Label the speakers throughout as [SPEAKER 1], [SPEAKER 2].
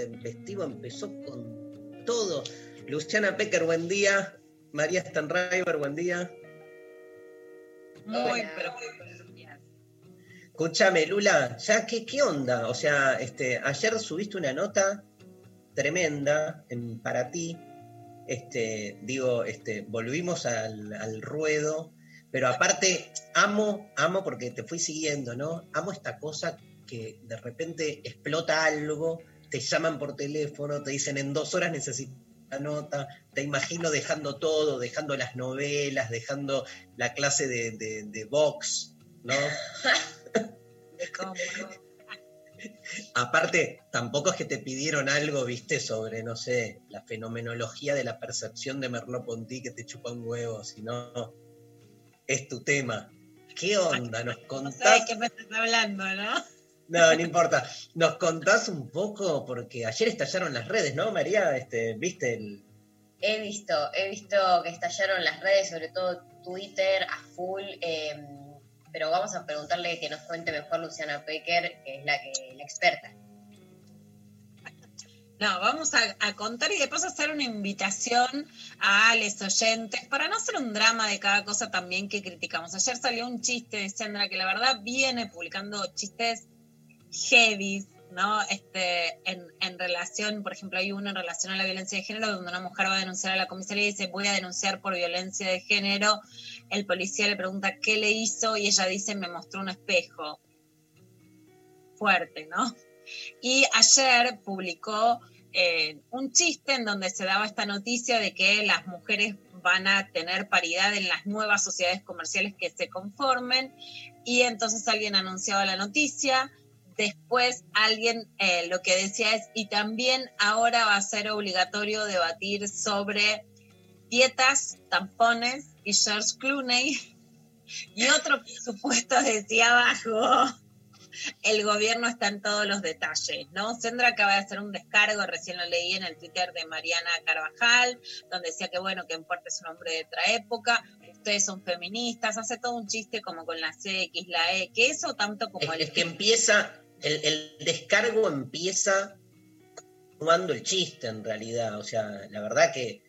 [SPEAKER 1] intempestivo
[SPEAKER 2] empezó con todo. Luciana Pecker, buen día. María Stanriver, buen día.
[SPEAKER 3] Muy, pero muy buenos días.
[SPEAKER 2] Escúchame, Lula, ya qué, qué onda? O sea, este, ayer subiste una nota tremenda en- para ti. Este, digo, este, volvimos al, al ruedo, pero aparte, amo, amo porque te fui siguiendo, ¿no? Amo esta cosa que de repente explota algo, te llaman por teléfono, te dicen en dos horas necesito la nota, te imagino dejando todo, dejando las novelas, dejando la clase de, de, de box, ¿no? Aparte, tampoco es que te pidieron algo, viste, sobre, no sé, la fenomenología de la percepción de Merleau-Ponty que te chupa un huevo, sino es tu tema. ¿Qué onda? ¿Nos
[SPEAKER 3] No sé de
[SPEAKER 2] contás?
[SPEAKER 3] qué me estás hablando, ¿no?
[SPEAKER 2] No, no importa. ¿Nos contás un poco? Porque ayer estallaron las redes, ¿no, María? Este, ¿Viste el...?
[SPEAKER 4] He visto, he visto que estallaron las redes, sobre todo Twitter, a full. eh, pero vamos a preguntarle que nos cuente mejor Luciana Pecker, que es la que la experta.
[SPEAKER 3] No, vamos a, a contar y de paso hacer una invitación a los oyentes para no hacer un drama de cada cosa también que criticamos. Ayer salió un chiste de Sandra que la verdad viene publicando chistes heavy, ¿no? Este, en, en relación, por ejemplo, hay uno en relación a la violencia de género donde una mujer va a denunciar a la comisaría y dice voy a denunciar por violencia de género. El policía le pregunta qué le hizo y ella dice me mostró un espejo. Fuerte, ¿no? Y ayer publicó eh, un chiste en donde se daba esta noticia de que las mujeres van a tener paridad en las nuevas sociedades comerciales que se conformen y entonces alguien anunciaba la noticia, después alguien eh, lo que decía es, y también ahora va a ser obligatorio debatir sobre dietas, tampones y George Clooney. Y otro supuesto decía abajo, el gobierno está en todos los detalles, ¿no? Sandra acaba de hacer un descargo, recién lo leí en el Twitter de Mariana Carvajal, donde decía que bueno, que parte es un hombre de otra época, ustedes son feministas, hace todo un chiste como con la CX, la E, que eso tanto como
[SPEAKER 2] Es,
[SPEAKER 3] el...
[SPEAKER 2] es que empieza, el, descargo empieza tomando el chiste en realidad. O sea, la verdad que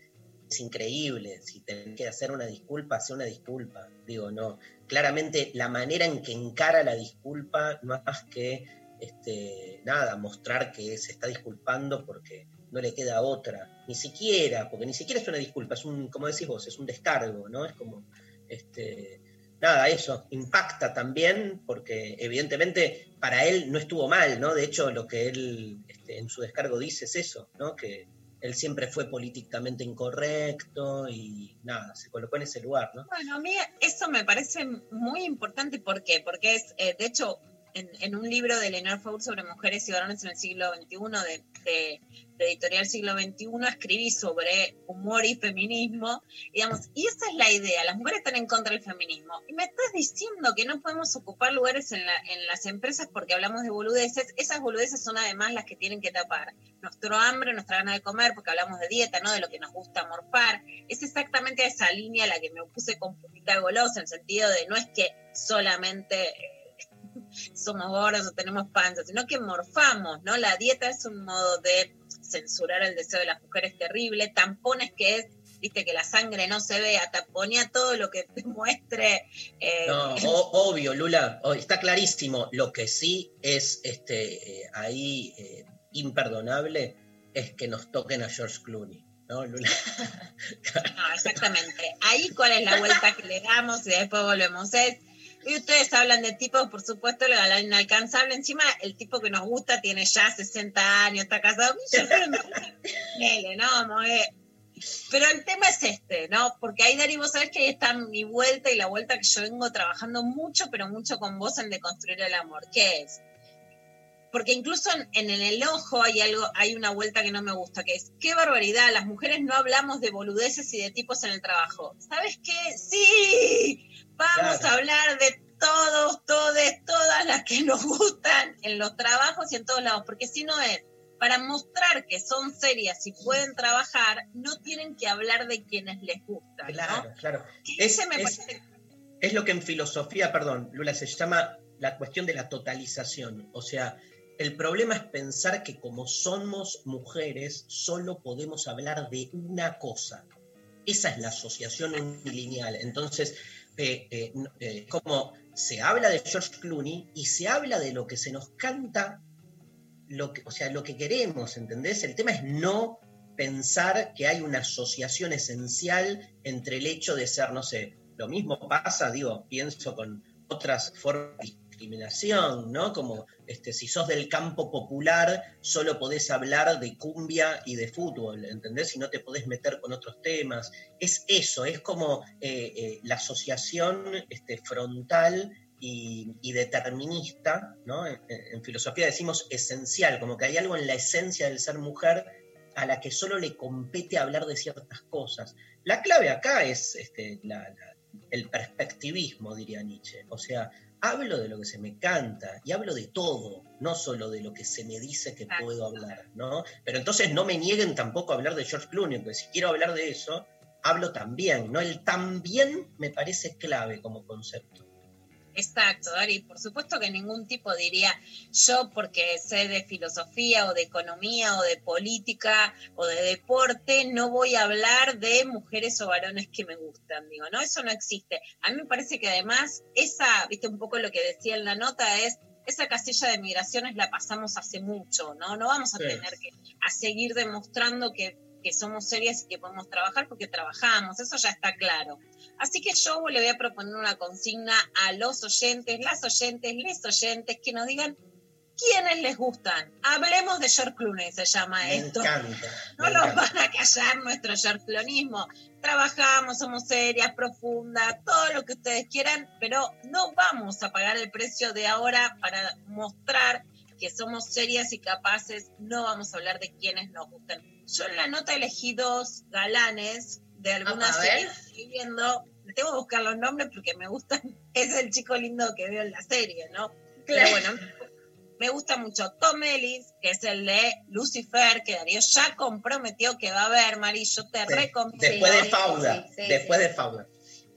[SPEAKER 2] es increíble. Si tenés que hacer una disculpa, hace una disculpa. Digo, no. Claramente la manera en que encara la disculpa no es más que este, nada, mostrar que se está disculpando porque no le queda otra. Ni siquiera, porque ni siquiera es una disculpa, es un, como decís vos, es un descargo, ¿no? Es como, este, nada, eso impacta también porque evidentemente para él no estuvo mal, ¿no? De hecho, lo que él este, en su descargo dice es eso, ¿no? Que él siempre fue políticamente incorrecto y nada, se colocó en ese lugar, ¿no?
[SPEAKER 3] Bueno, a mí eso me parece muy importante, ¿por qué? Porque es, eh, de hecho, en, en, un libro de Leonor Faur sobre mujeres y varones en el siglo XXI, de, de, de, editorial siglo XXI, escribí sobre humor y feminismo, digamos, y esa es la idea, las mujeres están en contra del feminismo, y me estás diciendo que no podemos ocupar lugares en, la, en las empresas porque hablamos de boludeces, esas boludeces son además las que tienen que tapar nuestro hambre, nuestra gana de comer, porque hablamos de dieta, ¿no? De lo que nos gusta morfar, es exactamente esa línea a la que me opuse con Pupita Golosa, en el sentido de no es que solamente somos gordos o tenemos panza, sino que morfamos, ¿no? La dieta es un modo de censurar el deseo de las mujeres terrible, tampones que es viste, que la sangre no se vea, te ponía todo lo que te muestre. eh,
[SPEAKER 2] No, o- obvio, Lula, está clarísimo. Lo que sí es este eh, ahí eh, imperdonable es que nos toquen a George Clooney, ¿no, Lula?
[SPEAKER 3] No, exactamente. Ahí cuál es la vuelta que le damos y después volvemos. Es, y ustedes hablan de tipos, por supuesto, galán inalcanzable. Encima, el tipo que nos gusta tiene ya 60 años, está casado. ¿no? Pero el tema es este, ¿no? Porque ahí, Dari, vos sabés que ahí está mi vuelta y la vuelta que yo vengo trabajando mucho, pero mucho con vos en deconstruir el amor. ¿Qué es? Porque incluso en, en el ojo hay algo, hay una vuelta que no me gusta, que es qué barbaridad, las mujeres no hablamos de boludeces y de tipos en el trabajo. ¿Sabes qué? Sí, vamos
[SPEAKER 2] Claro.
[SPEAKER 3] a hablar de todos, todes, todas las que nos gustan en los trabajos y en todos lados, porque si no es para mostrar que son serias y pueden trabajar, no tienen que hablar de quienes les gustan,
[SPEAKER 2] Claro,
[SPEAKER 3] ¿no?
[SPEAKER 2] claro. Es-
[SPEAKER 3] ese me
[SPEAKER 2] es-
[SPEAKER 3] parece
[SPEAKER 2] Es lo que en filosofía, perdón, Lula, se llama la cuestión de la totalización. O sea, el problema es pensar que como somos mujeres, solo podemos hablar de una cosa. Esa es la asociación unilineal. Entonces, eh, eh, eh, como se habla de George Clooney y se habla de lo que se nos canta, lo que, o sea, lo que queremos, ¿entendés? El tema es no pensar que hay una asociación esencial entre el hecho de ser, no sé, lo mismo pasa, digo, pienso con otras formas discriminación, ¿no? Como este, si sos del campo popular, solo podés hablar de cumbia y de fútbol, ¿entendés? Y no te podés meter con otros temas. Es eso, es como eh, eh, la asociación este, frontal y, determinista, ¿no? En, filosofía decimos esencial, como que hay algo en la esencia del ser mujer a la que solo le compete hablar de ciertas cosas. La clave acá es este, el perspectivismo, diría Nietzsche. O sea, hablo de lo que se me canta y hablo de todo, no solo de lo que se me dice que
[SPEAKER 3] Exacto.
[SPEAKER 2] puedo hablar, ¿no? Pero entonces no me nieguen tampoco a hablar de George Clooney, porque si quiero hablar de eso, hablo también, ¿no? El también me parece clave como concepto.
[SPEAKER 3] Exacto, Dari. Por supuesto que ningún tipo diría yo porque sé de filosofía o de economía o de política o de deporte no voy a hablar de mujeres o varones que me gustan. Digo, no, eso no existe. A mí me parece que además esa, viste un poco lo que decía en la nota es esa casilla de migraciones la pasamos hace mucho, ¿no? No vamos a
[SPEAKER 2] Sí.
[SPEAKER 3] tener que a seguir demostrando que, que somos serias y que podemos trabajar porque trabajamos, eso ya está claro. Así que yo le voy a proponer una consigna a los oyentes, las oyentes, les oyentes, que nos digan quiénes les gustan. Hablemos de George Clooney, se llama
[SPEAKER 2] Me
[SPEAKER 3] esto.
[SPEAKER 2] encanta.
[SPEAKER 3] No nos van a callar nuestro George Cloonismo. Trabajamos, somos serias, profundas, todo lo que ustedes quieran, pero no vamos a pagar el precio de ahora para mostrar que somos serias y capaces. No vamos a hablar de quiénes nos gustan. Yo en la nota elegí dos galanes de algunas
[SPEAKER 4] A ver.
[SPEAKER 3] series que estoy viendo. Tengo que buscar los nombres porque me gustan. Es el chico lindo que veo en la serie, ¿no? Pero bueno, me gusta mucho Tom Ellis, que es el de Lucifer, que Darío ya comprometió que va a ver, Mari, yo te
[SPEAKER 2] Sí,
[SPEAKER 3] recomiendo.
[SPEAKER 2] Después de Fauda,
[SPEAKER 4] sí, sí,
[SPEAKER 2] después de Fauda.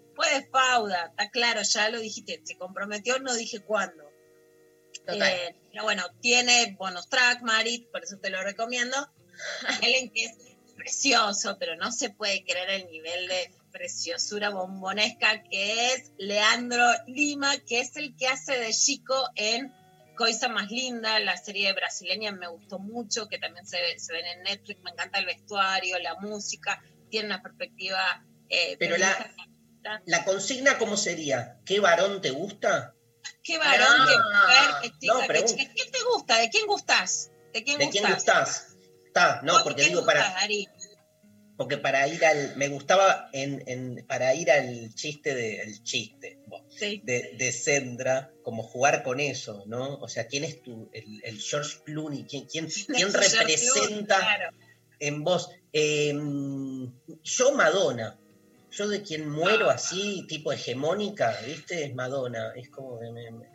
[SPEAKER 3] Después de Fauda, está claro, ya lo dijiste, se comprometió, no dije cuándo.
[SPEAKER 4] Total.
[SPEAKER 3] Eh, pero bueno, tiene bonus track, Mari, por eso te lo recomiendo. Ellen, que es precioso, pero no se puede creer el nivel de preciosura bombonesca que es Leandro Lima, que es el que hace de Chico en Coisa Más Linda, la serie brasileña me gustó mucho, que también se, se ven en Netflix, me encanta el vestuario, la música, tiene una perspectiva... eh,
[SPEAKER 2] Pero la-. La consigna, ¿cómo sería? ¿Qué varón te gusta?
[SPEAKER 3] ¿Qué varón, qué
[SPEAKER 4] No,
[SPEAKER 3] mujer, qué chica,
[SPEAKER 2] no,
[SPEAKER 3] qué chica? ¿Qué te gusta? ¿De quién gustás? ¿De quién
[SPEAKER 2] ¿De
[SPEAKER 3] gustás?
[SPEAKER 2] quién gustás? Está, no,
[SPEAKER 3] ¿Vos de
[SPEAKER 2] porque
[SPEAKER 3] quién
[SPEAKER 2] digo
[SPEAKER 3] gustás,
[SPEAKER 2] para,
[SPEAKER 3] Dari?
[SPEAKER 2] porque para ir al, me gustaba en, en- para ir al chiste de, el chiste, bueno,
[SPEAKER 3] Sí.
[SPEAKER 2] de, de Sendra, como jugar con eso, ¿no? O sea, ¿quién es tu, el, el George Clooney? ¿Quién, quién, quién
[SPEAKER 3] George Clooney,
[SPEAKER 2] representa
[SPEAKER 3] claro.
[SPEAKER 2] en vos? Eh, yo Madonna, yo de quien muero
[SPEAKER 3] Ah.
[SPEAKER 2] así, tipo hegemónica, ¿viste? Es Madonna, es como que me, me,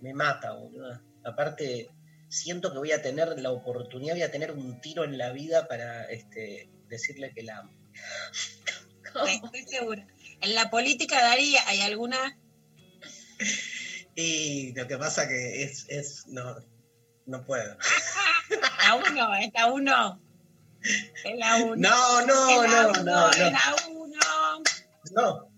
[SPEAKER 2] me mata, boludo. Aparte, siento que voy a tener la oportunidad, voy a tener un tiro en la vida para este, decirle que la amo.
[SPEAKER 4] ¿Cómo?
[SPEAKER 3] Estoy segura. En la política, Dari, ¿hay alguna?
[SPEAKER 2] Y lo que pasa que es, es no, no puedo.
[SPEAKER 3] Está uno, está uno. Es la uno.
[SPEAKER 2] No, no,
[SPEAKER 3] Es la
[SPEAKER 2] no, no,
[SPEAKER 3] es
[SPEAKER 2] no. No.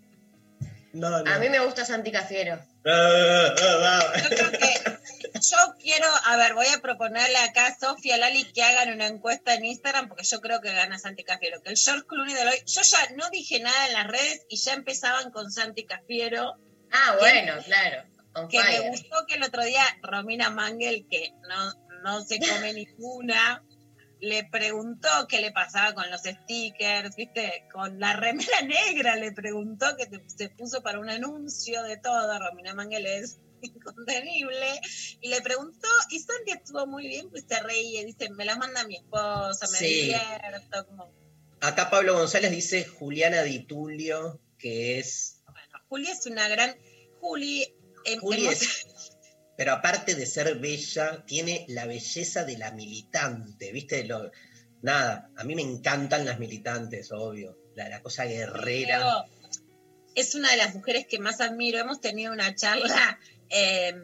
[SPEAKER 2] No, no.
[SPEAKER 4] A mí me gusta Santi Cafiero.
[SPEAKER 2] Ah, ah, ah.
[SPEAKER 3] Yo creo que yo quiero, a ver, voy a proponerle acá a Sofía Lali que hagan una encuesta en Instagram porque yo creo que gana Santi Cafiero. Que el George Clooney de hoy, yo ya no dije nada en las redes y ya empezaban con Santi Cafiero.
[SPEAKER 4] Ah, bueno, claro. On
[SPEAKER 3] Que me gustó que el otro día Romina Mangel, que no, no se come ninguna, le preguntó qué le pasaba con los stickers, ¿viste? Con la remera negra le preguntó que te- se puso para un anuncio de todo. Romina Mangel es incontenible. Y le preguntó, y Santi estuvo muy bien, pues se reía, dice, me la manda mi esposa, me
[SPEAKER 2] Sí.
[SPEAKER 3] divierto, como,
[SPEAKER 2] Acá Pablo González dice Juliana Di Tulio, que es.
[SPEAKER 3] bueno, Juli es una gran... Juli... em-
[SPEAKER 2] Juli
[SPEAKER 3] hemos-
[SPEAKER 2] es- Pero aparte de ser bella, tiene la belleza de la militante, ¿viste? Lo, nada, a mí me encantan las militantes, obvio. La, cosa guerrera.
[SPEAKER 3] Es una de las mujeres que más admiro. Hemos tenido una charla eh,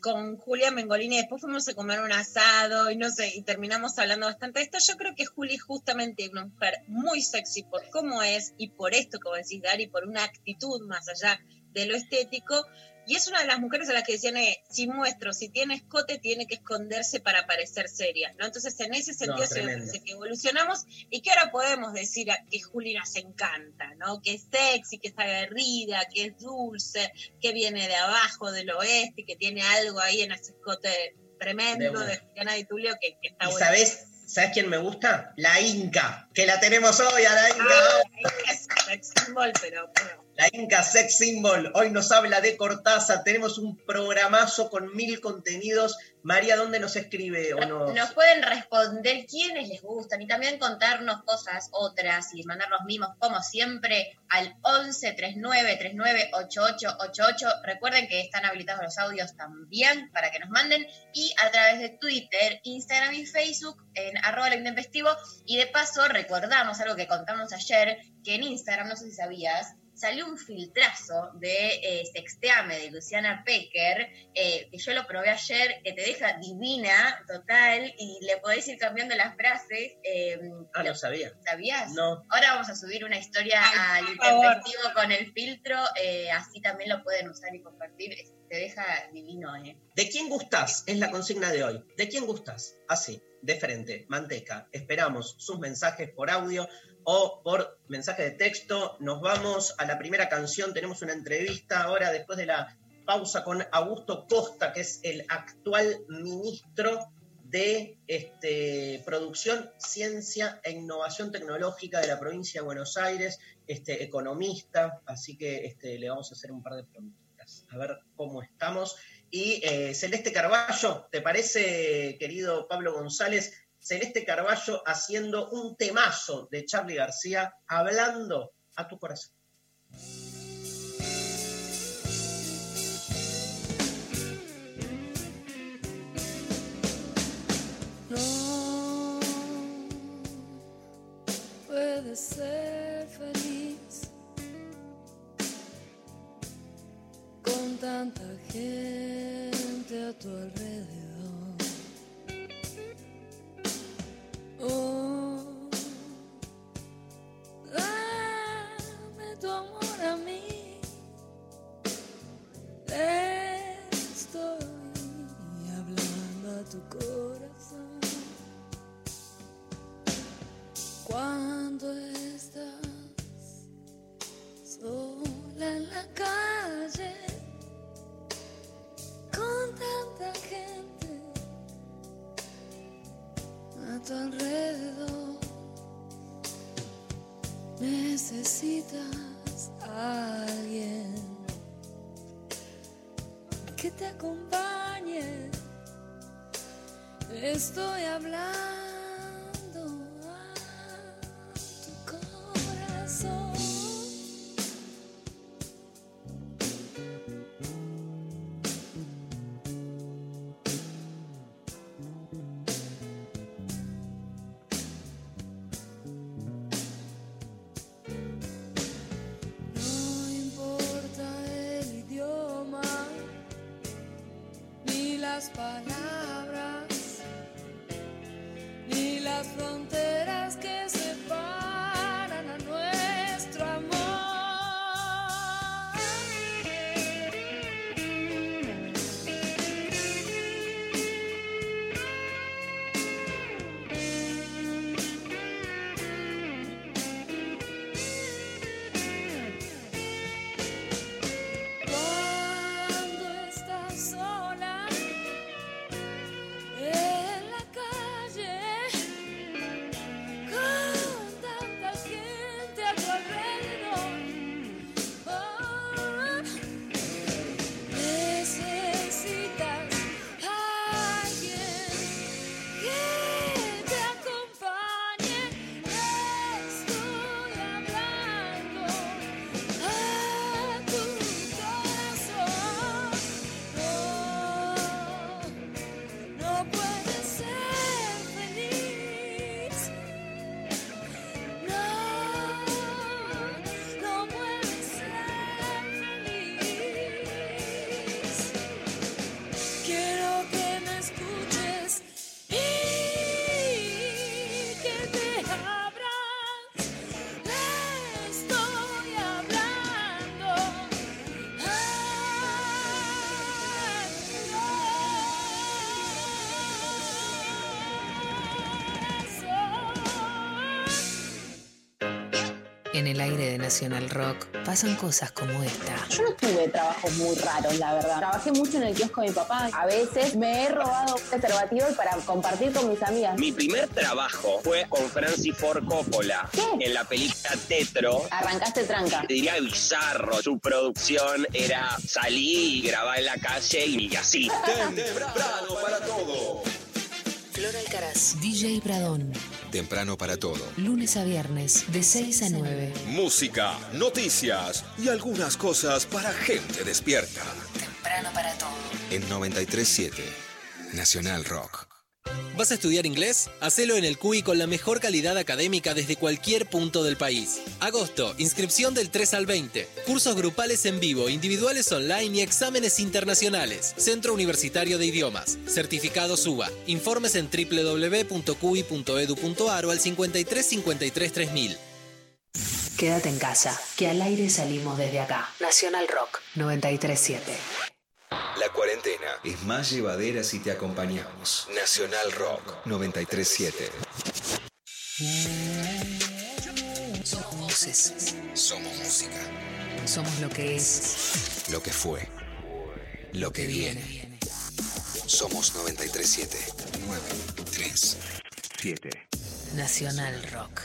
[SPEAKER 3] con Julia Mengolini, después fuimos a comer un asado y no sé, y terminamos hablando bastante de esto. Yo creo que Juli es justamente una mujer muy sexy por cómo es y por esto, como decís, Dari, por una actitud más allá de lo estético. Y es una de las mujeres a las que decían, eh, si muestro, si tiene escote, tiene que esconderse para parecer seria, ¿no? Entonces, en ese sentido, parece que evolucionamos y que ahora podemos decir que Juli nos encanta, ¿no? Que es sexy, que es aguerrida, que es dulce, que viene de abajo, del oeste, que tiene algo ahí en ese escote tremendo
[SPEAKER 2] De
[SPEAKER 3] de. Juliana Di Tulio que, que está
[SPEAKER 2] ¿Y
[SPEAKER 3] bueno.
[SPEAKER 2] sabes, sabes quién me gusta? La Inca, que la tenemos hoy a la Inca.
[SPEAKER 3] Ah, es sex symbol, pero, pero
[SPEAKER 2] La Inca Sex Symbol hoy nos habla de Cortázar. Tenemos un programazo con mil contenidos. María, ¿dónde nos escribe o nos?
[SPEAKER 4] Nos pueden responder quiénes les gustan y también contarnos cosas otras y mandarnos mimos como siempre al 11 39 39 8888. Recuerden que están habilitados los audios también para que nos manden y a través de Twitter, Instagram y Facebook en arroba lo intempestivo. Y de paso recordamos algo que contamos ayer, que en Instagram, no sé si sabías, salió un filtrazo de eh, Sexteame de Luciana Pecker, eh, que yo lo probé ayer, que te deja divina, total, y le podés ir cambiando las frases. eh,
[SPEAKER 2] Ah,
[SPEAKER 4] ¿lo
[SPEAKER 2] no sabía.
[SPEAKER 4] ¿Sabías?
[SPEAKER 2] No.
[SPEAKER 4] Ahora vamos a subir una historia
[SPEAKER 3] Ay,
[SPEAKER 4] al intempestivo con el filtro, eh, así también lo pueden usar y compartir. Te deja divino, ¿eh?
[SPEAKER 2] ¿De quién gustás? Es la consigna de hoy. ¿De quién gustás? Así, de frente, manteca. Esperamos sus mensajes por audio o por mensaje de texto. Nos vamos a la primera canción. Tenemos una entrevista ahora después de la pausa con Augusto Costa, que es el actual ministro de este, Producción, Ciencia e Innovación Tecnológica de la provincia de Buenos Aires, este, economista, así que este, le vamos a hacer un par de preguntas, a ver cómo estamos. Y eh, Celeste Carballo, ¿te parece, querido Pablo González? Celeste Carballo haciendo un temazo de Charlie García, hablando a tu corazón.
[SPEAKER 5] No puedes ser feliz con tanta gente a tu alrededor. Oh, dame tu amor a mí. Estoy hablando a tu corazón. Cuando tu alrededor, necesitas alguien que te acompañe. Estoy hablando
[SPEAKER 6] En el aire de Nacional Rock pasan cosas como esta.
[SPEAKER 7] Yo no tuve trabajos muy raros, la verdad. Trabajé mucho en el kiosco de mi papá. A veces me he robado preservativos para compartir con mis amigas.
[SPEAKER 8] Mi primer trabajo fue con Francis Ford Coppola
[SPEAKER 7] ¿Qué?
[SPEAKER 8] en la película Tetro.
[SPEAKER 7] Arrancaste tranca.
[SPEAKER 8] Te diría bizarro. Su producción era salir y grabar en la calle y así.
[SPEAKER 9] Temprano para todo.
[SPEAKER 6] Flor Alcaraz, DJ Pradón.
[SPEAKER 9] Temprano para todo.
[SPEAKER 6] Lunes a viernes, de 6 a 9.
[SPEAKER 9] Música, noticias y algunas cosas para gente despierta.
[SPEAKER 6] Temprano para todo.
[SPEAKER 9] En 937 Nacional Rock.
[SPEAKER 10] ¿Vas a estudiar inglés? Hacelo en el CUI con la mejor calidad académica desde cualquier punto del país. Agosto, inscripción del 3 al 20. Cursos grupales en vivo, individuales online y exámenes internacionales. Centro Universitario de Idiomas. Certificado SUBA. Informes en www.cui.edu.ar o al 53 53 3000.
[SPEAKER 6] Quédate en casa, que al aire salimos desde acá. Nacional Rock 937.
[SPEAKER 9] La cuarentena es más llevadera si te acompañamos. Nacional Rock 937.
[SPEAKER 6] Somos voces,
[SPEAKER 9] Somos música.
[SPEAKER 6] somos lo que es,
[SPEAKER 9] Lo que fue. Lo que viene. Somos 937 937.
[SPEAKER 6] Nacional Rock.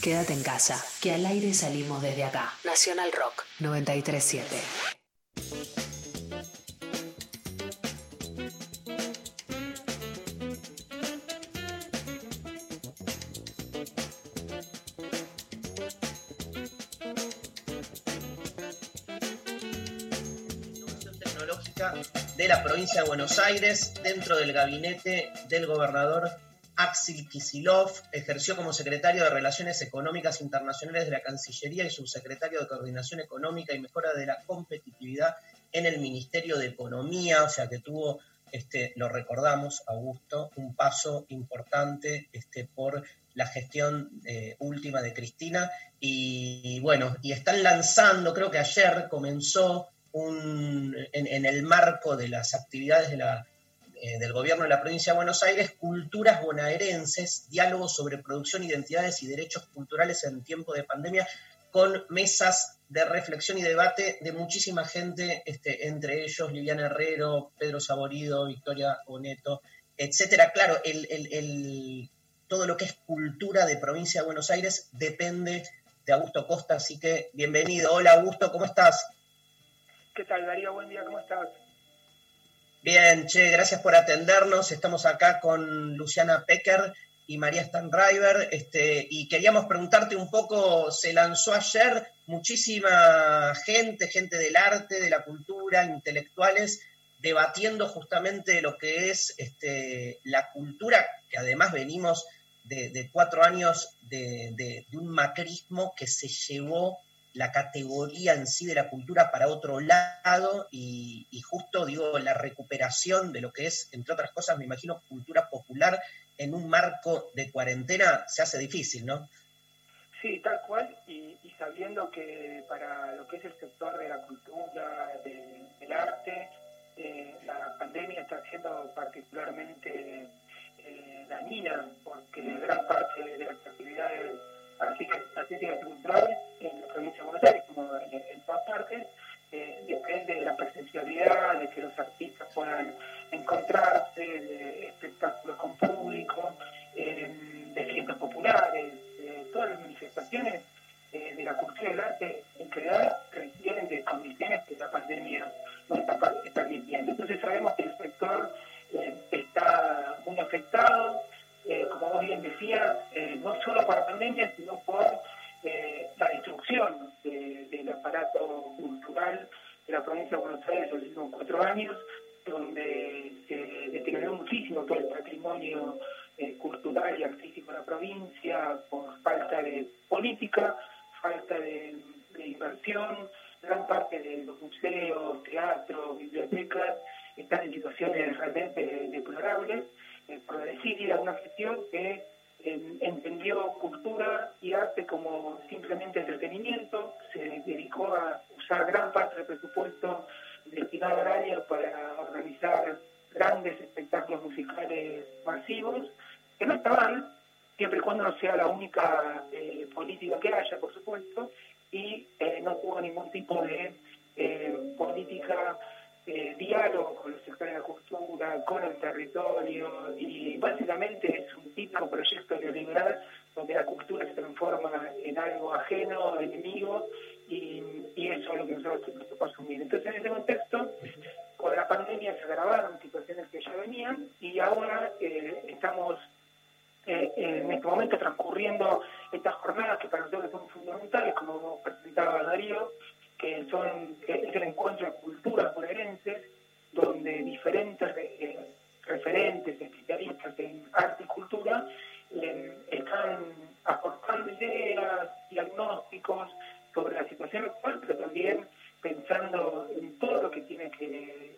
[SPEAKER 6] Quédate en casa, que al aire salimos desde acá. Nacional Rock 937.
[SPEAKER 2] Tecnológica de la provincia de Buenos Aires, dentro del gabinete del gobernador Axel Kisilov, ejerció como secretario de Relaciones Económicas Internacionales de la Cancillería y subsecretario de Coordinación Económica y Mejora de la Competitividad en el Ministerio de Economía, o sea que tuvo, este, lo recordamos, Augusto, un paso importante este, por la gestión eh, última de Cristina. Y, bueno, y están lanzando, creo que ayer comenzó un, en el marco de las actividades de la, eh, del gobierno de la provincia de Buenos Aires, Culturas Bonaerenses, diálogo sobre producción, identidades y derechos culturales en tiempo de pandemia, con mesas de reflexión y debate de muchísima gente, este, entre ellos Liliana Herrero, Pedro Saborido, Victoria Boneto, etcétera. Claro, el, el- el- todo lo que es cultura de provincia de Buenos Aires depende de Augusto Costa, así que bienvenido. Hola Augusto, ¿cómo estás?
[SPEAKER 11] ¿Qué tal, Darío? Buen día, ¿cómo estás?
[SPEAKER 2] Bien, che, gracias por atendernos. Estamos acá con Luciana Pecker y María Stanriver, este, y queríamos preguntarte un poco, se lanzó ayer muchísima gente, gente del arte, de la cultura, intelectuales, debatiendo justamente lo que es este, la cultura, que además venimos de, cuatro años de un macrismo que se llevó la categoría en sí de la cultura para otro lado y, justo digo la recuperación de lo que es, entre otras cosas, me imagino, cultura popular en un marco de cuarentena se hace difícil, ¿no?
[SPEAKER 11] Sí, tal cual, y, sabiendo que para lo que es el sector de la cultura, del, del arte, eh, la pandemia está siendo particularmente eh, dañina, porque gran parte de las actividades artísticas artísticas y culturales en la provincia de Buenos Aires, como en, en todas partes, eh, depende de la presencialidad, de que los artistas puedan encontrarse, de espectáculos con público, eh, de fiestas populares, eh, todas las manifestaciones eh, de la cultura y del arte en general requieren de condiciones que la pandemia no está permitiendo. Entonces sabemos que el sector eh, está muy afectado, como vos bien decías, eh, no solo por la pandemia, sino por eh, la destrucción de- del aparato cultural de la provincia de Buenos Aires en los últimos cuatro años, donde se deterioró muchísimo todo el patrimonio eh, cultural y artístico de la provincia por falta de política, falta de, de inversión, gran parte de los museos, teatros, bibliotecas están en situaciones realmente deplorables eh, de una gestión que eh, entendió cultura y arte como simplemente entretenimiento, se dedicó a usar gran parte del presupuesto destinado al año para organizar grandes espectáculos musicales masivos, que no está mal, siempre y cuando no sea la única eh, política que haya, por supuesto, y eh, no hubo ningún tipo de eh, política, eh, diálogo con los sectores de la cultura, con el territorio, y básicamente es un típico proyecto neoliberal donde la cultura se transforma en algo ajeno, enemigo, y, eso es lo que nosotros nos tocó asumir. Entonces, en ese contexto, con la pandemia se agravaron situaciones que ya venían, y ahora eh, estamos eh, en este momento transcurriendo estas jornadas que para nosotros son fundamentales, como presentaba Darío, que son que es el encuentro de culturas bonaerenses, donde diferentes eh, referentes, especialistas en arte y cultura eh, están aportando ideas, diagnósticos sobre la situación actual, pero también pensando en todo lo que tiene que,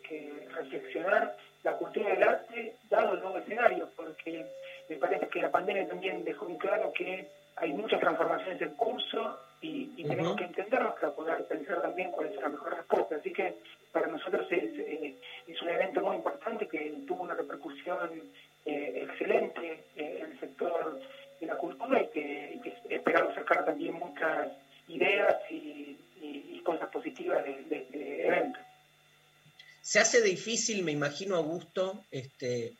[SPEAKER 11] reflexionar la cultura del arte, dado el nuevo escenario, porque me parece que la pandemia también dejó en claro que hay muchas transformaciones en curso y, y tenemos que entenderlas para poder pensar también cuál es la mejor respuesta. Así que para nosotros es, eh, es un evento muy importante que tuvo una repercusión eh, excelente eh, en el sector de la cultura y que, y que esperamos sacar también muchas ideas y, cosas positivas de, de este evento.
[SPEAKER 2] Se hace difícil, me imagino, Augusto, este,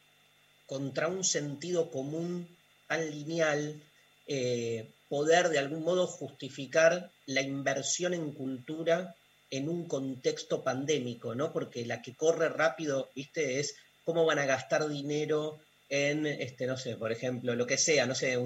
[SPEAKER 2] contra un sentido común tan lineal, eh, poder de algún modo justificar la inversión en cultura en un contexto pandémico, ¿no? Porque la que corre rápido, viste, es cómo van a gastar dinero en, este, no sé, por ejemplo, lo que sea, no sé,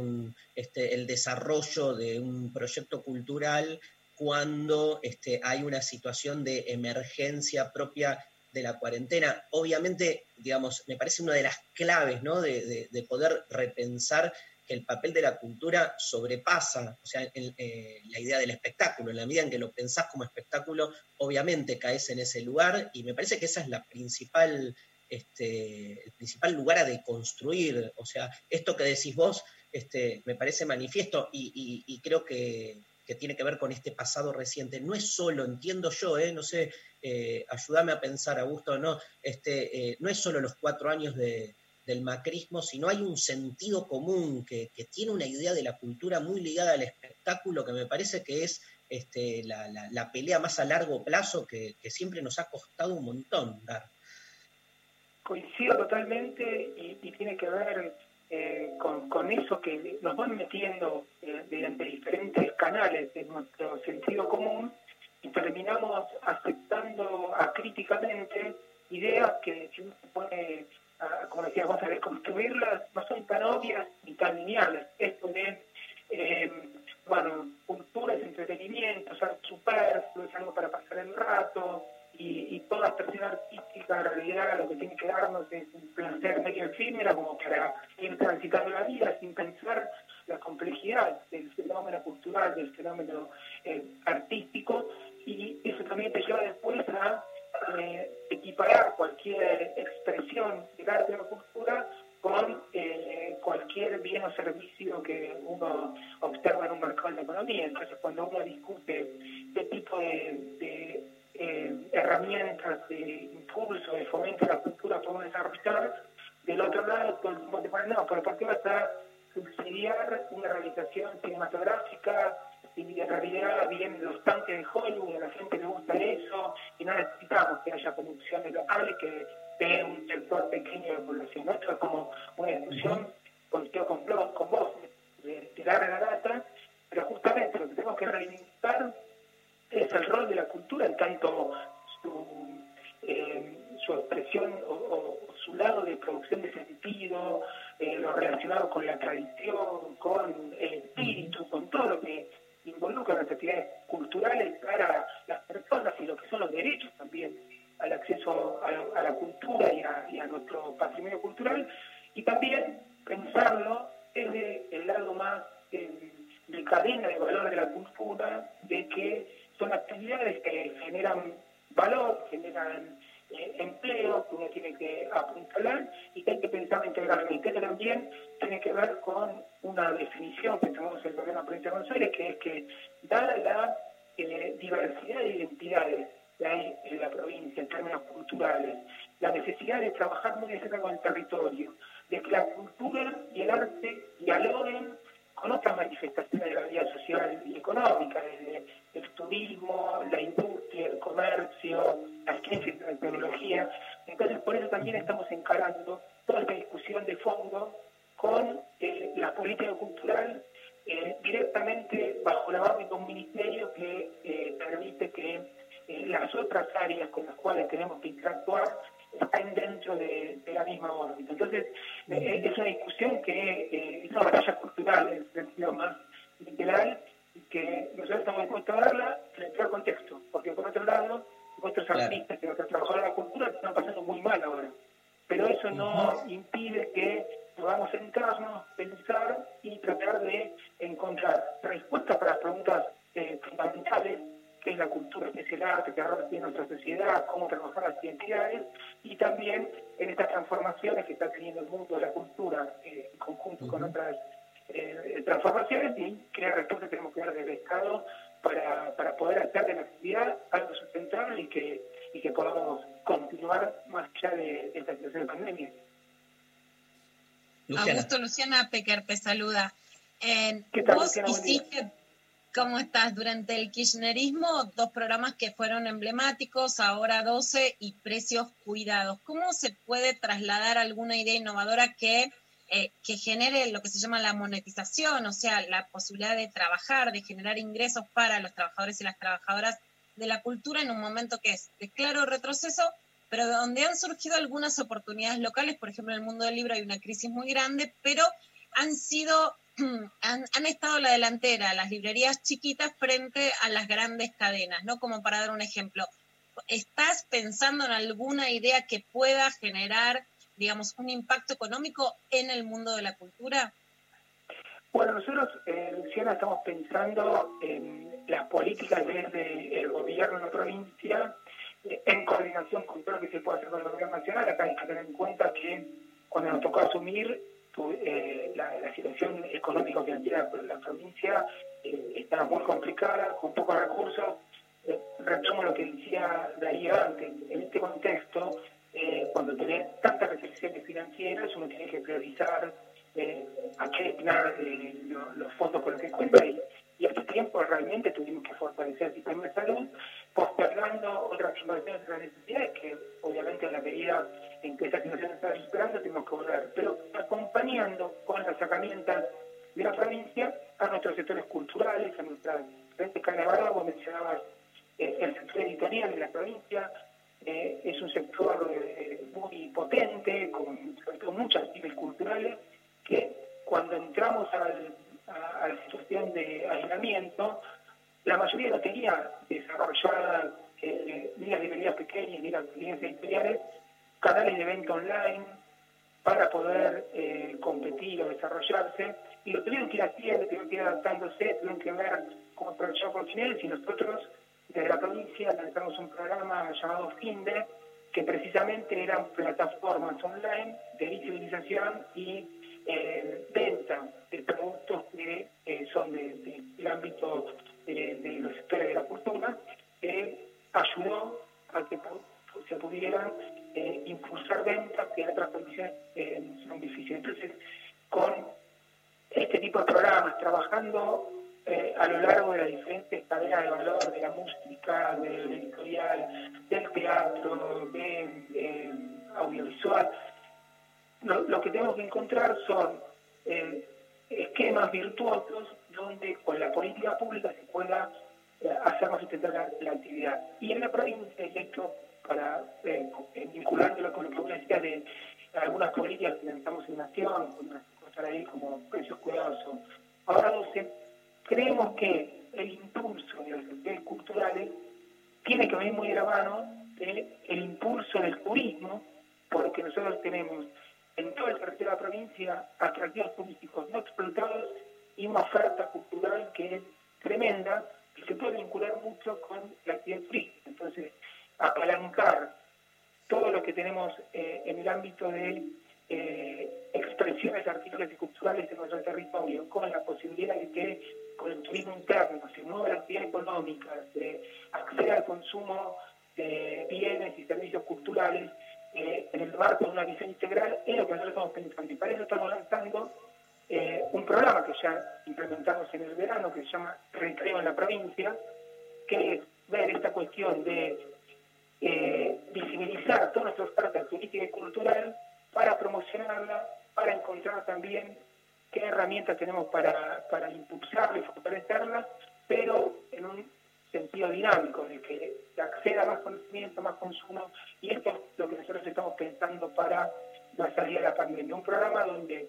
[SPEAKER 2] este, el desarrollo de un proyecto cultural cuando este, hay una situación de emergencia propia de la cuarentena. Obviamente, digamos, me parece una de las claves, ¿no? De poder repensar que el papel de la cultura sobrepasa, o sea, eh, la idea del espectáculo. En la medida en que lo pensás como espectáculo, obviamente caes en ese lugar y me parece que esa es la principal, este, el principal lugar a deconstruir. O sea, esto que decís vos, este, me parece manifiesto y creo que, que tiene que ver con este pasado reciente. No es solo, entiendo yo, ¿eh? no sé, eh, ayúdame a pensar, Augusto, no, este, eh, no es solo los cuatro años de, del macrismo, sino hay un sentido común que, que tiene una idea de la cultura muy ligada al espectáculo que me parece que es este, la, la- pelea más a largo plazo que, que siempre nos ha costado un montón dar.
[SPEAKER 11] Coincido totalmente y, y tiene que ver eh, con, con eso que nos van metiendo eh, mediante diferentes canales de nuestro sentido común y terminamos aceptando acríticamente ideas que si uno se pone, a, como decías vos, a reconstruirlas, no son tan obvias ni tan lineales. Esto de, eh, bueno, cultura es entretenimiento, es algo superfluo, es algo para pasar el rato, y, y toda expresión artística en realidad lo que tiene que darnos es un placer medio efímera como para ir transitando la vida sin pensar la complejidad del fenómeno cultural, del fenómeno eh, artístico y eso también te lleva después a eh, equiparar cualquier expresión del arte o cultura con eh, cualquier bien o servicio que uno observa en un mercado de la economía. Entonces, cuando uno discute qué tipo de, eh, herramientas de impulso, de fomento de la cultura podemos desarrollar, del otro lado todo no, pero ¿por qué vas a subsidiar una realización cinematográfica y en realidad vienen los tanques de Hollywood, a la gente le gusta eso y no necesitamos que haya producciones locales que de un sector pequeño de población. Esto es como una discusión con, con, con vos, de, de larga data, pero justamente lo que tenemos que reivindicar es el rol de la cultura en tanto su, eh, su expresión o, o su lado de producción de sentido, eh, lo relacionado con la tradición, con el espíritu, con todo lo que involucra las actividades culturales para las personas y lo que son los derechos también al acceso a la, cultura y a, y a nuestro patrimonio cultural, y también pensarlo desde el lado más eh, de cadena de valor de la cultura, de que son actividades que generan valor, generan eh, empleo, que uno tiene que apuntalar y que hay que pensar integralmente. Que también tiene que ver con una definición que en el gobierno provincia de Buenos que es que dada la eh, diversidad de identidades que hay en la provincia en términos culturales la necesidad de trabajar muy de cerca con el territorio, de que la cultura y el arte dialoguen con otras manifestaciones de la vida social y económica, desde el turismo, la industria, el comercio, la ciencia y la tecnología. Entonces, por eso también estamos encarando toda esta discusión de fondo con eh, la política cultural eh, directamente bajo la base de un ministerio que eh, permite que las otras áreas con las cuales tenemos que interactuar estén dentro de, de la misma órbita. Entonces, es una discusión que es una batalla cultural en el sentido más literal y que nosotros estamos dispuestos a darla en el peor contexto, porque por otro lado, nuestros
[SPEAKER 2] Claro.
[SPEAKER 11] artistas y nuestros trabajadores de la cultura están pasando muy mal ahora. Pero eso no impide que podamos sentarnos, pensar y tratar de encontrar respuestas para las preguntas eh, fundamentales, que es la cultura, que es el arte, que ahora tiene nuestra sociedad, cómo trabajar las identidades, y también en estas transformaciones que está teniendo el mundo de la cultura eh, en conjunto con otras eh, transformaciones y qué respuesta tenemos que dar desde el Estado para, para poder hacer de la actividad algo sustentable y que, y que podamos continuar más allá de, de esta situación de pandemia.
[SPEAKER 2] Luciana.
[SPEAKER 3] Augusto Luciana Pecker te saluda.
[SPEAKER 11] ¿Qué tal,
[SPEAKER 3] vos
[SPEAKER 11] Luciana?
[SPEAKER 3] Hiciste, ¿cómo estás? Durante el kirchnerismo, dos programas que fueron emblemáticos, ahora 12 y precios cuidados. ¿Cómo se puede trasladar alguna idea innovadora que, eh, que genere lo que se llama la monetización, o sea, la posibilidad de trabajar, de generar ingresos para los trabajadores y las trabajadoras de la cultura en un momento que es de claro retroceso, pero donde han surgido algunas oportunidades locales, por ejemplo, en el mundo del libro hay una crisis muy grande, pero han sido, han, han estado la delantera las librerías chiquitas frente a las grandes cadenas, ¿no? Como para dar un ejemplo. ¿Estás pensando en alguna idea que pueda generar, digamos, un impacto económico en el mundo de la cultura?
[SPEAKER 11] Bueno, nosotros, eh, Luciana, estamos pensando en las políticas desde el gobierno de la provincia, en coordinación con todo lo que se puede hacer con el gobierno nacional. Acá hay que tener en cuenta que cuando nos tocó asumir eh, la, situación económico-financiera de la provincia eh, estaba muy complicada, con pocos recursos. Eh, retomo lo que decía Darío antes. En este contexto, eh, cuando tenés tantas restricciones financieras, uno tiene que priorizar eh, a qué destinar lo- los fondos con los que cuenta y, y este tiempo realmente tuvimos que fortalecer el sistema de salud, postergando otras inversiones otras necesidades que obviamente en la medida en que esta situación está superando tenemos que volver, pero acompañando con las herramientas de la provincia a nuestros sectores culturales, a nuestras diferentes carnavales, vos mencionabas eh, el sector editorial de la provincia, eh, es un sector eh, muy potente, con, todo muchas pymes culturales, que cuando entramos al- a, a la situación de aislamiento, la mayoría no tenía desarrolladas eh, ni las librerías pequeñas ni las editoriales, canales de venta online para poder eh, competir o desarrollarse, y lo tuvieron que ir haciendo, tuvieron que ir adaptándose, tuvieron que ver cómo aprovechar oportunidades, y nosotros desde la provincia lanzamos un programa llamado FINDE, que precisamente eran plataformas online de visibilización y eh, venta de productos que eh, son de- de- del ámbito de, de los sectores de la cultura, que ayudó a que se pudieran eh, impulsar ventas que en otras condiciones eh, son difíciles. Entonces, con este tipo de programas, trabajando eh, a lo largo de las diferentes cadenas de valor de la música, del editorial, del teatro, de eh, audiovisual, lo, que tenemos que encontrar son eh, esquemas virtuosos donde con la política pública se pueda eh, hacer más sustentar la, actividad. Y en la provincia, y esto para eh, eh, vinculándolo con lo que vos decías de algunas políticas que lanzamos en Nación, cosas ahí como precios cuidadosos. Ahora 12, creemos que el impulso de las actividades culturales tiene que venir muy de la mano del impulso del turismo, porque nosotros tenemos en de la provincia atractivos turísticos no explotados y una oferta cultural que es tremenda y se puede vincular mucho con la actividad turística. Entonces, apalancar todo lo que tenemos eh, en el ámbito de eh, expresiones artísticas y culturales en nuestro territorio, con la posibilidad de que con el turismo interno se mueva la actividad económica, se acceda al consumo de bienes y servicios culturales, eh, en el marco de una visión integral es lo que nosotros estamos pensando. Y para eso estamos lanzando eh, un programa que ya implementamos en el verano que se llama Recreo en la provincia, que es ver esta cuestión de eh, visibilizar toda nuestra oferta turística y cultural para promocionarla, para encontrar también qué herramientas tenemos para, para impulsarla y fortalecerla, pero en un sentido dinámico, de que se acceda a más conocimiento, más consumo, y esto es lo que nosotros estamos pensando para la salida de la pandemia. Un programa donde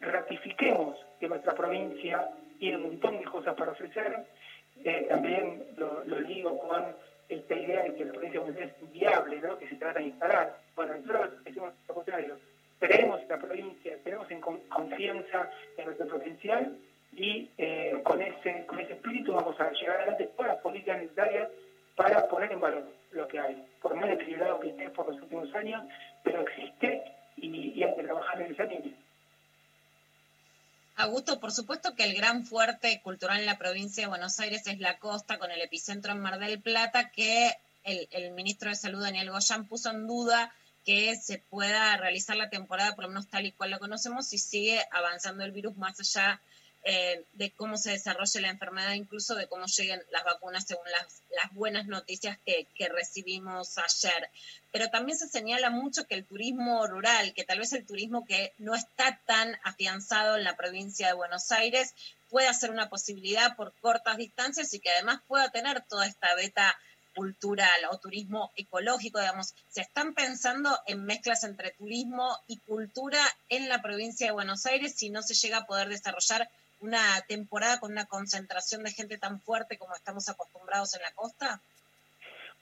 [SPEAKER 11] ratifiquemos que nuestra provincia tiene un montón de cosas para ofrecer, eh, también lo, lo con esta idea de que la provincia es inviable, ¿no? que se trata de instalar. Bueno, nosotros decimos lo contrario, creemos en la provincia, tenemos en con- confianza en nuestro potencial y eh, con ese con ese espíritu vamos a llegar adelante todas las políticas necesarias para poner en valor lo que hay. Por más deteriorado que esté por los últimos años, pero existe y, y hay que trabajar en esa línea.
[SPEAKER 3] Augusto, por supuesto que el gran fuerte cultural en la provincia de Buenos Aires es la costa, con el epicentro en Mar del Plata, que el, el ministro de Salud, Daniel Goyán, puso en duda que se pueda realizar la temporada, por lo menos tal y cual la conocemos, si sigue avanzando el virus más allá eh, de cómo se desarrolle la enfermedad, incluso de cómo lleguen las vacunas según las, buenas noticias que, que recibimos ayer. Pero también se señala mucho que el turismo rural, que tal vez el turismo que no está tan afianzado en la provincia de Buenos Aires, pueda ser una posibilidad por cortas distancias y que además pueda tener toda esta beta cultural o turismo ecológico, digamos, se están pensando en mezclas entre turismo y cultura en la provincia de Buenos Aires si no se llega a poder desarrollar una temporada con una concentración de gente tan fuerte como estamos acostumbrados en la costa?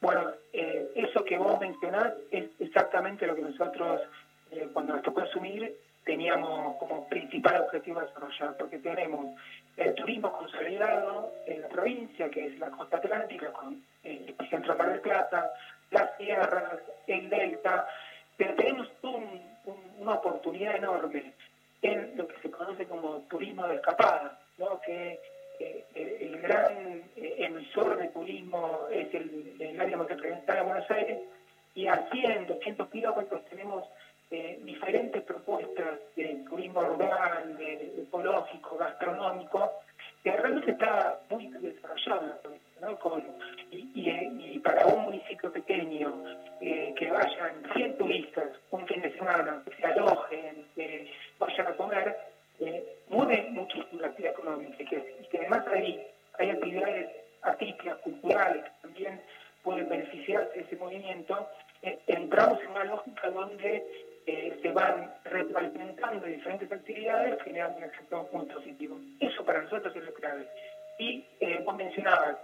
[SPEAKER 11] Bueno, eh, eso que vos mencionás es exactamente lo que nosotros, eh, cuando nos tocó asumir, teníamos como principal objetivo desarrollar, porque tenemos el turismo consolidado en la provincia, que es la costa atlántica, con el epicentro de Mar del Plata, las sierras, el delta, pero tenemos un- un- una oportunidad enorme en lo que se conoce como turismo de escapada, ¿no? que eh, el, el gran eh, emisor de turismo es el, el área metropolitana de Buenos Aires, y a 100, 200 kilómetros tenemos eh, diferentes propuestas de turismo rural, de, de ecológico, gastronómico, que realmente está muy desarrollado Con, y, para un municipio pequeño, eh, que vayan 100 turistas un fin de semana, que se alojen, que vayan a comer, eh, mueve muchísimo la actividad económica y que, y que además ahí hay actividades artísticas, culturales que también pueden beneficiarse de ese movimiento, eh, entramos en una lógica donde eh, se van retroalimentando diferentes actividades generando un efecto muy positivo. Eso para nosotros es lo clave. Y eh, vos mencionabas,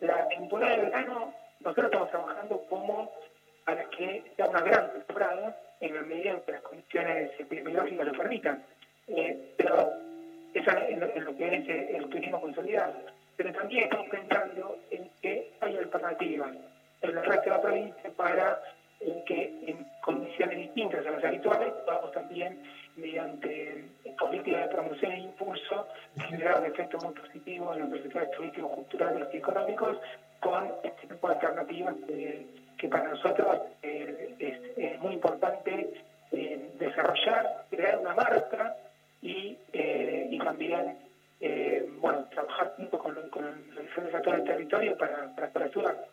[SPEAKER 11] la temporada de verano, nosotros estamos trabajando como para que sea una gran temporada en la medida en que las condiciones epidemiológicas lo permitan. Eh, pero eso en lo, en que es eh, el turismo consolidado. Pero también estamos pensando en que hay alternativas en el resto de la provincia para eh, que en condiciones distintas a las habituales podamos también, mediante políticas de promoción e impulso, generar un efecto muy positivo en los sectores turísticos, culturales y económicos con este tipo de alternativas eh, que para nosotros eh, es, muy importante eh, desarrollar, crear una marca y, y también bueno, trabajar junto con, con los diferentes actores del territorio para, para, para ayudar.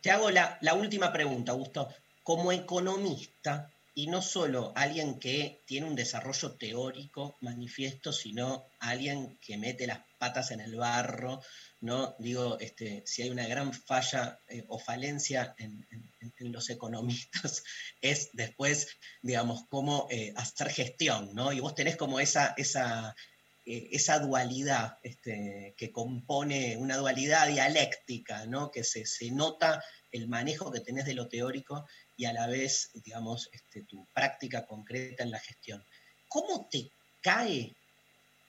[SPEAKER 2] Te hago la, la última pregunta, Augusto. Como economista, y no solo alguien que tiene un desarrollo teórico manifiesto, sino alguien que mete las patas en el barro, ¿no? Digo, este, si hay una gran falla eh, o falencia en, los economistas, es después, digamos, cómo eh, hacer gestión, ¿no? Y vos tenés como esa, esa, eh, esa dualidad este, que compone una dualidad dialéctica, ¿no? que se, se nota el manejo que tenés de lo teórico y a la vez, digamos, este, tu práctica concreta en la gestión. ¿Cómo te cae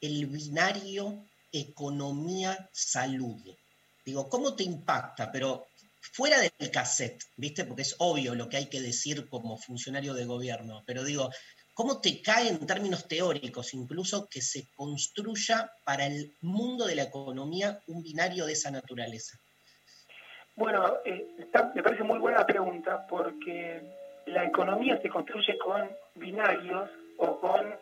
[SPEAKER 2] el binario economía-salud? Digo, ¿cómo te impacta? Pero fuera del cassette, ¿viste? Porque es obvio lo que hay que decir como funcionario de gobierno, pero digo, ¿Cómo te cae en términos teóricos incluso que se construya para el mundo de la economía un binario de esa naturaleza?
[SPEAKER 11] Bueno, eh, está- me parece muy buena la pregunta porque la economía se construye con binarios o con,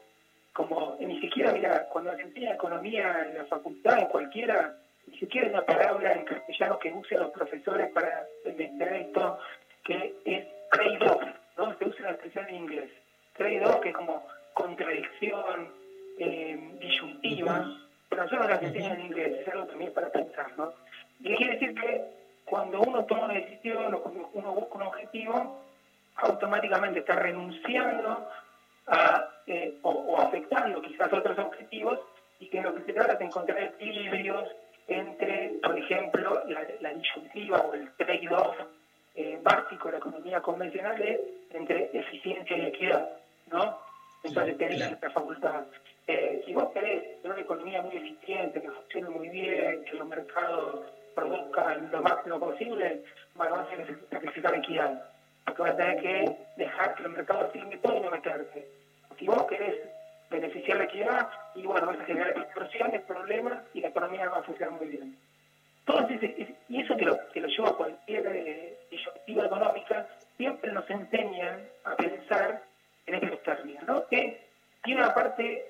[SPEAKER 11] como ni siquiera, mira, cuando se enseña economía en la facultad, en cualquiera, ni siquiera hay una palabra en castellano que usen los profesores para entender esto, que es trade-off, ¿no? Se usa la expresión en inglés. Trade-off, que es como contradicción, eh, disyuntiva, pero nosotros las enseñan en inglés, es algo también para pensar, ¿no? Y quiere decir que cuando uno toma una decisión o cuando uno busca un objetivo, automáticamente está renunciando a, eh, o, o afectando quizás otros objetivos y que lo que se trata es de encontrar equilibrios entre, por ejemplo, la, la disyuntiva o el trade-off eh, básico de la economía convencional es entre eficiencia y equidad, ¿no? Entonces tenés esta facultad. Eh, si vos querés tener una economía muy eficiente, que funcione muy bien, que los mercados produzcan lo máximo posible, vas a tener que sacrificar equidad. Porque vas a tener que dejar que los mercados firmen todo y no meterte. Si vos querés beneficiar la equidad, y bueno, vas a generar distorsiones, problemas, y la economía va a funcionar muy bien. Entonces, y eso te lo, te lo lleva a cualquier eh, económica, siempre nos enseñan a pensar en estos términos, ¿no? Que tiene una parte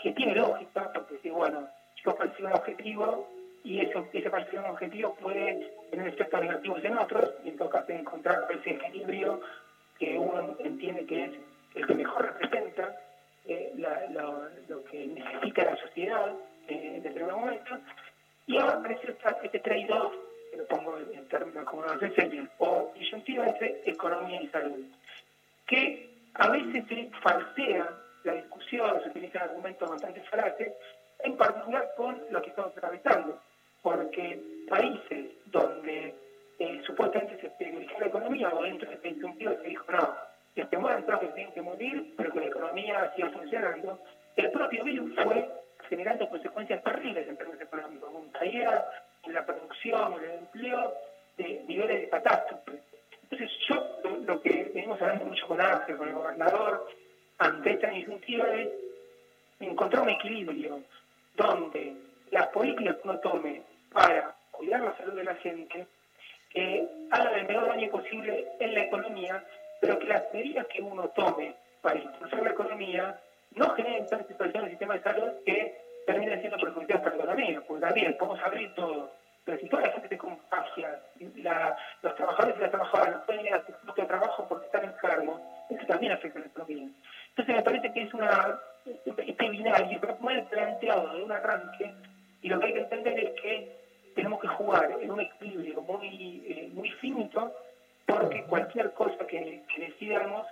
[SPEAKER 11] que tiene lógica, porque si, bueno, yo persigo un objetivo y eso, ese perseguir un objetivo puede tener efectos negativos en otros, y en todo caso encontrar ese equilibrio que uno entiende que es el que mejor representa eh, lo, que necesita la sociedad eh, en determinado momento. Y ahora aparece este trade-off, que lo pongo en términos como nos enseñan, o disyuntiva entre economía y salud, que a veces se falsea la discusión, se utilizan argumentos bastante falaces, en particular con lo que estamos atravesando, porque países donde eh, supuestamente se privilegió la economía o dentro de este disyuntiva se dijo no, que se mueran todos que tienen que morir, pero que la economía siga funcionando, el propio virus fue generando consecuencias terribles en términos económicos, con caída en la producción, en el empleo, de niveles de catástrofe. Entonces yo lo, lo que venimos hablando mucho con Arce, con el gobernador, ante esta disyuntiva es encontrar un equilibrio donde las políticas que uno tome para cuidar la salud de la gente eh, hagan el menor daño posible en la economía, pero que las medidas que uno tome para impulsar la economía no generen tanta situación en el sistema de salud que terminen siendo perjudiciales para la economía, porque también podemos abrir todo, pero si toda la gente se contagia, los trabajadores y las trabajadoras no pueden ir a su puesto de trabajo porque están enfermos, eso también afecta a la economía. Entonces me parece que es una este binario mal planteado de un arranque y lo que hay que entender es que tenemos que jugar en un equilibrio muy, eh, muy finito porque cualquier cosa que, decidamos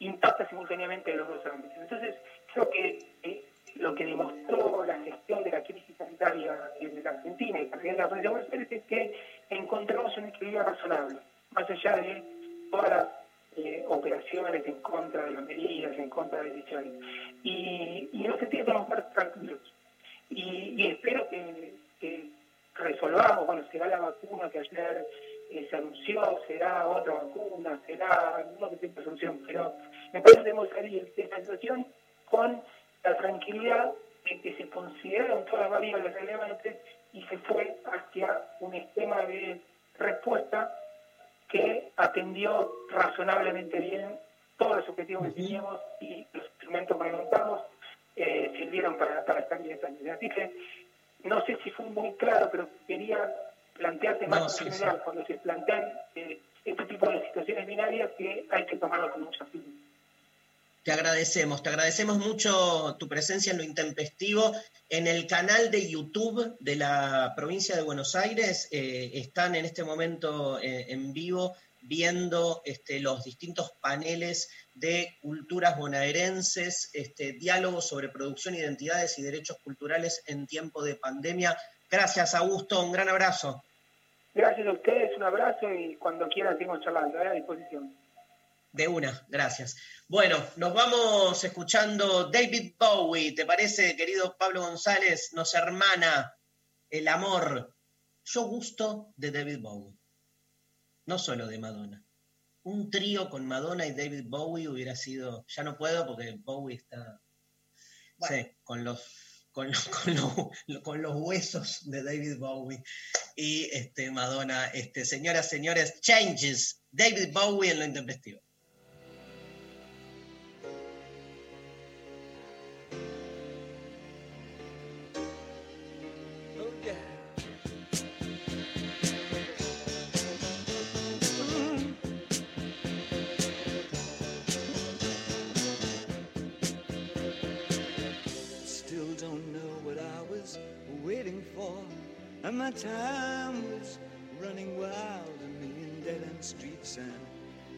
[SPEAKER 11] impacta simultáneamente en los dos ámbitos. Entonces creo que eh, lo que demostró la gestión de la crisis sanitaria en la Argentina y también en la provincia de Buenos Aires es que encontramos un equilibrio razonable, más allá de todas las eh, operaciones en contra de las medidas, en contra de decisiones. Y, y en ese sentido estamos más tranquilos. Y, espero que, resolvamos, bueno, será la vacuna que ayer eh, se anunció, será otra vacuna, será no sé qué solución, pero me parece que debemos salir de esta situación con la tranquilidad de que se consideraron todas las variables relevantes y se fue hacia un esquema de respuesta que atendió razonablemente bien todos los objetivos que teníamos y los instrumentos que montamos eh, sirvieron para, para estar bien. Así que no sé si fue muy claro, pero quería plantearte más no, sí, en general, sí. cuando se plantean eh, este tipo de situaciones binarias que hay que tomarlo con mucha firmeza.
[SPEAKER 2] Te agradecemos, te agradecemos mucho tu presencia en lo intempestivo. En el canal de YouTube de la provincia de Buenos Aires eh, están en este momento eh, en vivo viendo este, los distintos paneles de culturas bonaerenses, este, diálogos sobre producción, identidades y derechos culturales en tiempo de pandemia. Gracias, Augusto, un gran abrazo.
[SPEAKER 11] Gracias a ustedes, un abrazo y cuando quieran seguimos charlando, a disposición.
[SPEAKER 2] De una, gracias. Bueno, nos vamos escuchando David Bowie, ¿te parece, querido Pablo González? Nos hermana el amor. Yo gusto de David Bowie, no solo de Madonna. Un trío con Madonna y David Bowie hubiera sido, ya no puedo porque Bowie está, bueno. sí, con los, con, los, con, los, con los huesos de David Bowie y este, Madonna. Este, señoras, señores, Changes, David Bowie en lo intempestivo.
[SPEAKER 12] And my time was running wild, a million dead end streets. And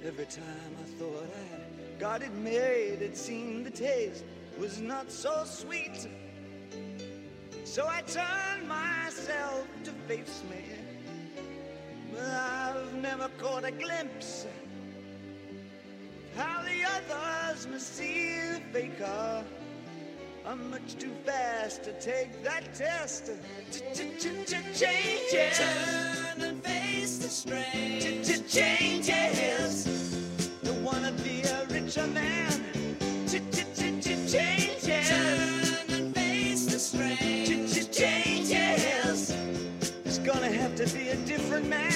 [SPEAKER 12] every time I thought I got it made, it seemed the taste was not so sweet. So I turned myself to face me. But I've never caught a glimpse of how the others must see the faker. I'm much too fast to take that test. Changes. Turn and face the strain. Changes. Don't wanna be a richer man. Changes. Turn and face the strain. Changes. It's gonna have to be a different man.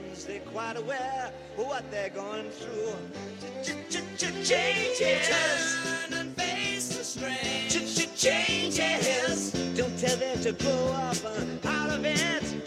[SPEAKER 12] They're quite aware of what they're going through. Changes. Turn and face the strain. Changes. Don't tell them to grow up uh, out of it.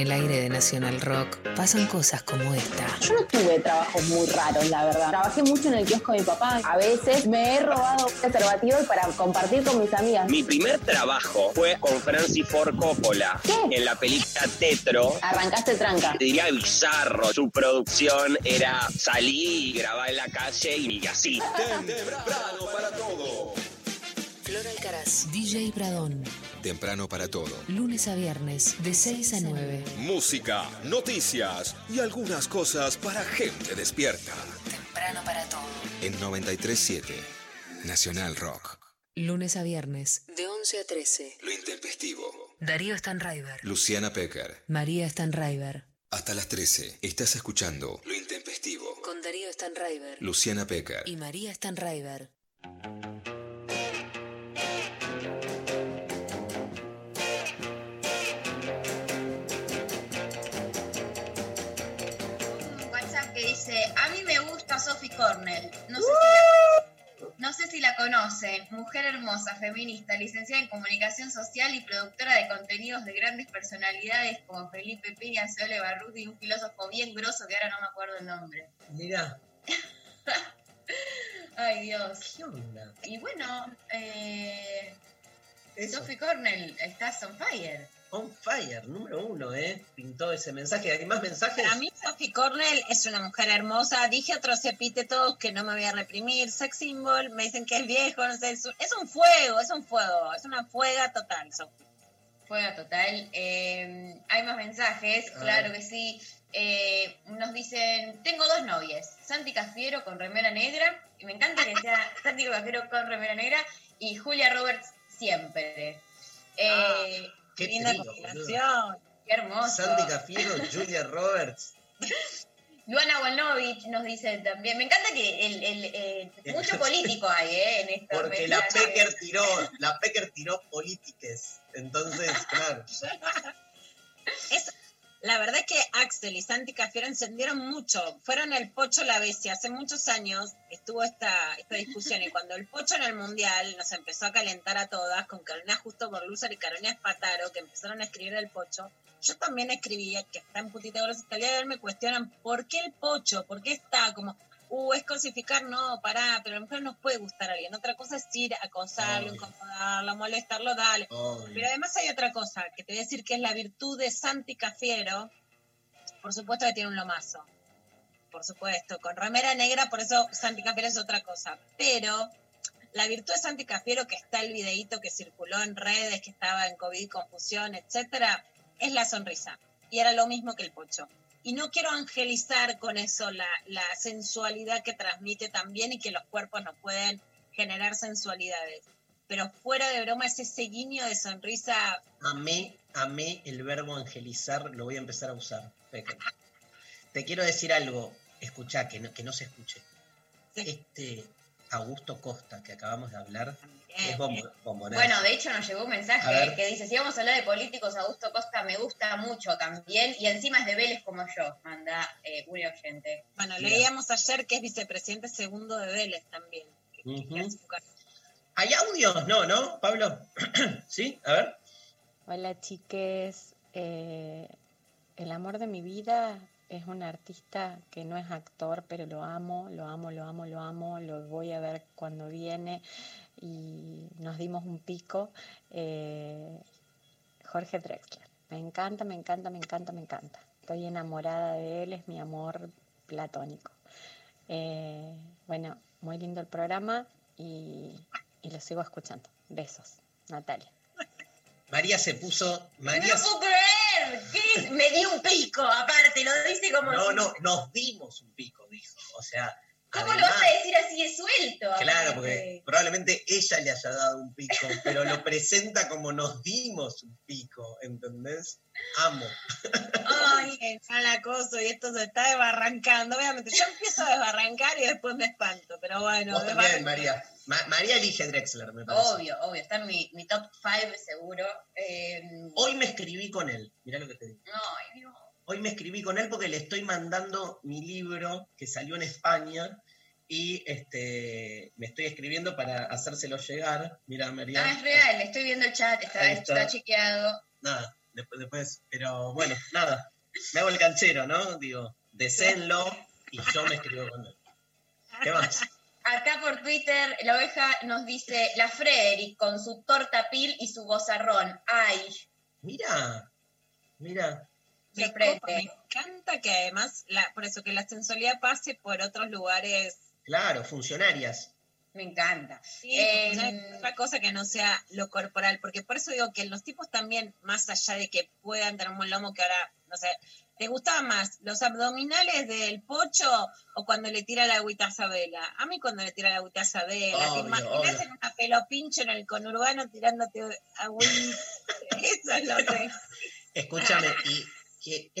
[SPEAKER 6] El aire de Nacional Rock pasan cosas como esta.
[SPEAKER 7] Yo no tuve trabajos muy raros, la verdad. Trabajé mucho en el kiosco de mi papá. A veces me he robado preservativos para compartir con mis amigas.
[SPEAKER 8] Mi primer trabajo fue con Francis Ford Coppola en la película Tetro.
[SPEAKER 7] Arrancaste tranca.
[SPEAKER 8] Te diría bizarro. Su producción era salir y grabar en la calle y así.
[SPEAKER 9] Temprano para todo.
[SPEAKER 6] Flor Alcaraz, DJ Pradón.
[SPEAKER 9] Temprano para todo.
[SPEAKER 6] Lunes a viernes, de 6 a 9.
[SPEAKER 9] Música, noticias y algunas cosas para gente despierta.
[SPEAKER 6] Temprano para todo.
[SPEAKER 9] En 937 Nacional Rock.
[SPEAKER 6] Lunes a viernes, de 11 a 13.
[SPEAKER 9] Lo intempestivo.
[SPEAKER 6] Darío Stanraiver.
[SPEAKER 9] Luciana Pecker.
[SPEAKER 6] María Stanraiver.
[SPEAKER 9] Hasta las 13 estás escuchando Lo intempestivo.
[SPEAKER 6] Con Darío Stanraiver.
[SPEAKER 9] Luciana Pecker.
[SPEAKER 6] Y María Stanraiver.
[SPEAKER 4] Sophie Cornell. No sé, si la, no sé si la conocen. Mujer hermosa, feminista, licenciada en comunicación social y productora de contenidos de grandes personalidades como Felipe Piña, Sole Barruti y un filósofo bien grosso que ahora no me acuerdo el nombre.
[SPEAKER 2] Mirá,
[SPEAKER 4] Ay, Dios.
[SPEAKER 2] ¿qué onda?
[SPEAKER 4] Y bueno, eh. Sophie Cornell, estás on fire.
[SPEAKER 2] On fire, número uno, ¿eh? Pintó ese mensaje. ¿Hay más mensajes?
[SPEAKER 3] Para mí, Sophie Cornell es una mujer hermosa. Dije otros epítetos que no me voy a reprimir. Sex symbol, me dicen que es viejo, no sé. Es un, es un fuego, es un fuego. Es una fuega total, Sophie.
[SPEAKER 4] Fuega total. Eh, hay más mensajes, claro que sí. Eh, nos dicen, tengo dos novias, Santi Cafiero con remera negra, y me encanta que sea Santi Cafiero con remera negra, y Julia Roberts siempre. Eh,
[SPEAKER 2] qué
[SPEAKER 3] Linda
[SPEAKER 2] trío, boludo.
[SPEAKER 3] combinación.
[SPEAKER 4] Qué hermoso.
[SPEAKER 2] Sandy Cafiero, Julia Roberts.
[SPEAKER 4] Luana Wolnovich nos dice también. Me encanta que el, el, mucho político hay, ¿eh? En esto.
[SPEAKER 2] Porque la Pecker tiró, la Pecker tiró polítiques. Entonces, claro.
[SPEAKER 3] Es- la verdad es que Axel y Santi Cafiero encendieron mucho. Fueron el Pocho la bestia. Hace muchos años estuvo esta, esta discusión y cuando el Pocho en el Mundial nos empezó a calentar a todas con Carolina Justo Borlúzar y Carolina Espataro que empezaron a escribir el Pocho, yo también escribía que está en putita grosa hasta el día de hoy me cuestionan ¿por qué el Pocho? ¿Por qué está como Uh, es cosificar, no, pará, pero a la mujer nos puede gustar a alguien. Otra cosa es ir a acosarlo, incomodarlo, molestarlo, dale.
[SPEAKER 2] Obvio.
[SPEAKER 3] Pero además hay otra cosa que te voy a decir que es la virtud de Santi Cafiero. Por supuesto que tiene un lomazo. Por supuesto, con remera negra, por eso Santi Cafiero es otra cosa. Pero la virtud de Santi Cafiero, que está el videíto que circuló en redes, que estaba en COVID, confusión, etcétera, es la sonrisa. Y era lo mismo que el pocho. Y no quiero angelizar con eso la, la sensualidad que transmite también y que los cuerpos no pueden generar sensualidades. Pero fuera de broma, es ese guiño de sonrisa
[SPEAKER 2] Amé, amé el verbo angelizar, lo voy a empezar a usar. Te quiero decir algo, escuchá, que no, que no se escuche. Este Augusto Costa que acabamos de hablar
[SPEAKER 4] Bueno, de hecho nos llegó un mensaje que dice, si vamos a hablar de políticos, Augusto Costa me gusta mucho también, y encima es de Vélez como yo, manda eh, un oyente.
[SPEAKER 3] Bueno,
[SPEAKER 2] Mira.
[SPEAKER 3] leíamos ayer que es vicepresidente segundo de Vélez también.
[SPEAKER 2] ¿Hay audios? No, ¿no, Pablo? ¿Sí? A ver.
[SPEAKER 13] Hola chiques, Eh, el amor de mi vida es un artista que no es actor, pero lo amo, lo amo, lo amo, lo amo, lo voy a ver cuando viene y nos dimos un pico. Eh, Jorge Drexler, me encanta, me encanta, me encanta, me encanta. Estoy enamorada de él, es mi amor platónico. Eh, bueno, muy lindo el programa y, y lo sigo escuchando. Besos, Natalia.
[SPEAKER 2] María se puso. María
[SPEAKER 4] ¡No puedo creer! ¿Qué es? Me dio un pico, aparte, lo dice como...
[SPEAKER 2] No,
[SPEAKER 4] si-
[SPEAKER 2] no, nos dimos un pico, dijo. O sea,
[SPEAKER 4] ¿Cómo lo vas a decir así de suelto?
[SPEAKER 2] Claro, porque probablemente ella le haya dado un pico, pero lo presenta como nos dimos un pico, ¿entendés? Amo.
[SPEAKER 3] Ay, está la cosa y esto se está desbarrancando. Obviamente, yo empiezo a desbarrancar y después me espanto, pero bueno.
[SPEAKER 2] Vos también,
[SPEAKER 3] desbarranco.
[SPEAKER 2] María. Ma- María elige Drexler, me parece.
[SPEAKER 4] Obvio, obvio, está en mi, mi top 5 seguro. Eh,
[SPEAKER 2] Hoy me escribí con él, mirá lo que te digo.
[SPEAKER 4] Ay, Dios.
[SPEAKER 2] Hoy me escribí con él porque le estoy mandando mi libro que salió en España y este me estoy escribiendo para hacérselo llegar. Mira, María.
[SPEAKER 4] Ah, es real, estoy viendo el chat, está,
[SPEAKER 2] está.
[SPEAKER 4] está chequeado.
[SPEAKER 2] Nada, después, después, pero bueno, nada. Me hago el canchero, ¿no? Digo, deseenlo y yo me escribo con él. ¿Qué más?
[SPEAKER 4] Acá por Twitter, la oveja nos dice, la Frederick con su torta pil y su gozarrón. Ay,
[SPEAKER 2] Mira, mira.
[SPEAKER 3] Me, me encanta que además, la, por eso que la sensualidad pase por otros lugares.
[SPEAKER 2] Claro, funcionarias.
[SPEAKER 4] me encanta.
[SPEAKER 3] Sí,
[SPEAKER 4] Eh,
[SPEAKER 3] no hay otra cosa que no sea lo corporal, porque por eso digo que los tipos también, más allá de que puedan tener un buen lomo, que ahora, no sé, ¿te gustaban más los abdominales del pocho o cuando le tira la agüita a Sabela? A mí cuando le tira la agüita a Sabela, ¿te imaginas
[SPEAKER 2] obvio.
[SPEAKER 3] en una pelo pincho en el conurbano tirándote agüita? Eso es lo que...
[SPEAKER 2] Escúchame, y que,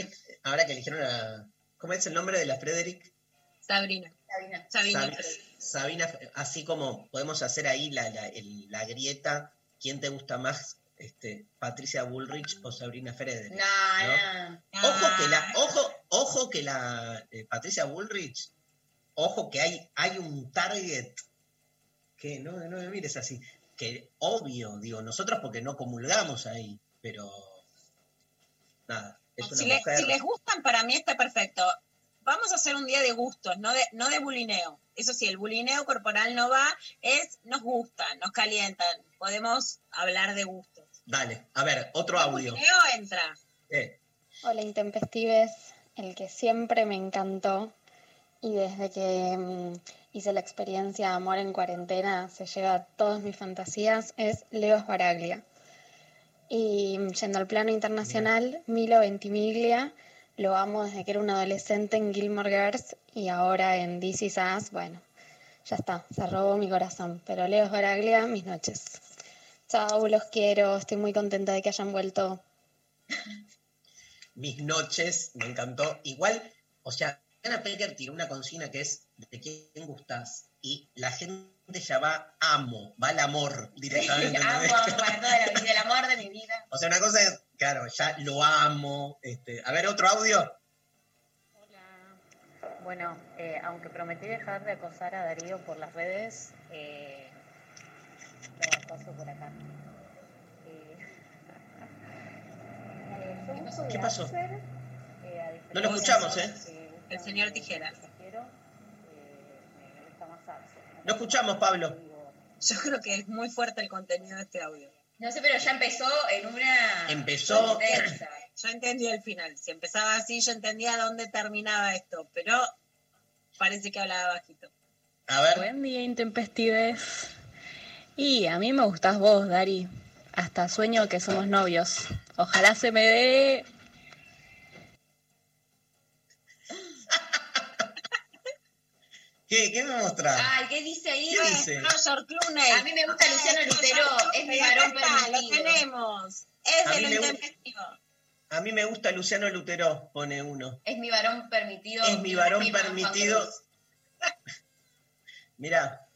[SPEAKER 2] ahora que eligieron a. ¿Cómo es el nombre de la Frederick?
[SPEAKER 3] Sabrina.
[SPEAKER 4] Sabina.
[SPEAKER 3] Sabina.
[SPEAKER 2] Sabi- Sabina, así como podemos hacer ahí la, la, el- la grieta, ¿quién te gusta más? Este, Patricia Bullrich o Sabrina Frederick.
[SPEAKER 4] No,
[SPEAKER 2] ¿no?
[SPEAKER 4] no.
[SPEAKER 2] Ojo que la, ojo, ojo que la eh, Patricia Bullrich, ojo que hay, hay un target que no, no me mires así, que obvio, digo, nosotros porque no comulgamos ahí, pero nada, es una
[SPEAKER 3] si, le-
[SPEAKER 2] mujer.
[SPEAKER 3] si les gustan, para mí está perfecto. Vamos a hacer un día de gustos, no de, no de bulineo. Eso sí, el bulineo corporal no va, es nos gustan, nos calientan. Podemos hablar de gustos.
[SPEAKER 2] Dale, a ver, otro audio.
[SPEAKER 3] Bulineo entra.
[SPEAKER 2] Eh,
[SPEAKER 13] Hola Intempestives, el que siempre me encantó y desde que mm, hice la experiencia Amor en Cuarentena se lleva a todas mis fantasías es Leo Sbaraglia. Y mm, yendo al plano internacional, Milo Ventimiglia, lo amo desde que era un adolescente en Gilmore Girls y ahora en This Is Us, bueno, ya está, se robó mi corazón. Pero Leo Sbaraglia, mis noches.
[SPEAKER 14] Chao, los quiero. Estoy muy contenta de que hayan vuelto.
[SPEAKER 2] Mis noches, me encantó. Igual, o sea, Ana Pecker tiró una consigna que es de quién gustás. Y la gente ya va amo, va al amor directamente.
[SPEAKER 4] amo, amo para toda la vida, el amor de mi vida.
[SPEAKER 2] O sea, una cosa es, claro, ya lo amo. Este, a ver, otro audio.
[SPEAKER 15] Bueno, eh, aunque prometí dejar de acosar a Darío por las redes, eh, lo paso por acá. Eh, eh, yo uso
[SPEAKER 2] ¿Qué pasó?
[SPEAKER 15] Eh, a
[SPEAKER 2] No lo escuchamos, ¿eh?
[SPEAKER 3] El señor Tijeras.
[SPEAKER 15] quiero, eh, me gusta más
[SPEAKER 2] No escuchamos, Pablo.
[SPEAKER 3] Yo creo que es muy fuerte el contenido de este audio.
[SPEAKER 4] No sé, pero ya empezó en una...
[SPEAKER 2] Empezó-.
[SPEAKER 3] Yo entendí el final. Si empezaba así, yo entendía dónde terminaba esto, pero parece que hablaba bajito.
[SPEAKER 2] A ver.
[SPEAKER 14] Buen día, intempestives. Y a mí me gustás vos, Dari. Hasta sueño que somos novios. Ojalá se me dé.
[SPEAKER 2] ¿Qué, qué me mostrás?
[SPEAKER 4] Ay, ¿qué dice ahí?
[SPEAKER 2] ¿Qué dice?
[SPEAKER 3] No, George Clooney.
[SPEAKER 4] A mí me gusta Luciano Lutero, es mi varón permitido.
[SPEAKER 3] Lo tenemos. Es de lo intempestivo.
[SPEAKER 2] A mí me gusta Luciano Lutero, pone uno.
[SPEAKER 4] Es mi varón permitido.
[SPEAKER 2] Es mi varón permitido. Mirá,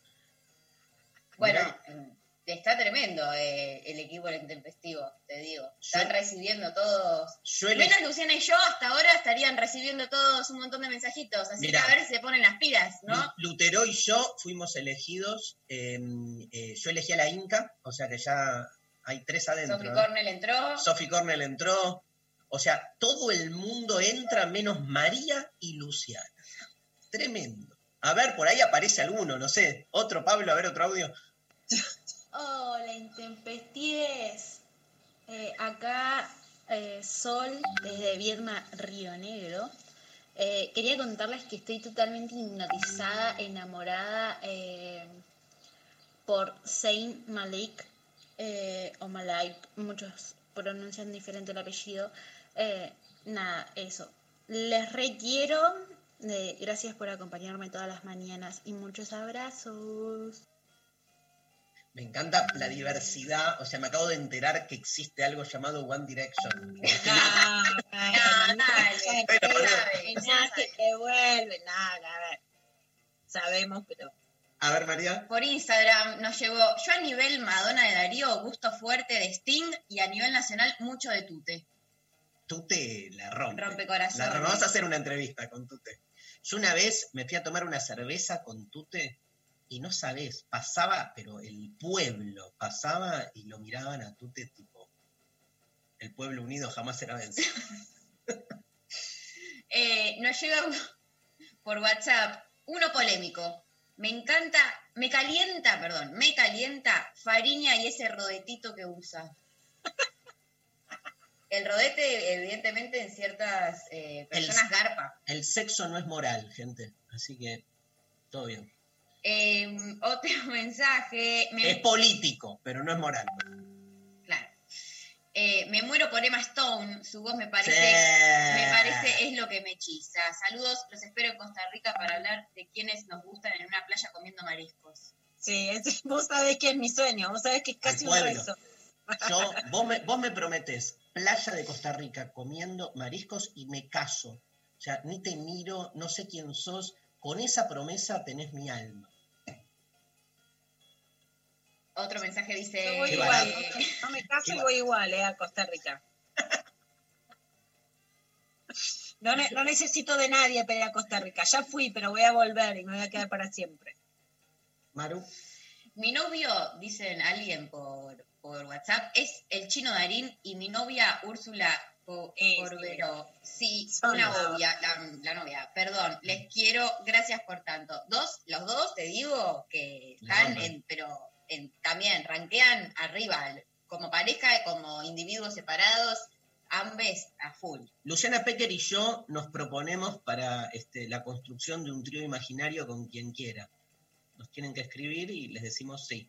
[SPEAKER 4] Bueno,
[SPEAKER 2] Mirá.
[SPEAKER 4] Está tremendo eh, el equipo del intempestivo, te digo. Están
[SPEAKER 2] Yo-
[SPEAKER 4] recibiendo todos. Menos Luciana y yo, hasta ahora estarían recibiendo todos un montón de mensajitos. Así
[SPEAKER 2] Mirá.
[SPEAKER 4] que a ver si se ponen las pilas, ¿no?
[SPEAKER 2] Lu- Lutero y yo fuimos elegidos. eh, eh, yo elegí a la Inca, o sea que ya hay tres adentro.
[SPEAKER 4] Sophie
[SPEAKER 2] ¿no?
[SPEAKER 4] Cornell entró.
[SPEAKER 2] Sophie Cornell entró. O sea, todo el mundo entra menos María y Luciana. Tremendo. A ver, por ahí aparece alguno, no sé. Otro, Pablo, a ver otro audio.
[SPEAKER 14] Hola, intempestives. Eh, acá eh, Sol desde Viedma, Río Negro. Eh, quería contarles que estoy totalmente hipnotizada, enamorada eh, por Zayn Malik o Malik, muchos pronuncian diferente el apellido. Nada, eso. Les requiero. Gracias por acompañarme todas las mañanas y muchos abrazos.
[SPEAKER 2] Me encanta la diversidad. O sea, me acabo de enterar que existe algo llamado One Direction.
[SPEAKER 3] No,
[SPEAKER 4] dale,
[SPEAKER 2] Pero,
[SPEAKER 3] no, mensaje que vuelve, nada, a ver. Sabemos, pero.
[SPEAKER 2] A ver, María.
[SPEAKER 4] Por Instagram nos llegó, yo a nivel Madonna de Darío, gusto fuerte de Sting y a nivel nacional mucho de Tute.
[SPEAKER 2] Tute la rompe.
[SPEAKER 4] Rompe corazones.
[SPEAKER 2] La rompe. Vamos a hacer una entrevista con Tute. Yo una vez me fui a tomar una cerveza con Tute y no sabés, pasaba, pero el pueblo pasaba y lo miraban a Tute tipo, el pueblo unido jamás será vencido.
[SPEAKER 4] Eh, nos llega uno por WhatsApp, uno polémico. Me encanta, me calienta, perdón, me calienta Fariña y ese rodetito que usa. El rodete, evidentemente, en ciertas eh, personas garpa.
[SPEAKER 2] El sexo no es moral, gente. Así que, todo bien.
[SPEAKER 4] Eh, otro mensaje. Me,
[SPEAKER 2] Es político, pero no es moral.
[SPEAKER 4] claro. Eh, me muero por Emma Stone. Su voz me parece,
[SPEAKER 2] Sí.
[SPEAKER 4] me parece es lo que me hechiza. Saludos, los espero en Costa Rica para hablar de quienes nos gustan en una playa comiendo mariscos.
[SPEAKER 3] Sí, es- vos sabés que es mi sueño, vos sabés que es casi un rezo.
[SPEAKER 2] Yo, vos me, vos me prometés playa de Costa Rica comiendo mariscos y me caso. O sea, ni te miro, no sé quién sos. Con esa promesa tenés mi alma.
[SPEAKER 4] Otro mensaje dice.
[SPEAKER 3] Yo voy igual, no, no me caso y voy igual, eh, a Costa Rica. No, ne- no necesito de nadie para ir a Costa Rica. Ya fui, pero voy a volver y me voy a quedar para siempre.
[SPEAKER 2] Maru.
[SPEAKER 4] Mi novio, dicen alguien por, por WhatsApp, es el chino Darín y mi novia Úrsula Co- Corbero. Sí, una
[SPEAKER 3] la-
[SPEAKER 4] obvia, la, la novia. Perdón, les quiero, gracias por tanto. Dos, los dos, te digo, que están en, pero también ranquean arriba, como pareja, como individuos separados, ambes a full.
[SPEAKER 2] Luciana Pecker y yo nos proponemos para este, la construcción de un trío imaginario con quien quiera. Nos tienen que escribir y les decimos sí.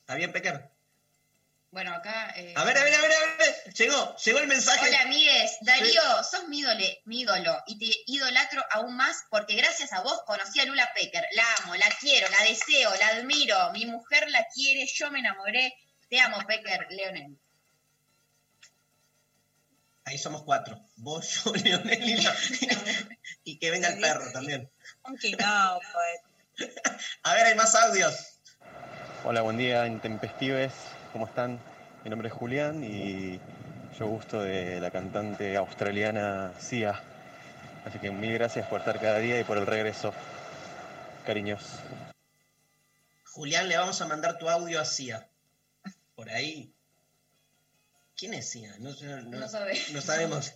[SPEAKER 2] ¿Está bien, Pecker?
[SPEAKER 4] Bueno, acá. eh,
[SPEAKER 2] A ver, a ver, a ver, a ver. Llegó, llegó el mensaje.
[SPEAKER 4] Hola, amigues. Darío, sos mi, ídolo y te idolatro aún más porque gracias a vos conocí a Lula Pecker. La amo, la quiero, la deseo, la admiro. Mi mujer la quiere, yo me enamoré. Te amo, Pecker, Leonel.
[SPEAKER 2] Ahí somos cuatro. Vos, yo, Leonel y, la- y que venga el perro también.
[SPEAKER 3] Un quilombo, pues.
[SPEAKER 2] A ver, hay más audios.
[SPEAKER 16] Hola, buen día, intempestives. ¿Cómo están? Mi nombre es Julián y yo gusto de la cantante australiana Sia. Así que mil gracias por estar cada día y por el regreso. Cariños.
[SPEAKER 2] Julián, le vamos a mandar tu audio a Cia. Por ahí. ¿Quién es Cia? No, no-
[SPEAKER 4] no
[SPEAKER 2] sabemos.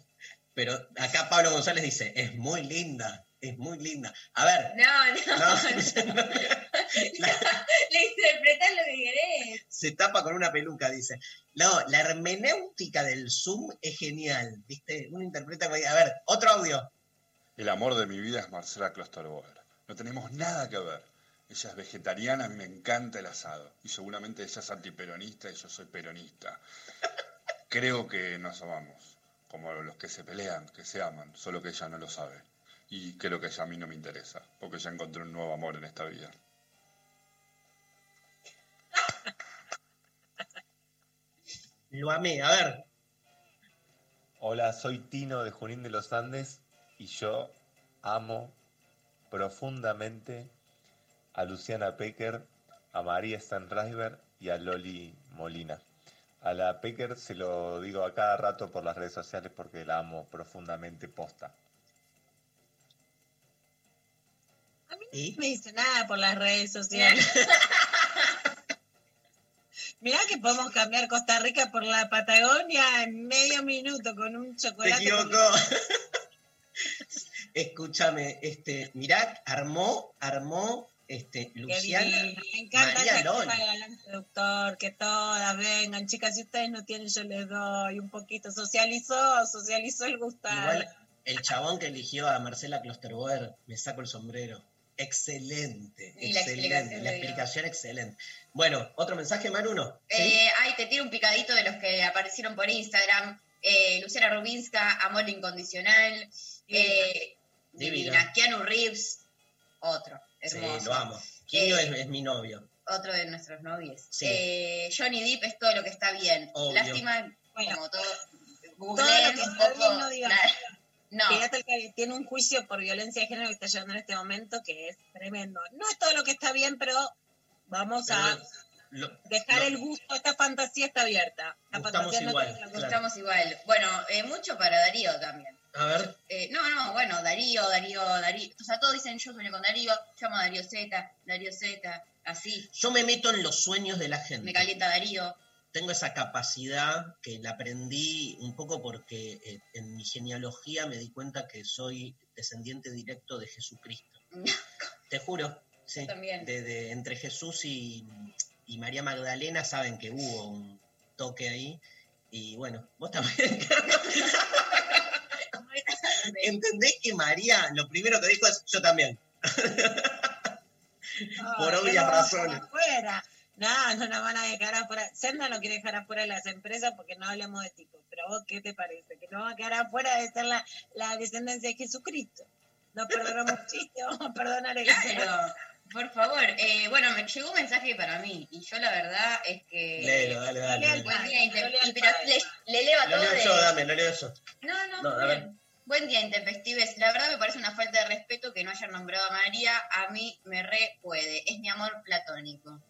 [SPEAKER 2] Pero acá Pablo González dice, es muy linda, es muy linda. A ver,
[SPEAKER 4] No, no.
[SPEAKER 2] No.
[SPEAKER 4] Le interpretás lo que querés.
[SPEAKER 2] se tapa con una peluca, dice. No, la hermenéutica del Zoom es genial, ¿viste? Uno interpreta... A ver, otro audio.
[SPEAKER 17] El amor de mi vida es Marcela Klosterboer. No tenemos nada que ver. Ella es vegetariana, a mí me encanta el asado. Y seguramente ella es antiperonista y yo soy peronista. Creo que nos amamos, como los que se pelean, que se aman, solo que ella no lo sabe. Y creo que ella a mí no me interesa, porque ya encontré un nuevo amor en esta vida.
[SPEAKER 2] Lo amé, a ver.
[SPEAKER 18] Hola, soy Tino de Junín de los Andes y yo amo profundamente a Luciana Pecker, a María Stanriver y a Loli Molina. A la Pecker se lo digo a cada rato por las redes sociales porque la amo profundamente posta.
[SPEAKER 2] ¿Y?
[SPEAKER 3] Me dice nada por las redes sociales. Mirá que podemos cambiar Costa Rica por la Patagonia en medio minuto con un
[SPEAKER 2] Te
[SPEAKER 3] chocolate.
[SPEAKER 2] equivocó. Escúchame, este, mirá, armó, armó, este, Luciana.
[SPEAKER 3] Me encanta
[SPEAKER 2] María
[SPEAKER 3] galán seductor, que todas vengan, chicas, si ustedes no tienen, yo les doy un poquito. Socializó, socializó el gustar.
[SPEAKER 2] Igual el chabón que eligió a Marcela Klosterboer, me saco el sombrero. Excelente,
[SPEAKER 4] Y la
[SPEAKER 2] excelente.
[SPEAKER 4] explicación
[SPEAKER 2] La explicación excelente. Bueno, otro mensaje, Maruno.
[SPEAKER 4] Eh, ay, te tiro un picadito de los que aparecieron por Instagram. Eh, Luciana Rubinska, Amor Incondicional. Eh,
[SPEAKER 2] Divina.
[SPEAKER 4] divina. Keanu Reeves, otro.
[SPEAKER 2] Sí,
[SPEAKER 4] Hermoso.
[SPEAKER 2] lo amo.
[SPEAKER 4] Eh,
[SPEAKER 2] es, es mi novio.
[SPEAKER 4] Otro de nuestros novios.
[SPEAKER 2] Sí.
[SPEAKER 4] Eh, Johnny Depp es todo lo que está bien.
[SPEAKER 2] Obvio.
[SPEAKER 4] Lástima, como todo.
[SPEAKER 3] Todo
[SPEAKER 4] Googleen
[SPEAKER 3] lo que está
[SPEAKER 4] poco.
[SPEAKER 3] bien no digas.
[SPEAKER 4] No.
[SPEAKER 3] Fíjate el que tiene un juicio por violencia de género que está llevando en este momento que es tremendo. No es todo lo que está bien, pero vamos a
[SPEAKER 2] Lo-
[SPEAKER 3] dejar
[SPEAKER 2] lo-
[SPEAKER 3] el gusto, esta fantasía está abierta. La
[SPEAKER 2] Gustamos
[SPEAKER 3] fantasía no
[SPEAKER 2] igual,
[SPEAKER 3] la
[SPEAKER 2] claro.
[SPEAKER 4] Estamos igual. Bueno, eh, mucho para Darío también.
[SPEAKER 2] A ver,
[SPEAKER 4] Eh, no, no, bueno, Darío, Darío, Darío. O sea, todos dicen yo soy con Darío, yo amo a Darío Z, Darío Z, así.
[SPEAKER 2] yo me meto en los sueños de la gente.
[SPEAKER 4] Me calienta Darío.
[SPEAKER 2] Tengo esa capacidad que la aprendí un poco porque eh, en mi genealogía me di cuenta que soy descendiente directo de Jesucristo. Te juro, sí.
[SPEAKER 4] También.
[SPEAKER 2] De, de- entre Jesús y, y María Magdalena saben que hubo un toque ahí. Y bueno, vos también. ¿Entendés que María lo primero que dijo es yo también? Por obvias razones.
[SPEAKER 3] Afuera. No, no nos van a dejar afuera. Senda no quiere dejar afuera de las empresas porque no hablamos de tipo. Pero vos, ¿qué te parece? Que no va a quedar afuera de ser la, la descendencia de Jesucristo. No perdonamos chiste, vamos a perdonar el
[SPEAKER 4] Claro, por favor. Eh, bueno, me llegó un mensaje para mí y yo la verdad es que...
[SPEAKER 2] Léelo, dale, dale, dale.
[SPEAKER 4] Buen día, inter-
[SPEAKER 3] Leo al
[SPEAKER 4] y pero le, le leo a
[SPEAKER 2] Lo
[SPEAKER 4] todos
[SPEAKER 2] leo yo, dame, lo leo yo.
[SPEAKER 4] No, no,
[SPEAKER 2] No,
[SPEAKER 4] bien. Buen día, intempestives. La verdad me parece una falta de respeto que no hayan nombrado a María. A mí me re puede. Es mi amor platónico.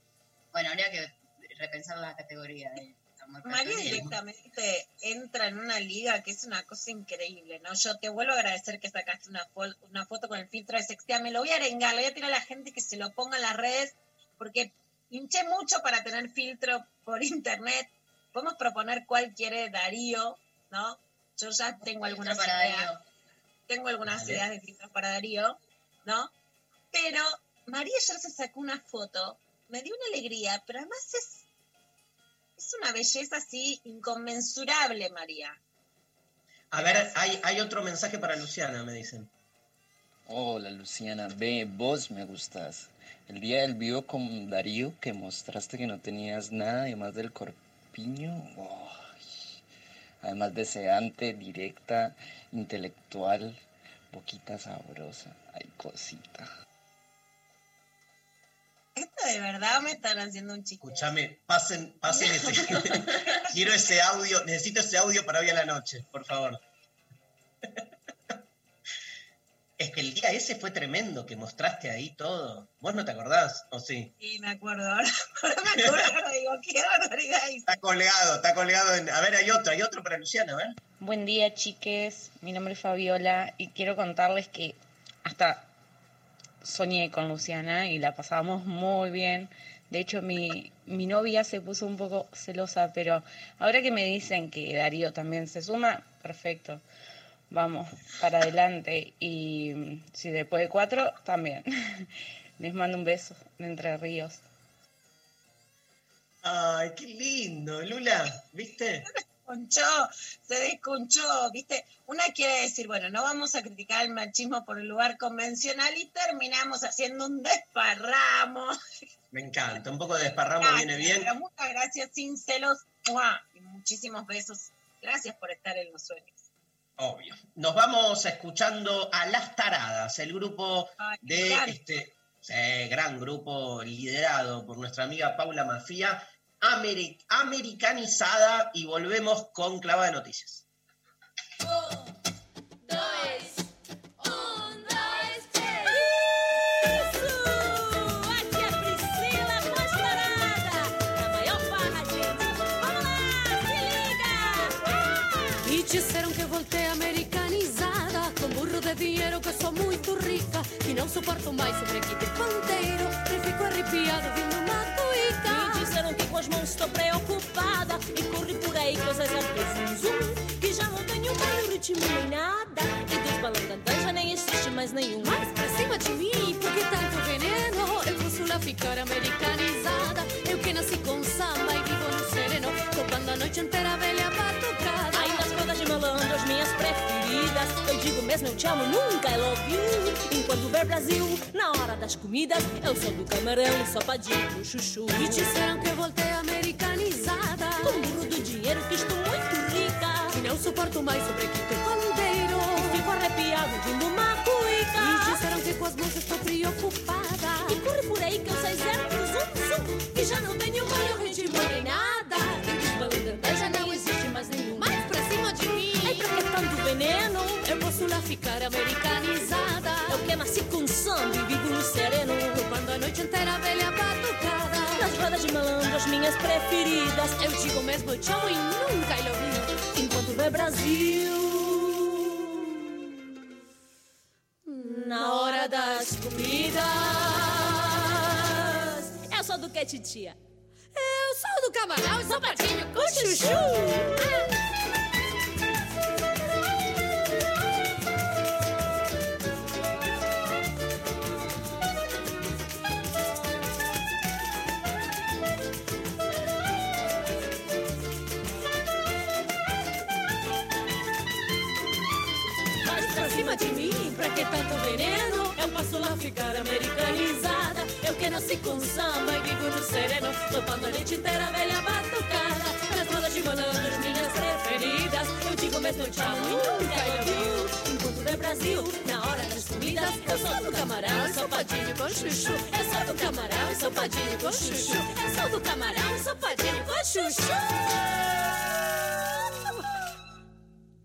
[SPEAKER 4] Bueno, habría que repensar la categoría de amor
[SPEAKER 3] María directamente entra en una liga que es una cosa increíble, ¿no? Yo te vuelvo a agradecer que sacaste una, fo- una foto con el filtro de sextea. Me lo voy a arengar, le voy a tirar a la gente que se lo ponga en las redes, porque hinché mucho para tener filtro por internet. Podemos proponer cuál quiere Darío, ¿no? Yo ya tengo algunas ideas. Tengo algunas ideas de filtros para Darío, ¿no? Pero María ayer se sacó una foto, me dio una alegría, pero además es es una belleza así inconmensurable, María.
[SPEAKER 2] A ver, hay, hay otro mensaje para Luciana, me dicen.
[SPEAKER 19] Hola Luciana, ve, vos me gustas. El día del vivo con Darío que mostraste que no tenías nada además del, cor- Piño. Ay. Además deseante, directa, intelectual, boquita sabrosa. Ay, cosita.
[SPEAKER 3] Esto de verdad me están haciendo un chico.
[SPEAKER 2] Escúchame, pasen, pasen ese. Quiero ese audio, necesito ese audio para hoy a la noche, por favor. Es que el día ese fue tremendo, que mostraste ahí todo. ¿Vos no te acordás? ¿O sí?
[SPEAKER 3] Sí, me acuerdo. Ahora, me acuerdo, ahora digo, qué barbaridad.
[SPEAKER 2] Está colgado, está colgado. En... A ver, hay otro, hay otro para Luciana, a ver.
[SPEAKER 15] Buen día, chiques. Mi nombre es Fabiola y quiero contarles que hasta soñé con Luciana y la pasábamos muy bien. De hecho, mi, mi novia se puso un poco celosa, pero ahora que me dicen que Darío también se suma, perfecto. Vamos, para adelante. Y mm, si después de cuatro, también. Les mando un beso de Entre Ríos.
[SPEAKER 2] Ay, qué lindo, Lula, ¿viste?
[SPEAKER 3] Desconchó, se desconchó, ¿viste? Una quiere decir, bueno, no vamos a criticar el machismo por el lugar convencional y terminamos haciendo un desparramo.
[SPEAKER 2] Me encanta, un poco de desparramo
[SPEAKER 3] Gracias,
[SPEAKER 2] viene bien.
[SPEAKER 3] pero Muchas gracias, sin celos, ¡mua! y muchísimos besos. Gracias por estar en los sueños.
[SPEAKER 2] Obvio. Nos vamos escuchando a Las Taradas, el grupo de este sí, gran grupo liderado por nuestra amiga Paula Mafía, ameri- americanizada, y volvemos con Clava de Noticias.
[SPEAKER 20] Disseram que eu voltei americanizada Com burro de dinheiro que sou muito rica E não suporto mais sobrequite panteiro E fico arrepiado vindo uma
[SPEAKER 21] as mãos estou preocupada E corre por aí fiz zoom Que já não tenho mais ritmo nem nada. E dos balangandãs já nem existe mais nenhum.
[SPEAKER 20] Mas pra cima de mim, por que tanto veneno? Eu posso lá ficar americanizada. Eu que nasci com samba e vivo no sereno. Tocando a noite inteira velha
[SPEAKER 21] Eu digo mesmo eu te amo, nunca I love you Enquanto ver Brasil, na hora das comidas Eu sou do camarão, ensopadinho com chuchu.
[SPEAKER 20] E disseram que eu voltei americanizada.
[SPEAKER 21] Com burro do dinheiro que estou muito rica.
[SPEAKER 20] E não suporto mais sobrequite pandeiro.
[SPEAKER 21] Fico arrepiado vindo uma cuica.
[SPEAKER 20] E disseram que com as mãos estou preocupada ficar americanizada.
[SPEAKER 21] Eu que nasci com samba e vivo no sereno.
[SPEAKER 20] Tocando a noite inteira velha batucada.
[SPEAKER 21] Nas rodas de malandro, as minhas preferidas.
[SPEAKER 20] Eu digo mesmo te amo e nunca love you
[SPEAKER 21] Enquanto vê Brasil Na hora das comidas. Eu sou do que, titia?
[SPEAKER 20] Eu sou do camarão e sapatinho com chuchu.
[SPEAKER 21] Mas que tanto veneno? Eu posso lá ficar americanizada. Eu que nasci com samba e vivo no sereno. Topando a noite inteira velha batucada. Nas rodas de malandro, minhas preferidas. Eu digo mesmo eu te amo e nunca love you Enquanto vê Brasil, na hora das comidas Eu sou do camarão, ensopadinho com chuchu. Eu sou do camarão, ensopadinho com chuchu. Eu sou do camarão, ensopadinho com chuchu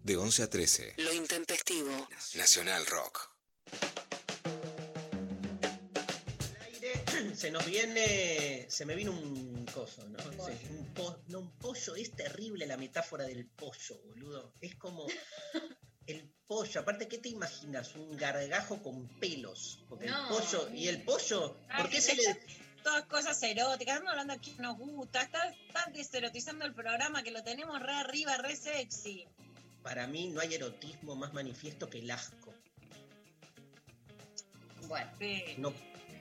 [SPEAKER 9] De 11 a 13.
[SPEAKER 6] Lo intempestivo.
[SPEAKER 9] Nacional Rock.
[SPEAKER 2] Se nos viene, se me vino un coso, ¿no? Sí, un, po- no, un pollo, es terrible la metáfora del pollo, boludo. Es como el pollo, aparte, ¿qué te imaginas? Un gargajo con pelos. Porque
[SPEAKER 3] No.
[SPEAKER 2] el pollo, y el pollo,
[SPEAKER 3] Ay,
[SPEAKER 2] ¿por qué se le...
[SPEAKER 3] Todas cosas eróticas, estamos hablando aquí que nos gusta, está, está deserotizando el programa que lo tenemos re arriba, re sexy.
[SPEAKER 2] Para mí no hay erotismo más manifiesto que el asco.
[SPEAKER 4] Bueno.
[SPEAKER 2] No,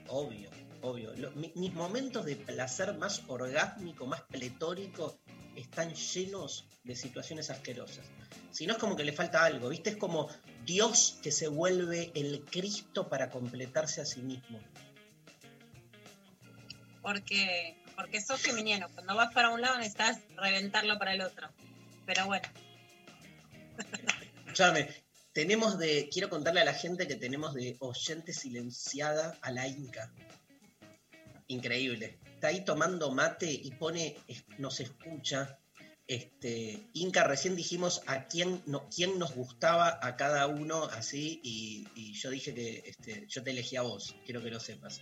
[SPEAKER 2] obvio, obvio. Lo- mi- mis momentos de placer más orgásmico, más pletórico, están llenos de situaciones asquerosas. Si no es como que le falta algo, ¿viste? Es como Dios que se vuelve el Cristo para completarse a sí mismo.
[SPEAKER 3] porque, porque sos geminiano. Cuando vas para un lado necesitas reventarlo para el otro. Pero bueno,
[SPEAKER 2] Escuchame, tenemos de, quiero contarle a la gente que tenemos de oyente silenciada a la Inca. Increíble. Está ahí tomando mate y pone, nos escucha. Este, Inca, recién dijimos a quién, no, quién nos gustaba a cada uno así y, y yo dije que este, yo te elegí a vos, quiero que lo sepas.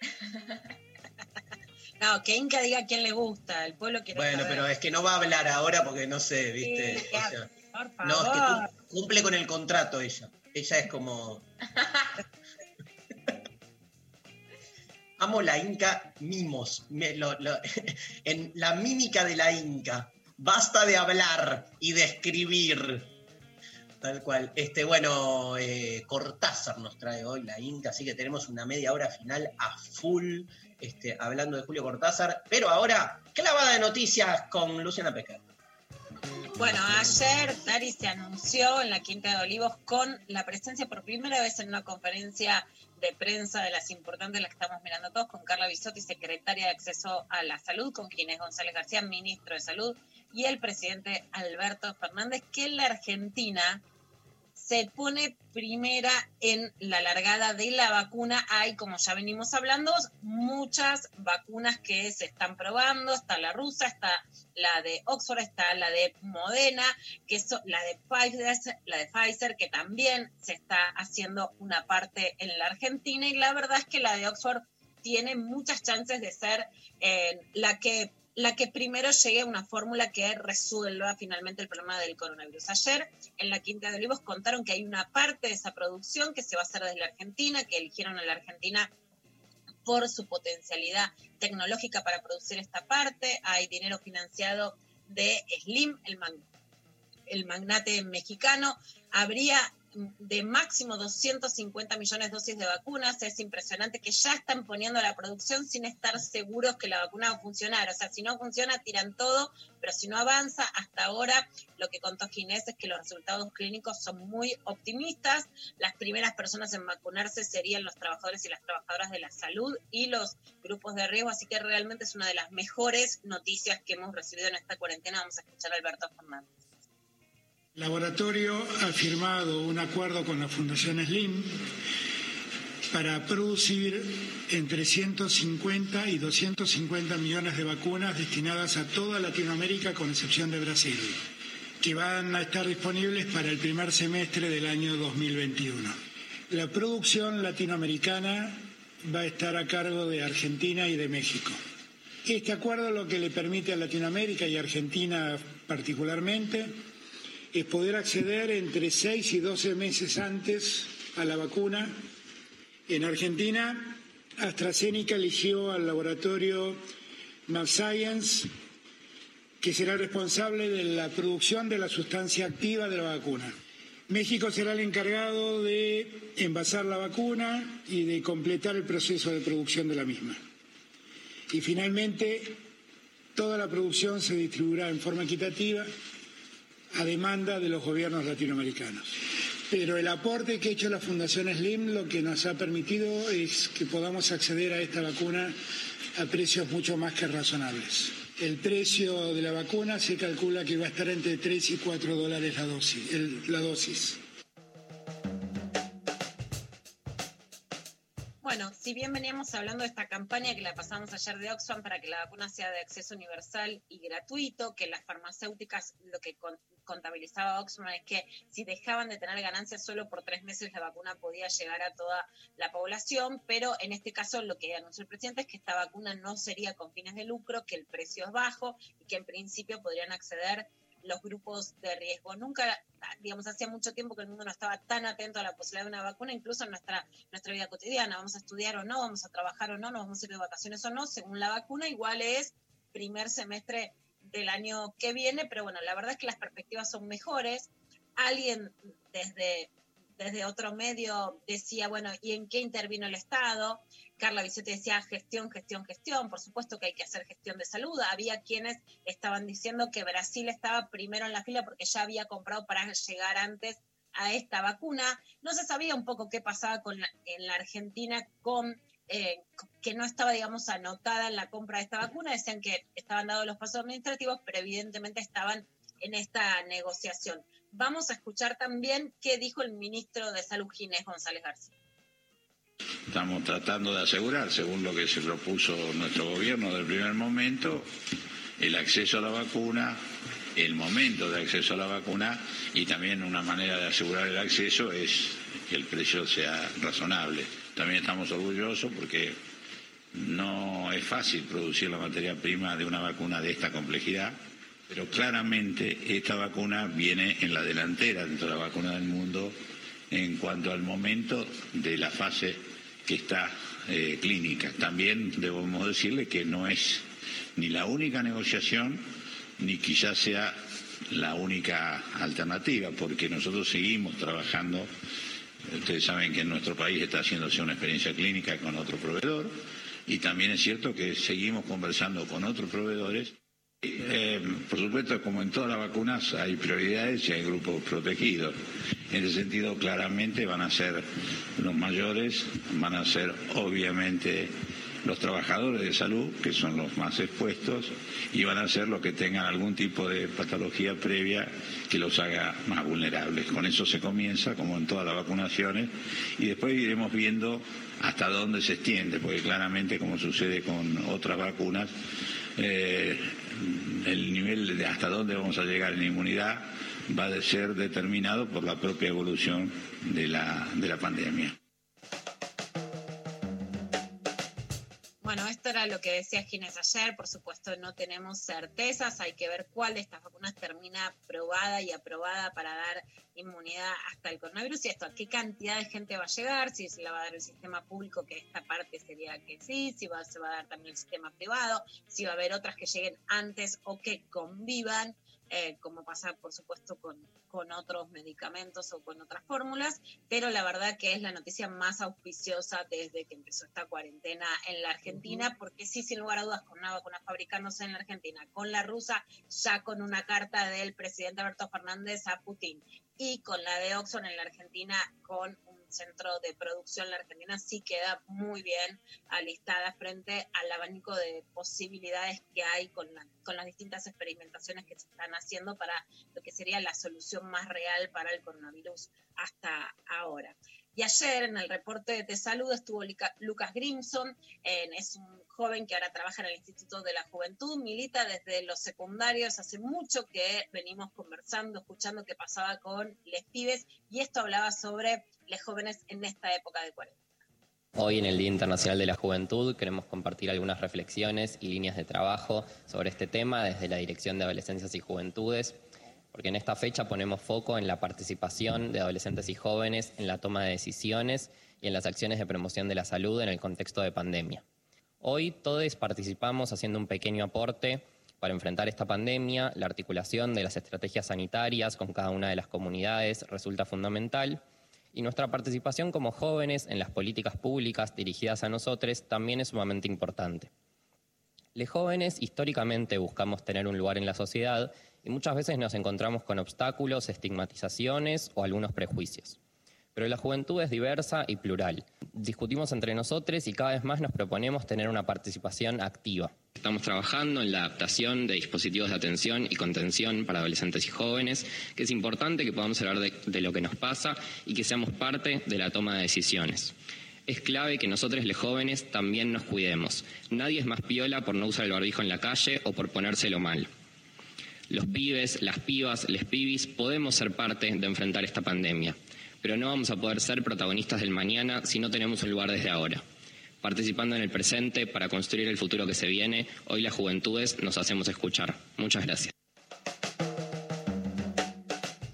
[SPEAKER 3] no, que Inca diga a quién le gusta, el pueblo quiere
[SPEAKER 2] Bueno,
[SPEAKER 3] saber.
[SPEAKER 2] pero es que no va a hablar ahora porque no sé, viste.
[SPEAKER 3] Sí,
[SPEAKER 2] O sea,
[SPEAKER 3] por favor.
[SPEAKER 2] no, es que cum- cumple con el contrato ella. Ella es como. Amo la Inca mimos. me- lo- lo- en la mímica de la Inca. Basta de hablar y de escribir. Tal cual. Este, bueno, eh, Cortázar nos trae hoy la Inca, así que tenemos una media hora final a full este, hablando de Julio Cortázar. Pero ahora, clavada de noticias con Luciana Pecker.
[SPEAKER 3] Bueno, ayer Dari se anunció en la Quinta de Olivos con la presencia por primera vez en una conferencia de prensa de las importantes, la que estamos mirando todos, con Carla Bisotti, secretaria de Acceso a la Salud, con Ginés González García, ministro de Salud, y el presidente Alberto Fernández, que en la Argentina se pone primera en la largada de la vacuna. Hay, como ya venimos hablando, muchas vacunas que se están probando. Está la rusa, está la de Oxford, está la de Modena, que so- la de Pfizer, la de Pfizer, que también se está haciendo una parte en la Argentina. Y la verdad es que la de Oxford tiene muchas chances de ser eh, la que la que primero llegue a una fórmula que resuelva finalmente el problema del coronavirus. Ayer en la Quinta de Olivos contaron que hay una parte de esa producción que se va a hacer desde la Argentina, que eligieron a la Argentina por su potencialidad tecnológica para producir esta parte. Hay dinero financiado de Slim, el, el magnate mexicano. Habría de máximo 250 millones de dosis de vacunas. Es impresionante que ya están poniendo la producción sin estar seguros que la vacuna va a funcionar. O sea, si no funciona, tiran todo, pero si no avanza, hasta ahora lo que contó Ginés es que los resultados clínicos son muy optimistas. Las primeras personas en vacunarse serían los trabajadores y las trabajadoras de la salud y los grupos de riesgo, así que realmente es una de las mejores noticias que hemos recibido en esta cuarentena. Vamos a escuchar a Alberto Fernández.
[SPEAKER 22] El laboratorio ha firmado un acuerdo con la Fundación Slim para producir entre 150 y 250 millones de vacunas destinadas a toda Latinoamérica con excepción de Brasil, que van a estar disponibles para el primer semestre del año 2021. La producción latinoamericana va a estar a cargo de Argentina y de México. Este acuerdo lo que le permite a Latinoamérica y Argentina particularmente es poder acceder entre 6 y 12 meses antes a la vacuna. En Argentina, AstraZeneca eligió al laboratorio MabScience, que será responsable de la producción de la sustancia activa de la vacuna. México será el encargado de envasar la vacuna y de completar el proceso de producción de la misma. Y finalmente, toda la producción se distribuirá en forma equitativa a demanda de los gobiernos latinoamericanos. Pero el aporte que ha hecho la Fundación Slim lo que nos ha permitido es que podamos acceder a esta vacuna a precios mucho más que razonables. El precio de la vacuna se calcula que va a estar entre 3 y 4 dólares la dosis. el- la dosis.
[SPEAKER 3] Si bien veníamos hablando de esta campaña que la pasamos ayer de Oxfam para que la vacuna sea de acceso universal y gratuito, que las farmacéuticas lo que con- contabilizaba Oxfam es que si dejaban de tener ganancias solo por tres meses la vacuna podía llegar a toda la población, pero en este caso lo que anunció el presidente es que esta vacuna no sería con fines de lucro, que el precio es bajo y que en principio podrían acceder los grupos de riesgo. Nunca, digamos, hacía mucho tiempo que el mundo no estaba tan atento a la posibilidad de una vacuna, incluso en nuestra, nuestra vida cotidiana. Vamos a estudiar o no, vamos a trabajar o no, nos vamos a ir de vacaciones o no, según la vacuna, igual es primer semestre del año que viene, pero bueno, la verdad es que las perspectivas son mejores. Alguien desde, desde otro medio decía, bueno, ¿y en qué intervino el Estado? Carla Bisotti decía gestión, gestión, gestión. Por supuesto que hay que hacer gestión de salud. Había quienes estaban diciendo que Brasil estaba primero en la fila porque ya había comprado para llegar antes a esta vacuna. No se sabía un poco qué pasaba con la- en la Argentina con eh, que no estaba, digamos, anotada en la compra de esta vacuna. Decían que estaban dados los pasos administrativos, pero evidentemente estaban en esta negociación. Vamos a escuchar también qué dijo el ministro de Salud, Ginés González García.
[SPEAKER 23] Estamos tratando de asegurar, según lo que se propuso nuestro gobierno del primer momento, el acceso a la vacuna, el momento de acceso a la vacuna y también una manera de asegurar el acceso es que el precio sea razonable. También estamos orgullosos porque no es fácil producir la materia prima de una vacuna de esta complejidad, pero claramente esta vacuna viene en la delantera dentro de la vacuna del mundo en cuanto al momento de la fase que está eh, clínica. También debemos decirle que no es ni la única negociación, ni quizás sea la única alternativa, porque nosotros seguimos trabajando. Ustedes saben que en nuestro país está haciéndose una experiencia clínica con otro proveedor y también es cierto que seguimos conversando con otros proveedores. Eh, por supuesto, como en todas las vacunas, hay prioridades y hay grupos protegidos. En ese sentido, claramente van a ser los mayores, van a ser obviamente los trabajadores de salud, que son los más expuestos, y van a ser los que tengan algún tipo de patología previa que los haga más vulnerables. Con eso se comienza, como en todas las vacunaciones, y después iremos viendo hasta dónde se extiende, porque claramente, como sucede con otras vacunas, eh, el nivel de hasta dónde vamos a llegar en inmunidad va a ser determinado por la propia evolución de la, de la pandemia.
[SPEAKER 3] Esto era lo que decía Ginés ayer. Por supuesto, no tenemos certezas. Hay que ver cuál de estas vacunas termina probada y aprobada para dar inmunidad hasta el coronavirus y esto, a qué cantidad de gente va a llegar, si se la va a dar el sistema público, que esta parte sería que sí, si se va a dar también el sistema privado, si va a haber otras que lleguen antes o que convivan. Eh, como pasa por supuesto con, con otros medicamentos o con otras fórmulas, pero la verdad que es la noticia más auspiciosa desde que empezó esta cuarentena en la Argentina, porque sí, sin lugar a dudas, con una vacuna fabricándose en la Argentina, con la rusa, ya con una carta del presidente Alberto Fernández a Putin y con la de Oxford en la Argentina, con un centro de producción en la Argentina, sí queda muy bien alistada frente al abanico de posibilidades que hay con, la- con las distintas experimentaciones que se están haciendo para lo que sería la solución más real para el coronavirus hasta ahora. Y ayer en el reporte de salud estuvo Lica- Lucas Grimson, es un joven que ahora trabaja en el Instituto de la Juventud, milita desde los secundarios, hace mucho que venimos conversando, escuchando qué pasaba con les pibes, y esto hablaba sobre los jóvenes en esta época de cuarentena.
[SPEAKER 24] Hoy en el Día Internacional de la Juventud queremos compartir algunas reflexiones y líneas de trabajo sobre este tema desde la Dirección de Adolescencias y Juventudes, porque en esta fecha ponemos foco en la participación de adolescentes y jóvenes en la toma de decisiones y en las acciones de promoción de la salud en el contexto de pandemia. Hoy todos participamos haciendo un pequeño aporte para enfrentar esta pandemia. La articulación de las estrategias sanitarias con cada una de las comunidades resulta fundamental y nuestra participación como jóvenes en las políticas públicas dirigidas a nosotros también es sumamente importante. Los jóvenes históricamente buscamos tener un lugar en la sociedad y muchas veces nos encontramos con obstáculos, estigmatizaciones o algunos prejuicios. Pero la juventud es diversa y plural. Discutimos entre nosotros y cada vez más nos proponemos tener una participación activa. Estamos trabajando en la adaptación de dispositivos de atención y contención para adolescentes y jóvenes, que es importante que podamos hablar de, lo que nos pasa y que seamos parte de la toma de decisiones. Es clave que nosotros, los jóvenes, también nos cuidemos. Nadie es más piola por no usar el barbijo en la calle o por ponérselo mal. Los pibes, las pibas, les pibis podemos ser parte de enfrentar esta pandemia, pero no vamos a poder ser protagonistas del mañana si no tenemos un lugar desde ahora. Participando en el presente para construir el futuro que se viene, hoy las juventudes nos hacemos escuchar. Muchas gracias.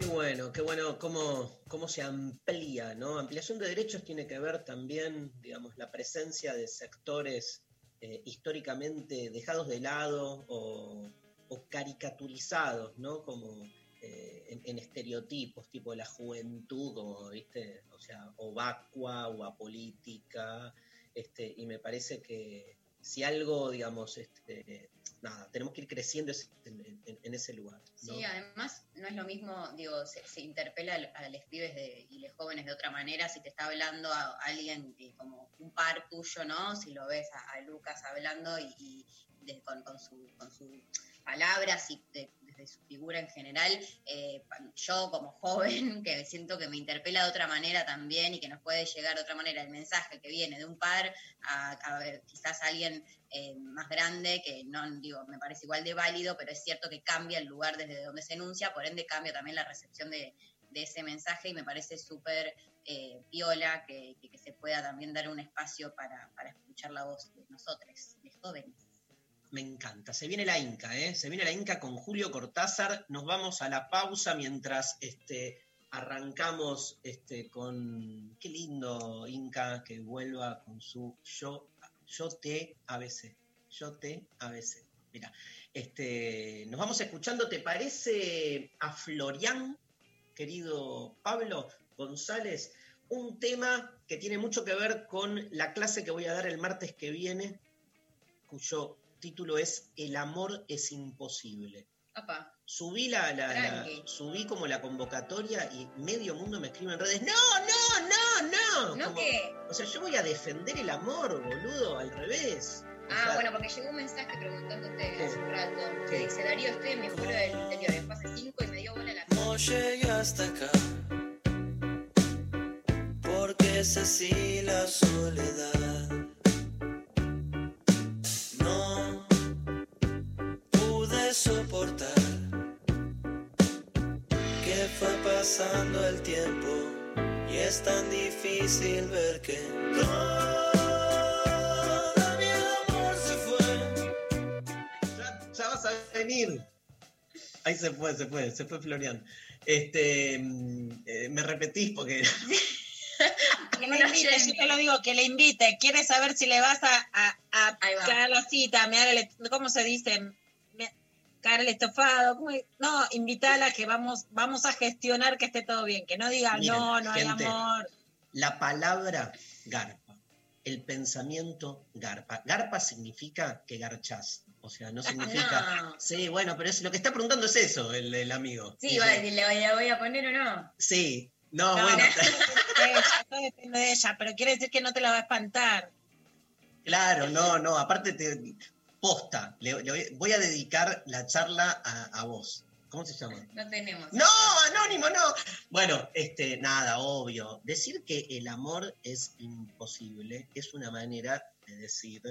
[SPEAKER 2] Qué bueno, qué bueno cómo, cómo se amplía, ¿no? Ampliación de derechos tiene que ver también, digamos, la presencia de sectores eh, históricamente dejados de lado o, o caricaturizados, ¿no? Como eh, en, estereotipos, tipo la juventud, como, ¿viste? O sea, o vacua o apolítica, este, y me parece que, si algo, digamos, este, nada, tenemos que ir creciendo en, ese lugar.
[SPEAKER 4] Sí, además no es lo mismo, digo, se, interpela a los pibes y los jóvenes de otra manera si te está hablando a alguien eh, como un par tuyo, ¿no? Si lo ves a, Lucas hablando y, con, su, con sus palabras y de- desde su figura en general, eh, yo como joven, que siento que me interpela de otra manera también y que nos puede llegar de otra manera el mensaje que viene de un par a, a quizás alguien eh, más grande, que no digo, me parece igual de válido, pero es cierto que cambia el lugar desde donde se enuncia, por ende cambia también la recepción de, ese mensaje y me parece súper eh, viola que, que- que se pueda también dar un espacio para, para escuchar la voz de nosotros, de jóvenes.
[SPEAKER 2] Me encanta. Se viene la Inca, ¿eh? Se viene la Inca con Julio Cortázar. Nos vamos a la pausa mientras este, arrancamos este, con. Qué lindo Inca que vuelva con su Yo, yo te ABC. Yo te ABC. Mira, este, nos vamos escuchando. ¿Te parece a Florian, querido Pablo González? Un tema que tiene mucho que ver con la clase que voy a dar el martes que viene, cuyo título es El amor es imposible. Subí, la, la- la-
[SPEAKER 4] Tranqui.
[SPEAKER 2] subí como la convocatoria y medio mundo me escribe en redes, no, no, no, no.
[SPEAKER 4] ¿No
[SPEAKER 2] Como-
[SPEAKER 4] qué?
[SPEAKER 2] O sea, yo voy a defender el amor, boludo, al revés. O
[SPEAKER 4] Ah,
[SPEAKER 2] sea,
[SPEAKER 4] bueno, porque llegó un mensaje preguntándote
[SPEAKER 2] ¿Qué?
[SPEAKER 4] hace un rato.
[SPEAKER 2] ¿Qué?
[SPEAKER 4] Que dice, Darío, estoy en mi pueblo del interior, en fase 5 y me dio bola la
[SPEAKER 25] No llegué hasta acá, porque es así la soledad. Pasando el tiempo y es tan difícil ver que todo mi amor se fue.
[SPEAKER 2] ya vas a venir. Ahí se fue, se fue, se fue Florian. Este, mm, eh, me repetís porque
[SPEAKER 3] Que le invite, yo te lo digo, que le invite. Quiere saber si le vas a, a, a
[SPEAKER 4] Ahí va.
[SPEAKER 3] caer la cita, me haga el- ¿cómo se dice? Caer el estofado. ¿cómo es? No, invítala que vamos, vamos a gestionar que esté todo bien. Que no diga,
[SPEAKER 2] Miren,
[SPEAKER 3] no, no
[SPEAKER 2] gente,
[SPEAKER 3] hay amor.
[SPEAKER 2] la palabra garpa, el pensamiento garpa. Garpa significa que garchás. O sea, no significa.
[SPEAKER 4] No.
[SPEAKER 2] Sí, bueno, pero es, lo que está preguntando es eso, el, el amigo.
[SPEAKER 4] Sí,
[SPEAKER 2] Dice,
[SPEAKER 4] va a decir, ¿le voy a, voy a poner o no?
[SPEAKER 2] Sí, no,
[SPEAKER 3] No,
[SPEAKER 2] bueno,
[SPEAKER 3] no, depende de ella, pero quiere decir que no te la va a espantar.
[SPEAKER 2] claro, no, no. Aparte, te, posta, le- le voy- voy a dedicar la charla a, a vos. ¿Cómo se llama?
[SPEAKER 4] No tenemos.
[SPEAKER 2] No, anónimo, no. Bueno, este, nada, obvio. Decir que el amor es imposible es una manera de decir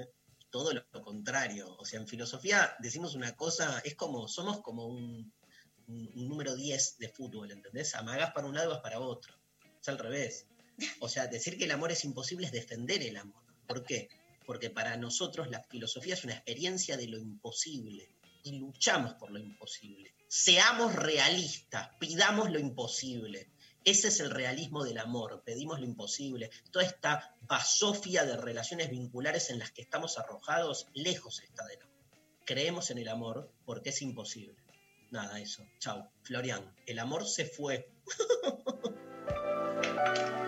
[SPEAKER 2] todo lo contrario. O sea, en filosofía decimos una cosa, es como, somos como un, un- un número 10 de fútbol, ¿entendés? Amagás para un lado, vas para otro. Es al revés. O sea, decir que el amor es imposible es defender el amor. ¿Por qué? Porque para nosotros la filosofía es una experiencia de lo imposible y luchamos por lo imposible. Seamos realistas, pidamos lo imposible. Ese es el realismo del amor, pedimos lo imposible. Toda esta basofia de relaciones vinculares en las que estamos arrojados, lejos está del amor. Creemos en el amor porque es imposible. Nada, eso. Chau. Florian, el amor se fue.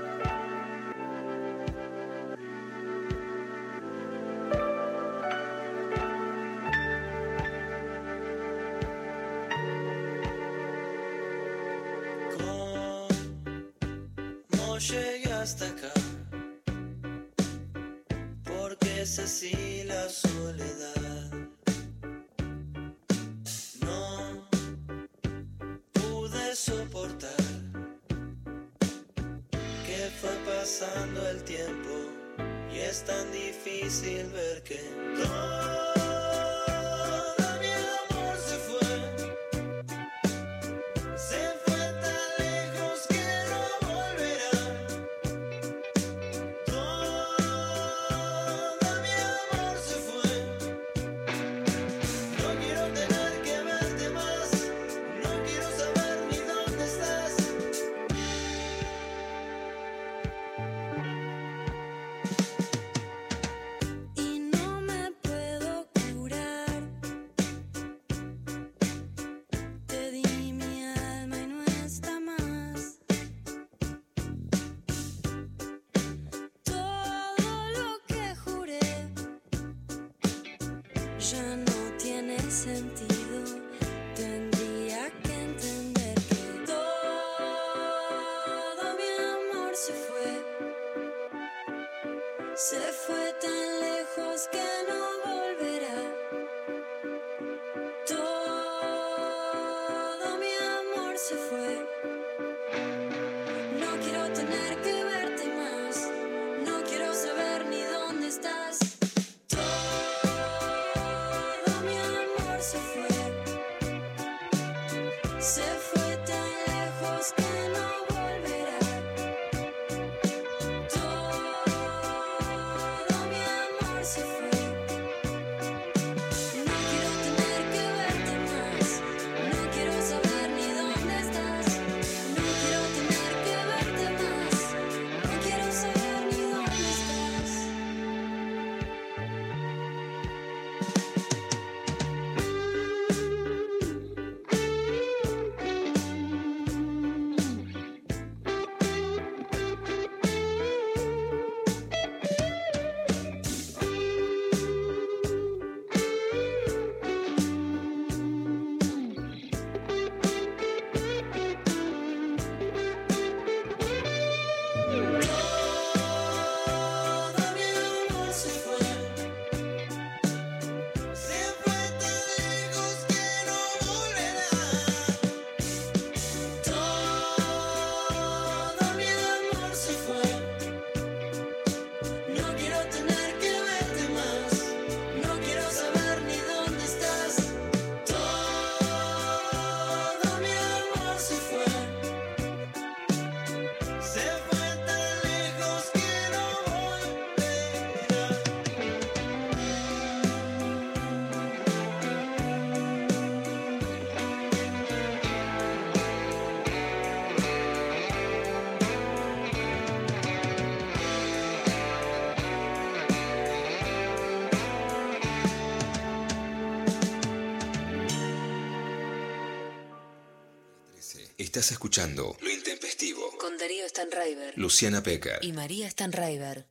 [SPEAKER 25] Estás
[SPEAKER 9] escuchando Lo Intempestivo.
[SPEAKER 6] Con Darío Stanraiver.
[SPEAKER 9] Luciana Pecker.
[SPEAKER 6] Y María Stanraiver.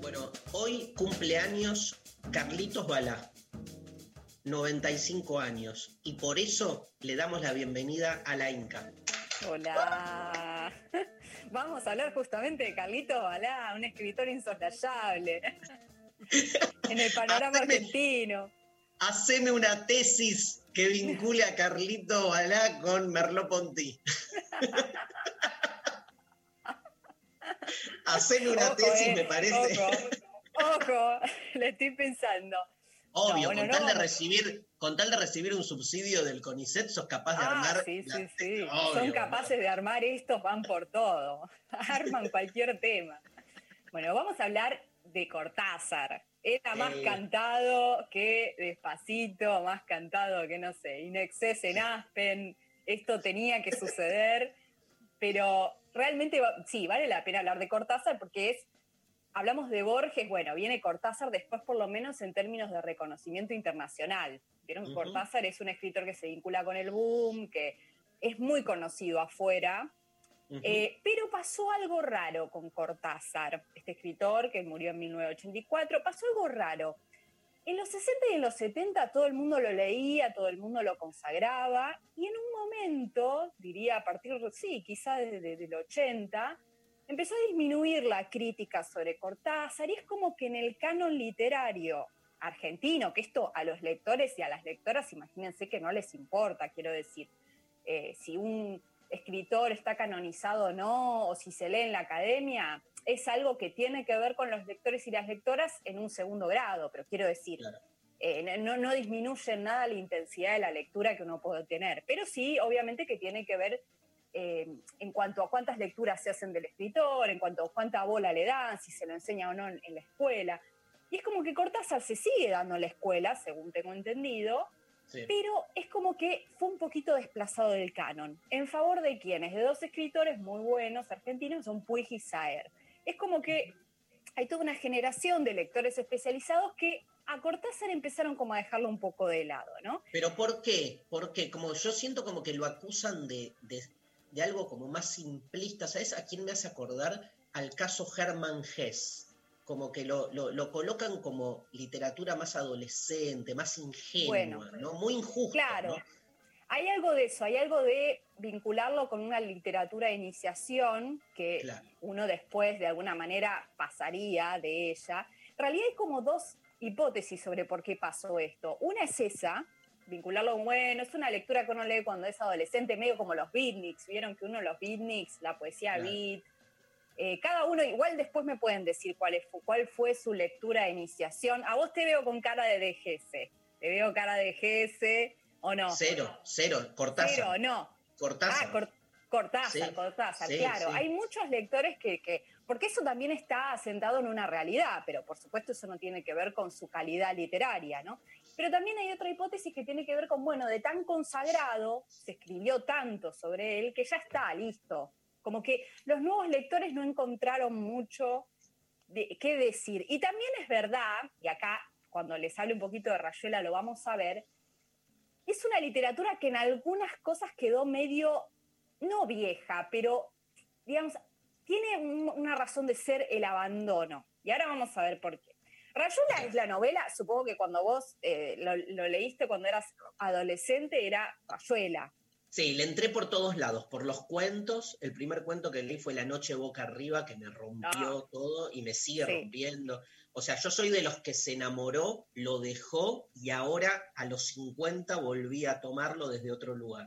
[SPEAKER 2] Bueno, hoy cumpleaños Carlitos Balá, 95 años, y por eso le damos la bienvenida a la Inca.
[SPEAKER 26] Hola. Vamos a hablar justamente de Carlito Balá, un escritor insoslayable en el panorama
[SPEAKER 2] Haceme-
[SPEAKER 26] argentino.
[SPEAKER 2] Haceme una tesis que vincule a Carlito Balá con Merleau-Ponty. Haceme una
[SPEAKER 26] Ojo,
[SPEAKER 2] tesis,
[SPEAKER 26] eh,
[SPEAKER 2] me parece.
[SPEAKER 26] Ojo, ojo, le estoy pensando.
[SPEAKER 2] Obvio,
[SPEAKER 26] No, bueno,
[SPEAKER 2] con, tal
[SPEAKER 26] no.
[SPEAKER 2] de recibir, con tal de recibir un subsidio del CONICET, sos capaz de
[SPEAKER 26] Ah,
[SPEAKER 2] armar.
[SPEAKER 26] sí,
[SPEAKER 2] la-
[SPEAKER 26] sí, sí.
[SPEAKER 2] Obvio,
[SPEAKER 26] Son capaces de armar estos, van por todo. Arman cualquier tema. Bueno, vamos a hablar de Cortázar. Era más
[SPEAKER 2] Eh.
[SPEAKER 26] cantado que Despacito, más cantado que, no sé, Inexcess en Aspen. Esto tenía que suceder. Pero realmente, sí, vale la pena hablar de Cortázar porque es hablamos de Borges, bueno, viene Cortázar después por lo menos en términos de reconocimiento internacional. Vieron que. Cortázar es un escritor que se vincula con el boom, que es muy conocido afuera, Eh, pero pasó algo raro con Cortázar, este escritor que murió en 1984, pasó algo raro. En los 60 y en los 70 todo el mundo lo leía, todo el mundo lo consagraba, y en un momento, diría a partir, sí, quizá desde el 80, empezó a disminuir la crítica sobre Cortázar y es como que en el canon literario argentino, que esto a los lectores y a las lectoras, imagínense que no les importa, quiero decir, eh, si un escritor está canonizado o no, o si se lee en la academia, es algo que tiene que ver con los lectores y las lectoras en un segundo grado, pero quiero decir, eh, no, no disminuye en nada la intensidad de la lectura que uno puede tener, pero sí, obviamente que tiene que ver eh, en cuanto a cuántas lecturas se hacen del escritor, en cuanto a cuánta bola le dan, si se lo enseña o no en, en la escuela. Y es como que Cortázar se sigue dando en la escuela, según tengo entendido,
[SPEAKER 2] Sí.
[SPEAKER 26] pero es como que fue un poquito desplazado del canon. ¿En favor de quiénes? De dos escritores muy buenos argentinos, son Puig y Saer. Es como que hay toda una generación de lectores especializados que a Cortázar empezaron como a dejarlo un poco de lado, ¿no?
[SPEAKER 2] Pero ¿por qué? Porque como yo siento como que lo acusan de, de, de algo como más simplista. ¿Sabes a quién me hace acordar? Al caso Hermann Hesse. Como que lo, lo, lo colocan como literatura más adolescente, más ingenua,
[SPEAKER 26] Bueno,
[SPEAKER 2] ¿no? Muy injusto.
[SPEAKER 26] Claro.
[SPEAKER 2] ¿no?
[SPEAKER 26] Hay algo de eso, hay algo de vincularlo con una literatura de iniciación que uno después de alguna manera pasaría de ella. En realidad hay como dos hipótesis sobre por qué pasó esto. Una es esa, vincularlo con, bueno, es una lectura que uno lee cuando es adolescente, medio como los beatniks, vieron que uno los beatniks, la poesía
[SPEAKER 2] Claro.
[SPEAKER 26] beat, eh, cada uno, igual después me pueden decir cuál, es, cuál fue su lectura de iniciación. A vos te veo con cara de DGS, te veo cara de DGS o no.
[SPEAKER 2] Cero, cero, Cortázar.
[SPEAKER 26] Cero, no.
[SPEAKER 2] Cortázar.
[SPEAKER 26] Ah, Cor- Cortázar,
[SPEAKER 2] Sí,
[SPEAKER 26] Cortázar,
[SPEAKER 2] sí,
[SPEAKER 26] claro.
[SPEAKER 2] sí.
[SPEAKER 26] Hay muchos lectores que, que, porque eso también está asentado en una realidad, pero por supuesto eso no tiene que ver con su calidad literaria, ¿no? Pero también hay otra hipótesis que tiene que ver con, bueno, de tan consagrado, se escribió tanto sobre él que ya está, listo. Como que los nuevos lectores no encontraron mucho de qué decir. Y también es verdad, y acá cuando les hable un poquito de Rayuela lo vamos a ver, es una literatura que en algunas cosas quedó medio, no vieja, pero digamos, tiene un- una razón de ser el abandono. Y ahora vamos a ver por qué. Rayuela es la novela, supongo que cuando vos eh, lo leíste cuando eras adolescente era Rayuela.
[SPEAKER 2] Sí, le entré por todos lados, por los cuentos. El primer cuento que leí fue La Noche Boca Arriba, que me rompió todo y me sigue
[SPEAKER 26] Sí.
[SPEAKER 2] rompiendo. O sea, yo soy de los que se enamoró, lo dejó y ahora a los 50 volví a tomarlo desde otro lugar.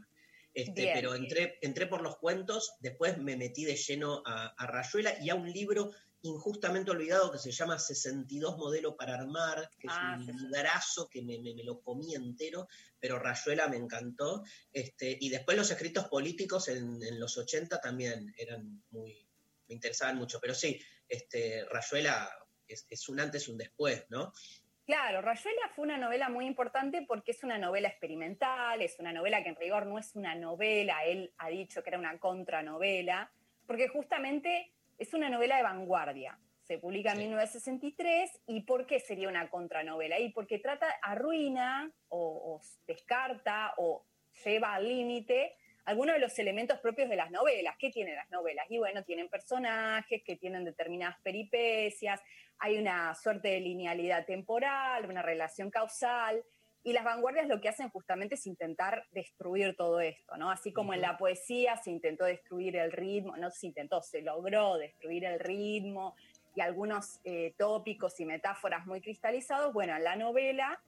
[SPEAKER 2] Este,
[SPEAKER 26] Bien.
[SPEAKER 2] pero entré, entré por los cuentos, después me metí de lleno a, a Rayuela y a un libro injustamente olvidado que se llama 62 Modelo para Armar, que
[SPEAKER 26] Ah,
[SPEAKER 2] es
[SPEAKER 26] sí,
[SPEAKER 2] un librazo que me, me- me lo comí entero, pero Rayuela me encantó. Este, y después los escritos políticos en, en los 80 también eran muy, me interesaban mucho. Pero sí, este, Rayuela es, es un antes y un después, ¿no?
[SPEAKER 26] Claro, Rayuela fue una novela muy importante porque es una novela experimental, es una novela que en rigor no es una novela, él ha dicho que era una contranovela, porque justamente es una novela de vanguardia. Se publica en 1963 y ¿por qué sería una contranovela? Y porque trata, arruina o, o descarta o lleva al límite algunos de los elementos propios de las novelas. ¿Qué tienen las novelas? Y bueno, tienen personajes que tienen determinadas peripecias, hay una suerte de linealidad temporal, una relación causal, y las vanguardias lo que hacen justamente es intentar destruir todo esto, ¿no? Así como en la poesía se intentó destruir el ritmo, no se intentó, se logró destruir el ritmo y algunos eh, tópicos y metáforas muy cristalizados, bueno, en la novela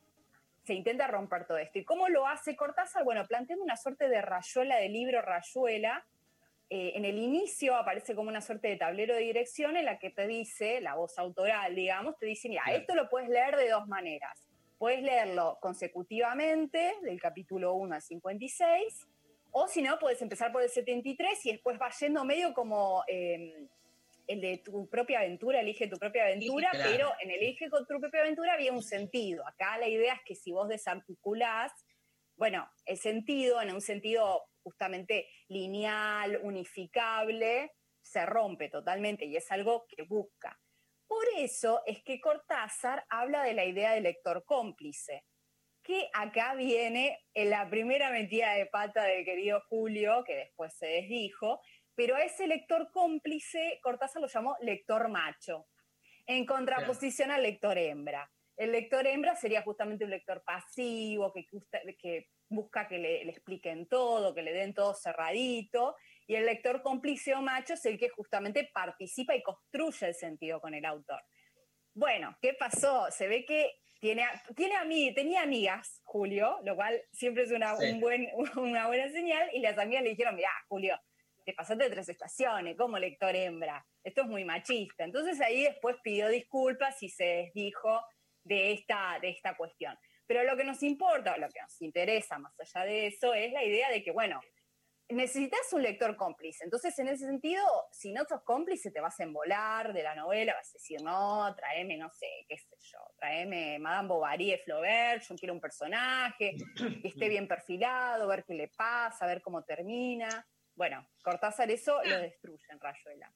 [SPEAKER 26] se intenta romper todo esto. ¿Y cómo lo hace Cortázar? Bueno, planteando una suerte de rayuela, de libro rayuela. Eh, en el inicio aparece como una suerte de tablero de dirección en la que te dice, la voz autoral, digamos, te dice, mira, esto lo puedes leer de dos maneras. Puedes leerlo consecutivamente, del capítulo 1 al 56, o si no, puedes empezar por el 73 y después va yendo medio como eh, el de tu propia aventura, elige tu propia aventura,
[SPEAKER 2] claro.
[SPEAKER 26] pero en el elige con tu propia aventura había un sentido. Acá la idea es que si vos desarticulás, bueno, el sentido, en un sentido justamente lineal, unificable, se rompe totalmente y es algo que busca. Por eso es que Cortázar habla de la idea del lector cómplice, que acá viene en la primera metida de pata del querido Julio, que después se desdijo, pero a ese lector cómplice Cortázar lo llamó lector macho, en contraposición al lector hembra. El lector hembra sería justamente un lector pasivo, que, busca que le expliquen todo, que le den todo cerradito, y el lector cómplice o macho es el que justamente participa y construye el sentido con el autor. Bueno, ¿qué pasó? Se ve que tiene, tiene ami- tenía amigas, Julio, lo cual siempre es una,
[SPEAKER 2] Sí.
[SPEAKER 26] un buen, una buena señal, y las amigas le dijeron, mirá, Julio, te pasaste tres estaciones como lector hembra, esto es muy machista. Entonces ahí después pidió disculpas y se desdijo de esta, de esta cuestión. Pero lo que nos importa, lo que nos interesa más allá de eso, es la idea de que, bueno, necesitas un lector cómplice. Entonces, en ese sentido, si no sos cómplice, te vas a embolar de la novela, vas a decir, no, tráeme, no sé, qué sé yo, tráeme Madame Bovary de Flaubert, yo quiero un personaje que esté bien perfilado, ver qué le pasa, ver cómo termina. Bueno, Cortázar eso lo destruye en Rayuela.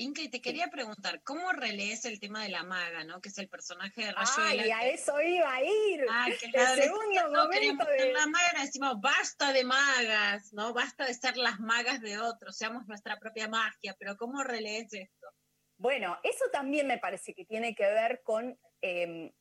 [SPEAKER 3] Inge, te quería preguntar, ¿cómo relees el tema de la maga, ¿no? Que es el personaje de Rayuela.
[SPEAKER 26] Ay, a eso iba a ir.
[SPEAKER 3] Ah, que
[SPEAKER 26] el
[SPEAKER 3] la
[SPEAKER 26] segundo
[SPEAKER 3] adolescencia no
[SPEAKER 26] momento de...
[SPEAKER 3] la maga, decimos basta de magas, ¿no? Basta de ser las magas de otros, seamos nuestra propia magia, pero ¿cómo relees esto?
[SPEAKER 26] Bueno, eso también me parece que tiene que ver con eh,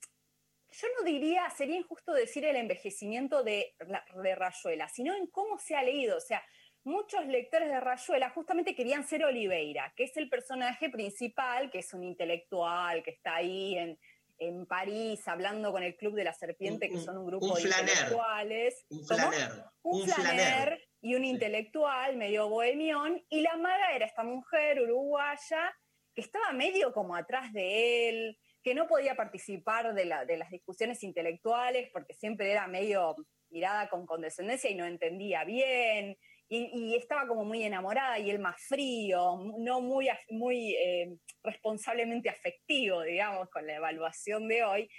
[SPEAKER 26] yo no diría, sería injusto decir el envejecimiento de, de Rayuela, sino en cómo se ha leído. O sea, muchos lectores de Rayuela justamente querían ser Oliveira, que es el personaje principal, que es un intelectual, que está ahí en, en París hablando con el Club de la Serpiente, que son un grupo
[SPEAKER 2] un
[SPEAKER 26] de
[SPEAKER 2] flaner.
[SPEAKER 26] intelectuales.
[SPEAKER 2] Un
[SPEAKER 26] ¿Cómo?
[SPEAKER 2] flaner.
[SPEAKER 26] un,
[SPEAKER 2] Un
[SPEAKER 26] flaner,
[SPEAKER 2] flaner.
[SPEAKER 26] y un intelectual medio bohemión, y la maga era esta mujer uruguaya que estaba medio como atrás de él, que no podía participar de, la- de las discusiones intelectuales porque siempre era medio mirada con condescendencia y no entendía bien, y, y estaba como muy enamorada y él más frío, no muy, muy eh, responsablemente afectivo, digamos, con la evaluación de hoy.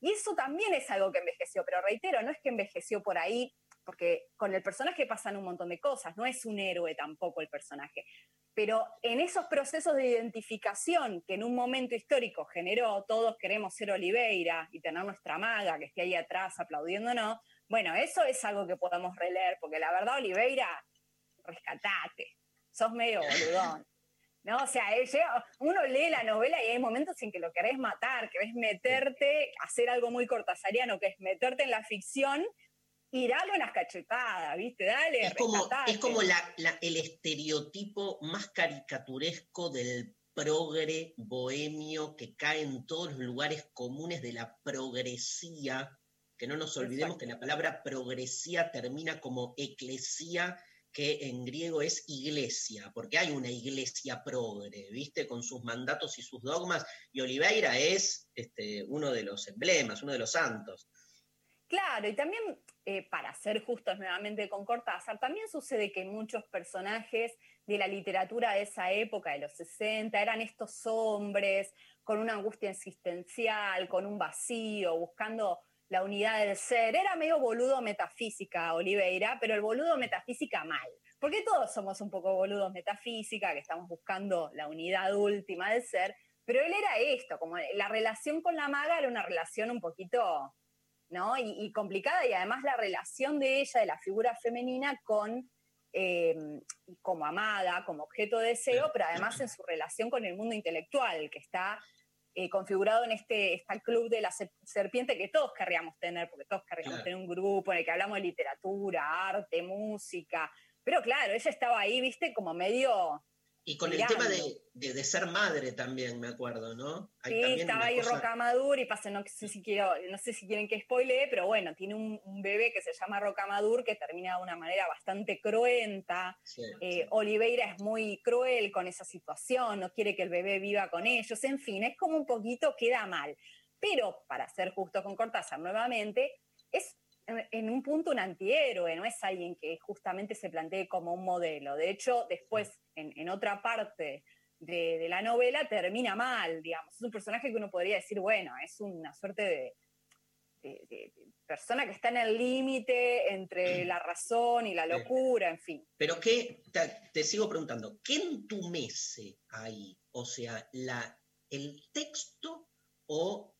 [SPEAKER 26] Y eso también es algo que envejeció, pero reitero, no es que envejeció por ahí, porque con el personaje pasan un montón de cosas, no es un héroe tampoco el personaje. Pero en esos procesos de identificación que en un momento histórico generó, todos queremos ser Oliveira y tener nuestra maga que esté ahí atrás aplaudiéndonos, bueno, eso es algo que podemos releer, porque la verdad, Oliveira, rescatate, sos medio boludón. ¿no? O sea, eh, uno lee la novela y hay momentos en que lo querés matar, querés meterte, hacer algo muy cortasariano, que es meterte en la ficción y darle unas cachetadas, ¿viste? Dale,
[SPEAKER 2] Es como, es como la- la- el estereotipo más caricaturesco del progre bohemio que cae en todos los lugares comunes de la progresía, que no nos olvidemos que la palabra progresía termina como eclesía, que en griego es iglesia, porque hay una iglesia progre, ¿viste? Con sus mandatos y sus dogmas, y Oliveira es este, uno de los emblemas, uno de los santos.
[SPEAKER 26] Claro, y también, eh, para ser justos nuevamente con Cortázar, también sucede que muchos personajes de la literatura de esa época, de los 60, eran estos hombres con una angustia existencial, con un vacío, buscando la unidad del ser. Era medio boludo metafísica Oliveira, pero el boludo metafísica mal. Porque todos somos un poco boludos metafísica, que estamos buscando la unidad última del ser, pero él era esto, como la relación con la maga era una relación un poquito ¿no? Y, y complicada, y además la relación de ella, de la figura femenina, con eh, como amada, como objeto de deseo, pero además en su relación con el mundo intelectual, que está eh, configurado en este, este club de la se- serpiente que todos querríamos tener, porque todos querríamos
[SPEAKER 2] Claro.
[SPEAKER 26] tener un grupo en el que hablamos de literatura, arte, música. Pero claro, ella estaba ahí, viste, como medio.
[SPEAKER 2] Y con el tema de, de- de ser madre también, me acuerdo, ¿no? Hay
[SPEAKER 26] Sí,
[SPEAKER 2] también
[SPEAKER 26] estaba ahí
[SPEAKER 2] cosa-
[SPEAKER 26] Rocamadur y pasa, no sé si quiero, no sé si quieren que spoilee, pero bueno, tiene un, un bebé que se llama Rocamadur que termina de una manera bastante cruenta.
[SPEAKER 2] Sí,
[SPEAKER 26] Eh, Oliveira es muy cruel con esa situación, no quiere que el bebé viva con ellos, en fin, es como un poquito queda mal. Pero para ser justo con Cortázar nuevamente, es en- un punto un antihéroe, no es alguien que justamente se plantee como un modelo. De hecho, después, en, en otra parte de, de la novela, termina mal, digamos. Es un personaje que uno podría decir, bueno, es una suerte de, de- de- de persona que está en el límite entre la razón y la locura, en fin.
[SPEAKER 2] Pero qué, te, te sigo preguntando, ¿qué entumece ahí? O sea, la, el texto o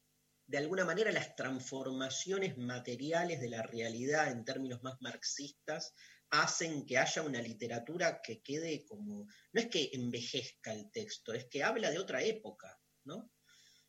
[SPEAKER 2] de alguna manera las transformaciones materiales de la realidad en términos más marxistas hacen que haya una literatura que quede como, no es que envejezca el texto, es que habla de otra época, ¿no?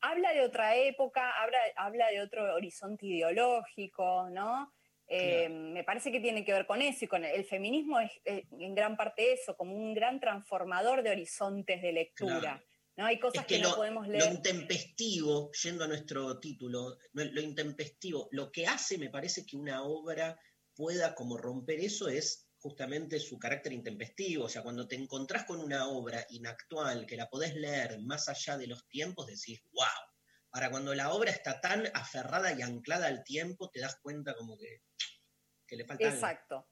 [SPEAKER 26] habla de otra época, habla, habla de otro horizonte ideológico, ¿no? Eh, Me parece que tiene que ver con eso y con el, el feminismo es eh, en gran parte eso, como un gran transformador de horizontes de lectura.
[SPEAKER 2] Claro.
[SPEAKER 26] ¿No? Hay cosas
[SPEAKER 2] Es que,
[SPEAKER 26] que, no
[SPEAKER 2] lo,
[SPEAKER 26] podemos
[SPEAKER 2] lo
[SPEAKER 26] leer.
[SPEAKER 2] intempestivo, yendo a nuestro título, lo intempestivo, lo que hace, me parece que una obra pueda como romper eso es justamente su carácter intempestivo. O sea, cuando te encontrás con una obra inactual que la podés leer más allá de los tiempos, decís, wow. Ahora, cuando la obra está tan aferrada y anclada al tiempo, te das cuenta como que, que le falta algo.
[SPEAKER 26] Exacto.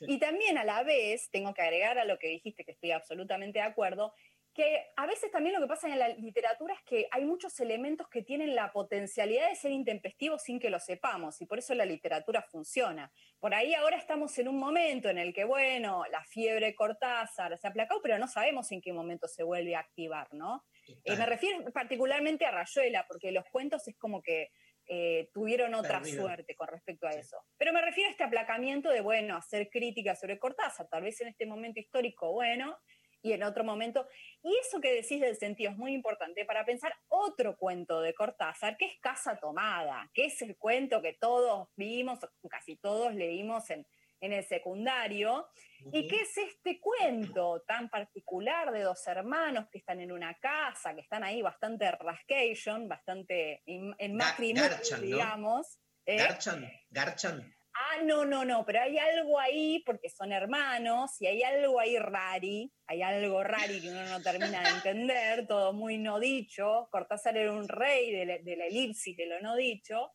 [SPEAKER 26] Y también a la vez, tengo que agregar a lo que dijiste, que estoy absolutamente de acuerdo, que a veces también lo que pasa en la literatura es que hay muchos elementos que tienen la potencialidad de ser intempestivos sin que lo sepamos, y por eso la literatura funciona. Por ahí ahora estamos en un momento en el que, bueno, la fiebre Cortázar se ha aplacado, pero no sabemos en qué momento se vuelve a activar, ¿no? Eh, me refiero particularmente a Rayuela, porque los cuentos es como que eh, tuvieron otra
[SPEAKER 2] Perdido.
[SPEAKER 26] suerte con respecto a eso. Pero me refiero a este aplacamiento de, bueno, hacer críticas sobre Cortázar, tal vez en este momento histórico, bueno, y en otro momento. Y eso que decís del sentido es muy importante para pensar otro cuento de Cortázar, que es Casa Tomada, que es el cuento que todos vimos, o casi todos leímos en, en el secundario, y que es este cuento tan particular de dos hermanos que están en una casa, que están ahí bastante rascation, bastante en,
[SPEAKER 2] Garchan, ¿no?
[SPEAKER 26] digamos. ¿eh?
[SPEAKER 2] Garchan, Garchan.
[SPEAKER 26] Ah, no, no, no, pero hay algo ahí porque son hermanos y hay algo ahí rari, hay algo rari que uno no termina de entender, todo muy no dicho. Cortázar era un rey de la, de la elipsis de lo no dicho,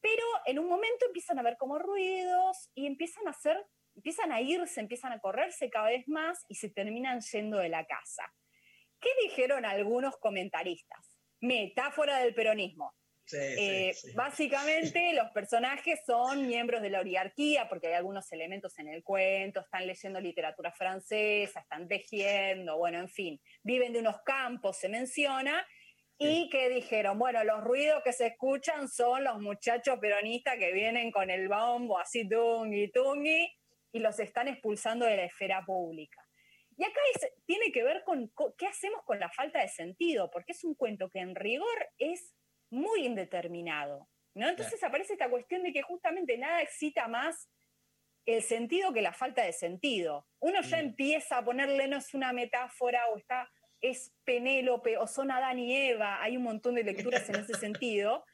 [SPEAKER 26] pero en un momento empiezan a ver como ruidos y empiezan a hacer, empiezan a irse, empiezan a correrse cada vez más y se terminan yendo de la casa. ¿Qué dijeron algunos comentaristas? Metáfora del peronismo.
[SPEAKER 2] Sí,
[SPEAKER 26] Eh,
[SPEAKER 2] sí, sí.
[SPEAKER 26] Básicamente los personajes son miembros de la oligarquía porque hay algunos elementos en el cuento, están leyendo literatura francesa, están tejiendo, bueno, en fin, viven de unos campos, se menciona, y que dijeron, bueno, los ruidos que se escuchan son los muchachos peronistas que vienen con el bombo así tungui tungui y los están expulsando de la esfera pública. Y acá es- tiene que ver con co- qué hacemos con la falta de sentido, porque es un cuento que en rigor es muy indeterminado. ¿no? Entonces aparece esta cuestión de que justamente nada excita más el sentido que la falta de sentido. Uno ya
[SPEAKER 2] Mm.
[SPEAKER 26] empieza a ponerle, no es una metáfora o está, es Penélope o son Adán y Eva, hay un montón de lecturas en ese sentido,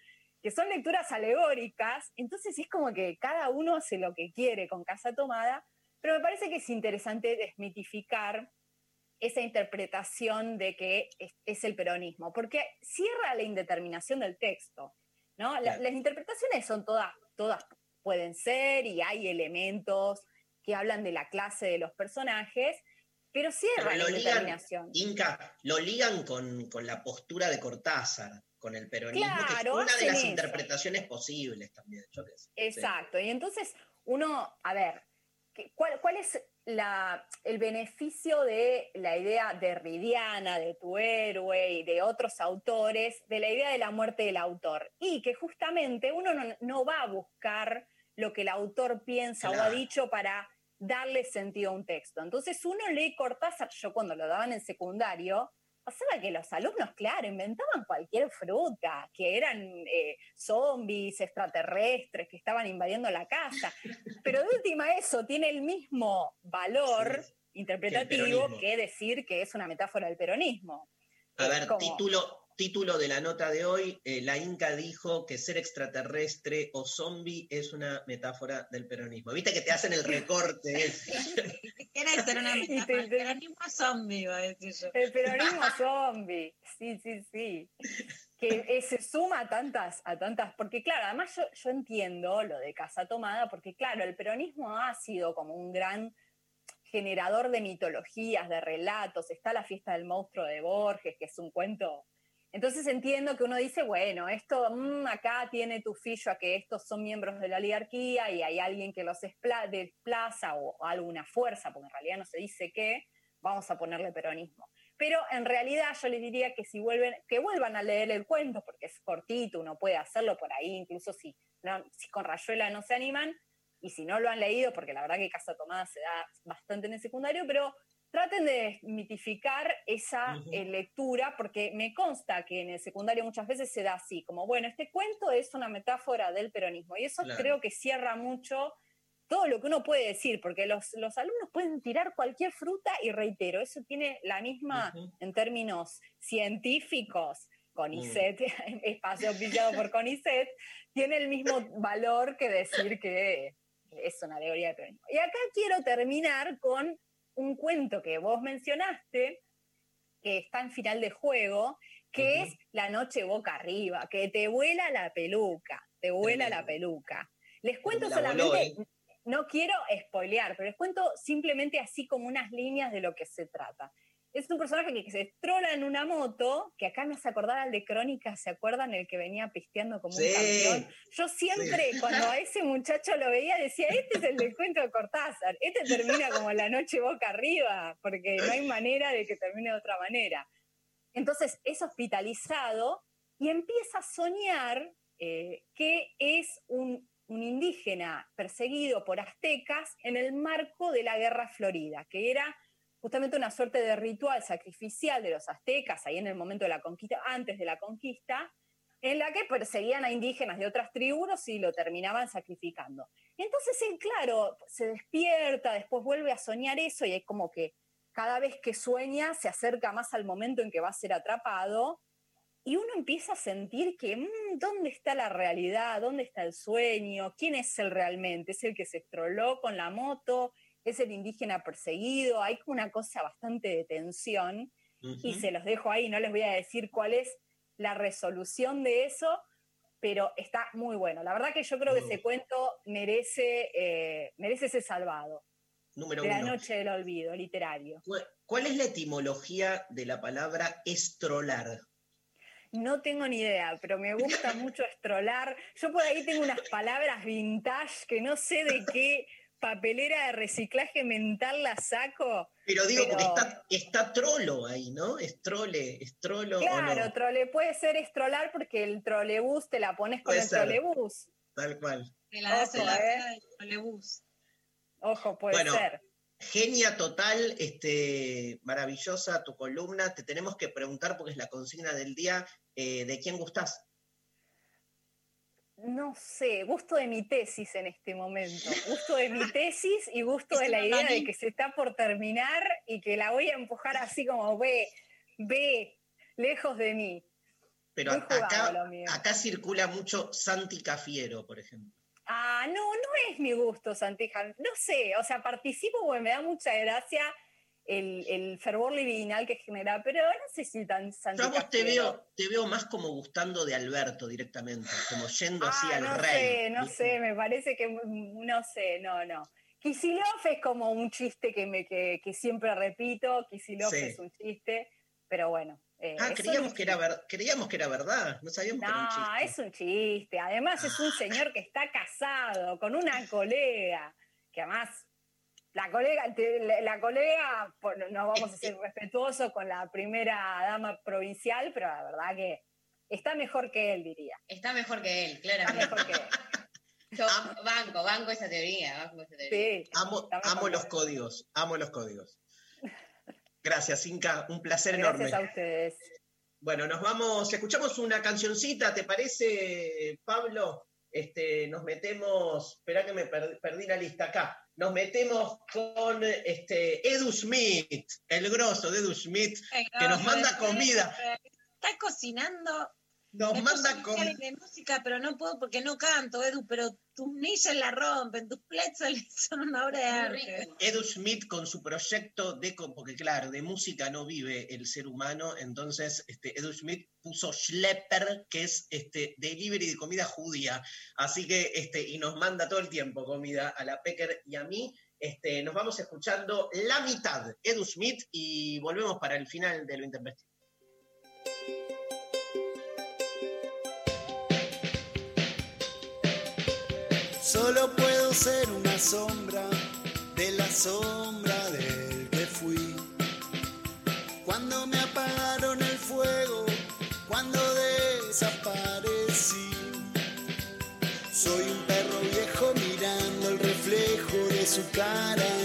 [SPEAKER 26] que son lecturas alegóricas, entonces es como que cada uno hace lo que quiere con Casa Tomada, pero me parece que es interesante desmitificar esa interpretación de que es, es el peronismo, porque cierra la indeterminación del texto. ¿no? La-
[SPEAKER 2] Claro.
[SPEAKER 26] Las interpretaciones son todas, todas pueden ser y hay elementos que hablan de la clase de los personajes, pero cierra
[SPEAKER 2] Pero
[SPEAKER 26] la
[SPEAKER 2] ligan. Inca, lo ligan con, con la postura de Cortázar, con el peronismo, que es una de las
[SPEAKER 26] eso.
[SPEAKER 2] interpretaciones posibles también. yo.
[SPEAKER 26] Exacto. Y entonces uno, a ver, ¿qué- ¿cuál, cuál es la- el beneficio de la idea derridiana, de tu héroe y de otros autores, de la idea de la muerte del autor? Y que justamente uno no, no va a buscar lo que el autor piensa o ha dicho para darle sentido a un texto. Entonces uno lee Cortázar, yo cuando lo daban en secundario, pasaba que los alumnos, claro, inventaban cualquier fruta, que eran eh, zombies, extraterrestres, que estaban invadiendo la casa. Pero de última eso tiene el mismo valor interpretativo que decir que es una metáfora del peronismo.
[SPEAKER 2] A ver,
[SPEAKER 26] como-
[SPEAKER 2] título, título de la nota de hoy, eh, la Inca dijo que ser extraterrestre o zombie es una metáfora del peronismo. Viste que te hacen el recorte. ese.
[SPEAKER 3] Quiere ser una metáfora. El peronismo zombie, va a decir yo.
[SPEAKER 26] El peronismo zombie, sí, sí, sí. Que eh, se suma a tantas, a tantas, porque claro, además yo, yo entiendo lo de Casa Tomada, porque claro, el peronismo ha sido como un gran generador de mitologías, de relatos. Está la fiesta del monstruo de Borges, que es un cuento. Entonces entiendo que uno dice, bueno, esto mm, acá tiene tu fillo a que estos son miembros de la oligarquía y hay alguien que los espla- desplaza o alguna fuerza, porque en realidad no se dice qué, vamos a ponerle peronismo. Pero en realidad yo les diría que si vuelven, que vuelvan a leer el cuento, porque es cortito, uno puede hacerlo por ahí, incluso si, si con Rayuela no se animan, y si no lo han leído, porque la verdad que Casa Tomada se da bastante en el secundario, pero traten de mitificar esa eh, lectura, porque me consta que en el secundario muchas veces se da así, como, bueno, este cuento es una metáfora del peronismo, y eso
[SPEAKER 2] Claro.
[SPEAKER 26] creo que cierra mucho todo lo que uno puede decir, porque los, los alumnos pueden tirar cualquier fruta y reitero, eso tiene la misma, en términos científicos, CONICET, espacio pillado por CONICET, tiene el mismo valor que decir que es una alegoría del peronismo. Y acá quiero terminar con un cuento que vos mencionaste, que está en final de juego, que es La noche boca arriba, que te vuela la peluca, te vuela la peluca. Les cuento
[SPEAKER 2] la
[SPEAKER 26] solamente,
[SPEAKER 2] voló, ¿eh?
[SPEAKER 26] no quiero spoilear, pero les cuento simplemente así como unas líneas de lo que se trata. Es un personaje que, que se estrola en una moto, que acá me hace acordar al de Crónica, ¿se acuerdan? El que venía pisteando como
[SPEAKER 2] Sí,
[SPEAKER 26] un campeón. Yo siempre,
[SPEAKER 2] sí.
[SPEAKER 26] cuando a ese muchacho lo veía, decía, este es el del cuento de Cortázar, este termina como la noche boca arriba, porque no hay manera de que termine de otra manera. Entonces es hospitalizado y empieza a soñar eh, que es un, un indígena perseguido por aztecas en el marco de la Guerra Florida, que era justamente una suerte de ritual sacrificial de los aztecas ahí en el momento de la conquista, antes de la conquista, en la que perseguían a indígenas de otras tribus y lo terminaban sacrificando. Entonces él, claro, se despierta, después vuelve a soñar eso y es como que cada vez que sueña se acerca más al momento en que va a ser atrapado y uno empieza a sentir que, mm, ¿dónde está la realidad? ¿Dónde está el sueño? ¿Quién es él realmente? ¿Es el que se estroló con la moto? ¿Es el indígena perseguido? Hay como una cosa bastante de tensión y se los dejo ahí, no les voy a decir cuál es la resolución de eso, pero está muy bueno. La verdad que yo creo que ese cuento merece, eh, merece ser salvado.
[SPEAKER 2] Número
[SPEAKER 26] de la noche del olvido, literario.
[SPEAKER 2] ¿Cuál- ¿Cuál es la etimología de la palabra estrolar?
[SPEAKER 26] No tengo ni idea, pero me gusta mucho estrolar. Yo por ahí tengo unas palabras vintage que no sé de qué papelera de reciclaje mental la saco.
[SPEAKER 2] Pero digo, porque está, está trolo ahí, ¿no? Estrole, estrolo o
[SPEAKER 26] Claro,
[SPEAKER 2] no.
[SPEAKER 26] trole, puede ser estrolar porque el trolebús te la pones con
[SPEAKER 2] Puede
[SPEAKER 26] el
[SPEAKER 2] ser.
[SPEAKER 26] trolebús.
[SPEAKER 2] Tal cual.
[SPEAKER 3] Que la das en
[SPEAKER 26] Ojo,
[SPEAKER 3] la
[SPEAKER 26] eh.
[SPEAKER 3] trolebús.
[SPEAKER 26] Ojo, puede
[SPEAKER 2] Bueno,
[SPEAKER 26] ser.
[SPEAKER 2] Genia total, este, maravillosa tu columna. Te tenemos que preguntar, porque es la consigna del día, eh, ¿de quién gustás?
[SPEAKER 26] No sé, gusto de mi tesis en este momento. Gusto de mi tesis y gusto de la idea de que se está por terminar y que la voy a empujar así como ve, ve, lejos de mí.
[SPEAKER 2] Pero acá, circula mucho Santi Cafiero, por ejemplo.
[SPEAKER 26] Ah, no, no es mi gusto, Santija. No sé, o sea, participo porque me da mucha gracia el, el fervor libidinal que genera, pero no sé si tan
[SPEAKER 2] Yo a vos te veo, te veo más como gustando de Alberto directamente, como yendo así
[SPEAKER 26] Ah,
[SPEAKER 2] al
[SPEAKER 26] no
[SPEAKER 2] rey.
[SPEAKER 26] sé, no sé, me parece que, mm, no sé, no, no. Kicillof es como un chiste que, me, que, que siempre repito, Kicillof
[SPEAKER 2] Sí.
[SPEAKER 26] es un chiste, pero bueno. eh,
[SPEAKER 2] Ah, creíamos que, era ver- creíamos que era verdad, no sabíamos que era un
[SPEAKER 26] No, es un chiste. Además es un señor que está casado con una colega, que además la colega, la, colega, por- no vamos a ser respetuosos con la primera dama provincial, pero la verdad que está mejor que él, diría.
[SPEAKER 4] Está mejor que él, claramente.
[SPEAKER 26] mejor que él.
[SPEAKER 4] Yo banco, banco esa teoría, banco esa teoría.
[SPEAKER 26] Sí.
[SPEAKER 2] Amo, amo los códigos, amo los códigos. Gracias, Inca, un placer
[SPEAKER 26] Gracias
[SPEAKER 2] enorme.
[SPEAKER 26] a ustedes.
[SPEAKER 2] Bueno, nos vamos, escuchamos una cancioncita, ¿te parece, Pablo? Este, nos metemos, espera que me per- perdí la lista acá. Nos metemos con este, Edu Smith, el grosso de Edu Smith, que nos manda comida.
[SPEAKER 3] Está cocinando.
[SPEAKER 2] Nos
[SPEAKER 3] Me
[SPEAKER 2] manda comida.
[SPEAKER 3] de música, pero no puedo porque no canto, Edu, pero tus nillas la rompen, tus pretzels son una obra de arte.
[SPEAKER 2] Edu Smith con su proyecto de, porque claro, de música no vive el ser humano, entonces este, Edu Smith puso Schlepper, que es este, delivery de comida judía, así que, este, y nos manda todo el tiempo comida a la Pecker y a mí. Este, nos vamos escuchando la mitad, Edu Smith, y volvemos para el final de lo intempestivo.
[SPEAKER 12] Solo puedo ser una sombra de la sombra del que fui. Cuando me apagaron el fuego, cuando desaparecí. Soy un perro viejo mirando el reflejo de su cara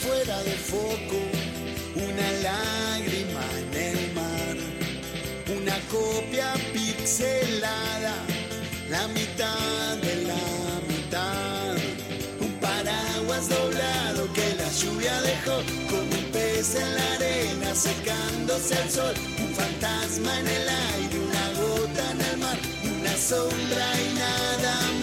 [SPEAKER 12] fuera de foco, una lágrima en el mar, una copia pixelada, la mitad de la mitad, un paraguas doblado que la lluvia dejó como un pez en la arena secándose al sol, un fantasma en el aire, una gota en el mar, una sombra y nada más,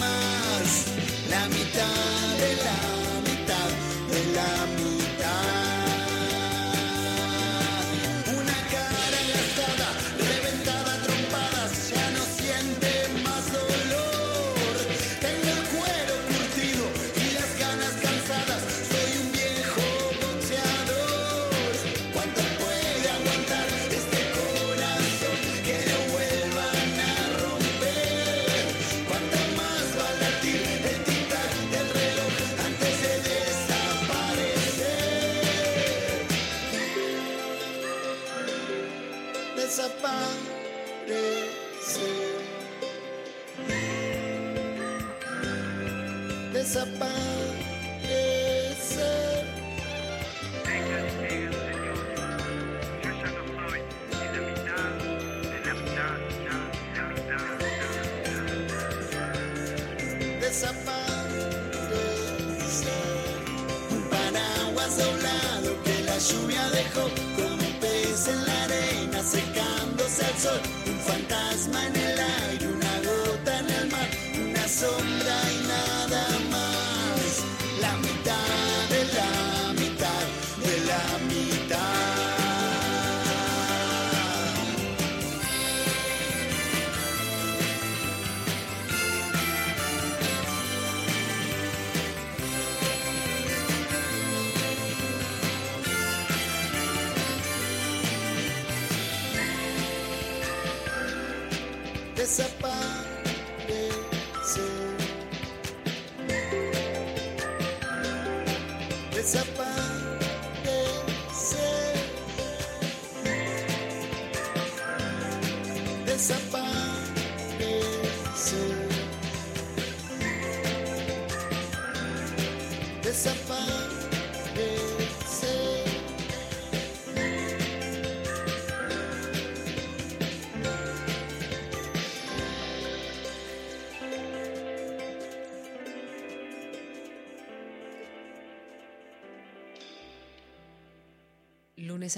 [SPEAKER 27] como pez en la arena secándose al sol. Un fantasma en el aire, una gota en el mar, una sombra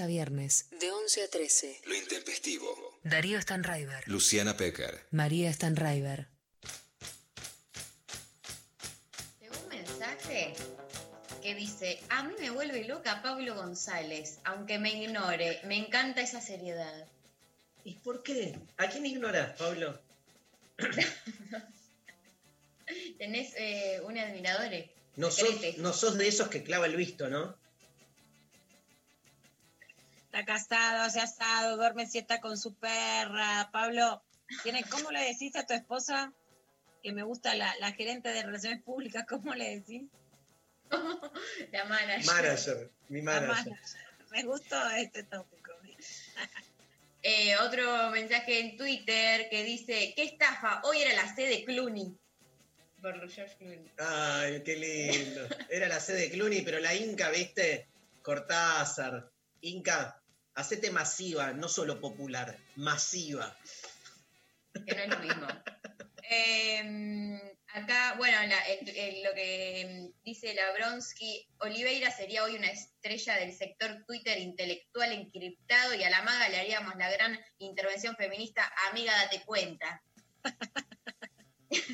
[SPEAKER 6] Lunes a viernes, de 11 a 13.
[SPEAKER 9] Lo intempestivo.
[SPEAKER 6] Darío Stanraiver.
[SPEAKER 9] Luciana Pecker.
[SPEAKER 6] María Stanraiver.
[SPEAKER 4] Llegó un mensaje que dice, a mí me vuelve loca Pablo González, aunque me ignore, me encanta esa seriedad.
[SPEAKER 2] ¿Y por qué? ¿A quién ignoras, Pablo?
[SPEAKER 4] Tenés eh, un admirador.
[SPEAKER 2] No sos, no sos de esos que clava el visto, ¿no?
[SPEAKER 3] Está casado, hace asado, duerme siesta con su perra. Pablo, ¿tiene, ¿cómo le decís a tu esposa que me gusta la, la gerente de relaciones públicas? ¿Cómo le decís?
[SPEAKER 4] La manager.
[SPEAKER 2] Manager, mi manager.
[SPEAKER 3] manager. Me gustó este tópico.
[SPEAKER 4] Eh, otro mensaje en Twitter que dice, qué estafa, hoy era la C de Clooney. Por George Clooney.
[SPEAKER 2] Ay, qué lindo. Era la sede de Clooney, pero la Inca, ¿viste? Cortázar. Inca, hacete masiva, no solo popular, masiva.
[SPEAKER 4] que no es lo mismo. Eh, acá, bueno, lo que mm, dice Labronsky, Oliveira sería hoy una estrella del sector Twitter intelectual encriptado y a la maga le haríamos la gran intervención feminista, amiga, date cuenta.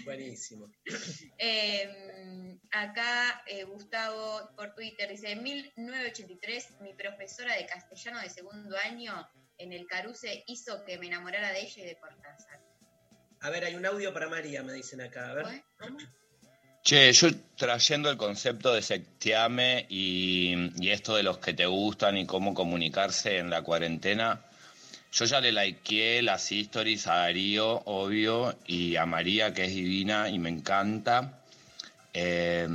[SPEAKER 2] Buenísimo.
[SPEAKER 4] Eh, acá eh, Gustavo por Twitter dice, en 1983 mi profesora de castellano de segundo año en el Caruse hizo que me enamorara de ella y de Cortázar.
[SPEAKER 2] A ver, hay un audio para María, me dicen acá. A ver.
[SPEAKER 28] Che, yo trayendo el concepto de sectiame y, y esto de los que te gustan y cómo comunicarse en la cuarentena, yo ya le likeé las stories a Darío, obvio, y a María, que es divina y me encanta. Eh,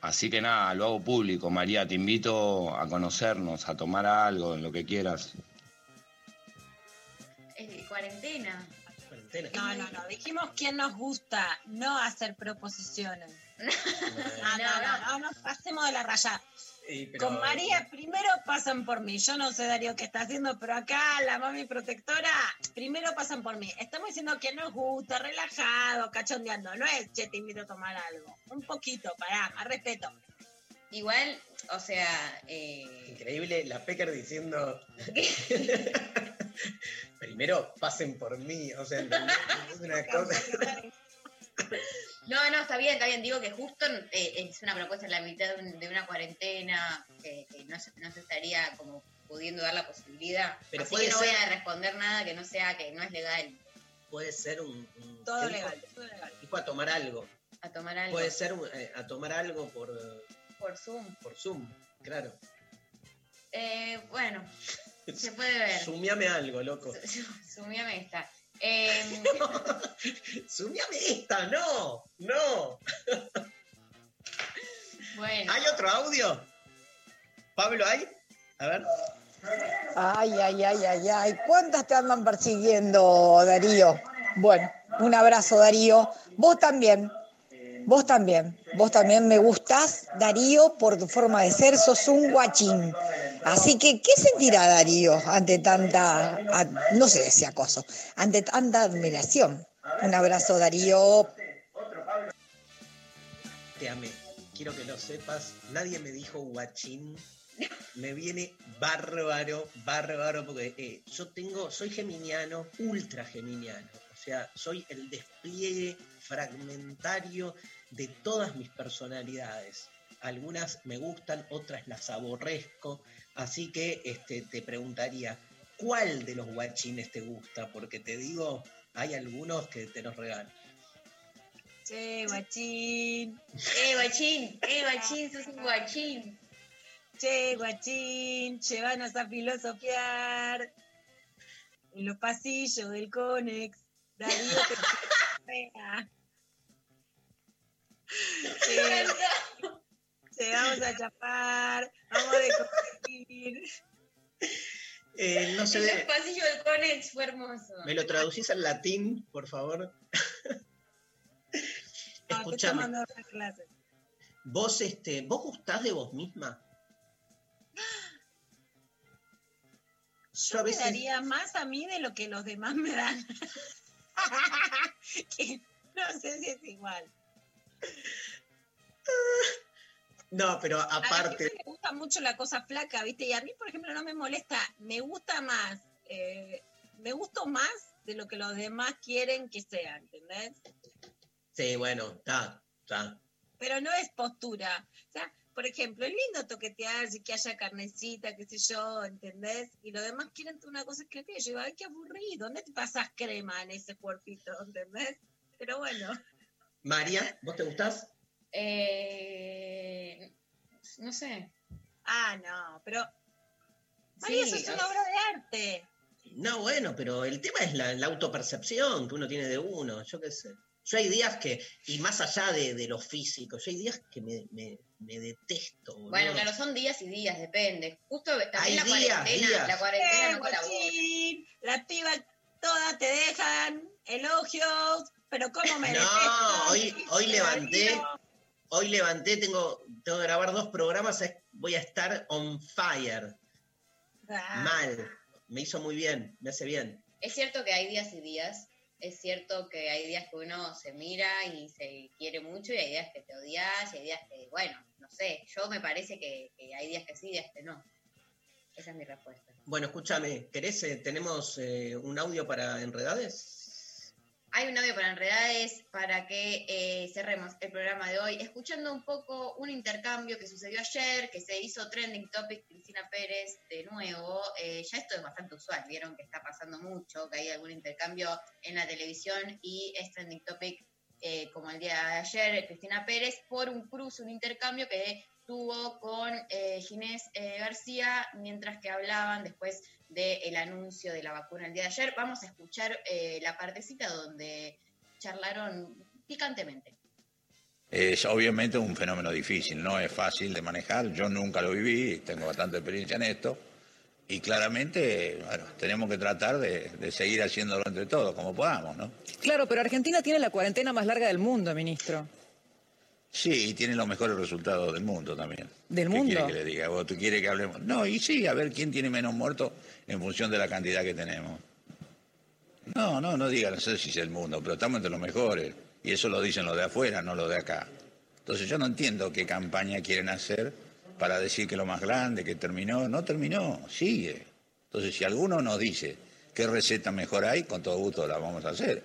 [SPEAKER 28] así que nada, lo hago público. María, te invito a conocernos, a tomar algo, lo que quieras.
[SPEAKER 4] Eh, cuarentena.
[SPEAKER 3] No, no, no. Dijimos quién nos gusta, no hacer proposiciones. No, no, no, no, no pasemos de la raya.
[SPEAKER 2] Sí, pero-
[SPEAKER 3] Con María primero pasan por mí. Yo no sé, Darío, qué está haciendo, pero acá la mami protectora, primero pasan por mí. Estamos diciendo que nos gusta, relajado, cachondeando. No es, che, te invito a tomar algo. Un poquito, pará, más respeto.
[SPEAKER 4] Igual, o sea, eh,
[SPEAKER 2] Increíble, la Pecker diciendo. Primero pasen por mí. O sea, es una cosa.
[SPEAKER 4] No, no, está bien, está bien. Digo que justo eh, es una propuesta en la mitad de, un- de una cuarentena que, que no, se, no se estaría como pudiendo dar la posibilidad.
[SPEAKER 2] Pero
[SPEAKER 4] Así
[SPEAKER 2] puede
[SPEAKER 4] que no
[SPEAKER 2] ser-
[SPEAKER 4] voy a responder nada que no sea, que no es legal
[SPEAKER 2] Puede ser un. un
[SPEAKER 3] Todo legal, todo legal.
[SPEAKER 2] tipo a tomar algo.
[SPEAKER 4] a tomar algo.
[SPEAKER 2] Puede ser un- eh, a tomar algo por,
[SPEAKER 4] Por Zoom.
[SPEAKER 2] por Zoom, claro.
[SPEAKER 4] Eh, bueno, se puede ver.
[SPEAKER 2] Sumiame algo, loco.
[SPEAKER 4] Sumiame esta. Eh,
[SPEAKER 2] Sumiame esta, no, no.
[SPEAKER 4] bueno.
[SPEAKER 2] ¿Hay otro audio? ¿Pablo hay? A ver.
[SPEAKER 29] Ay, ay, ay, ay, ay. ¿Cuántas te andan persiguiendo, Darío? Bueno, un abrazo, Darío. Vos también. Vos también. Vos también me gustás, Darío, por tu forma de ser. Sos un guachín. Así que, ¿qué sentirá Darío ante tanta, no sé si acoso, ante tanta admiración? Un abrazo, Darío.
[SPEAKER 2] Te amé. Quiero que lo sepas. Nadie me dijo guachín. Me viene bárbaro, bárbaro, porque eh, yo tengo, soy geminiano, ultra geminiano. O sea, soy el despliegue fragmentario de todas mis personalidades. Algunas me gustan, otras las aborrezco. Así que este, te preguntaría, ¿cuál de los guachines te gusta? Porque te digo, hay algunos que te los regalo.
[SPEAKER 3] Che, guachín.
[SPEAKER 4] Eh, guachín, eh, guachín, sos un guachín.
[SPEAKER 3] Che, guachín, llévanos a filosofiar en los pasillos del Conex. Darío te. Che, vamos a chapar, vamos a descompartir.
[SPEAKER 2] Eh, no sé,
[SPEAKER 4] En los pasillos del Conex fue hermoso.
[SPEAKER 2] ¿me lo traducís al latín, por favor?
[SPEAKER 3] No,
[SPEAKER 2] Escuchame. ¿Vos, este, ¿Vos gustás de vos misma?
[SPEAKER 3] Yo
[SPEAKER 2] a
[SPEAKER 3] me daría más a mí de lo que los demás me dan. Que no sé si es igual.
[SPEAKER 2] No, pero
[SPEAKER 3] A la
[SPEAKER 2] aparte,
[SPEAKER 3] le gusta mucho la cosa flaca, ¿viste? Y a mí, por ejemplo, no me molesta. Me gusta más. eh, me gusto más de lo que los demás quieren que sea, ¿entendés?
[SPEAKER 2] sí, bueno, está, está.
[SPEAKER 3] Pero no es postura. O sea, por ejemplo, es lindo toquetearse, que haya carnecita, qué sé yo, ¿entendés? Y los demás quieren una cosa que yo digo, ay, qué aburrido, ¿dónde te pasas crema en ese cuerpito, ¿entendés? Pero bueno.
[SPEAKER 2] María, ¿vos te gustás?
[SPEAKER 4] Eh, no sé.
[SPEAKER 3] Ah, no, pero. María,
[SPEAKER 4] Sí,
[SPEAKER 3] eso es una obra de arte.
[SPEAKER 2] No, bueno, pero el tema es la, la autopercepción que uno tiene de uno, yo qué sé. Yo hay días que, y más allá de, de lo físico, yo hay días que me, me, me detesto. boludo.
[SPEAKER 4] Bueno, claro, son días y días, depende. Justo
[SPEAKER 2] Hay
[SPEAKER 4] también la
[SPEAKER 2] días,
[SPEAKER 4] cuarentena,
[SPEAKER 2] días.
[SPEAKER 4] la cuarentena no colabora.
[SPEAKER 3] guachín, las pibas todas te dejan elogios, pero ¿cómo me
[SPEAKER 2] No,
[SPEAKER 3] detesto?
[SPEAKER 2] hoy, hoy levanté, hoy levanté, tengo, tengo que grabar dos programas, voy a estar on fire.
[SPEAKER 3] Ah,
[SPEAKER 2] Mal. Me hizo muy bien, me hace bien.
[SPEAKER 4] Es cierto que hay días y días. Es cierto que hay días que uno se mira y se quiere mucho y hay días que te odias y hay días que, bueno, no sé. Yo me parece que, que hay días que sí, días que no. Esa es mi respuesta.
[SPEAKER 2] Bueno, escúchame, ¿querés? eh, ¿Tenemos eh, un audio para Enredades?
[SPEAKER 4] Hay un audio para enredades para que eh, cerremos el programa de hoy, escuchando un poco un intercambio que sucedió ayer, que se hizo trending topic Cristina Pérez de nuevo. Eh, ya esto es bastante usual, vieron que está pasando mucho, que hay algún intercambio en la televisión y es trending topic eh, como el día de ayer, Cristina Pérez, por un cruce, un intercambio que tuvo con eh, Ginés eh, García mientras que hablaban después del anuncio de la vacuna el día de ayer. Vamos a escuchar eh, la partecita donde charlaron picantemente.
[SPEAKER 23] Es obviamente un fenómeno difícil, no es fácil de manejar. Yo nunca lo viví, tengo bastante experiencia en esto. Y claramente, bueno, tenemos que tratar de, de seguir haciéndolo entre todos, como podamos, ¿no?
[SPEAKER 30] Claro, pero Argentina tiene la cuarentena más larga del mundo, ministro.
[SPEAKER 23] Sí, y tiene los mejores resultados del mundo también.
[SPEAKER 30] ¿Del
[SPEAKER 23] ¿Qué
[SPEAKER 30] mundo?
[SPEAKER 23] quiere que le diga? ¿Vos tú quieres que hablemos? No, y sí, a ver quién tiene menos muertos en función de la cantidad que tenemos. No, no, no diga, no sé si es el mundo, pero estamos entre los mejores. Y eso lo dicen los de afuera, no los de acá. Entonces yo no entiendo qué campaña quieren hacer para decir que lo más grande, que terminó. No terminó, sigue. Entonces si alguno nos dice qué receta mejor hay, con todo gusto la vamos a hacer.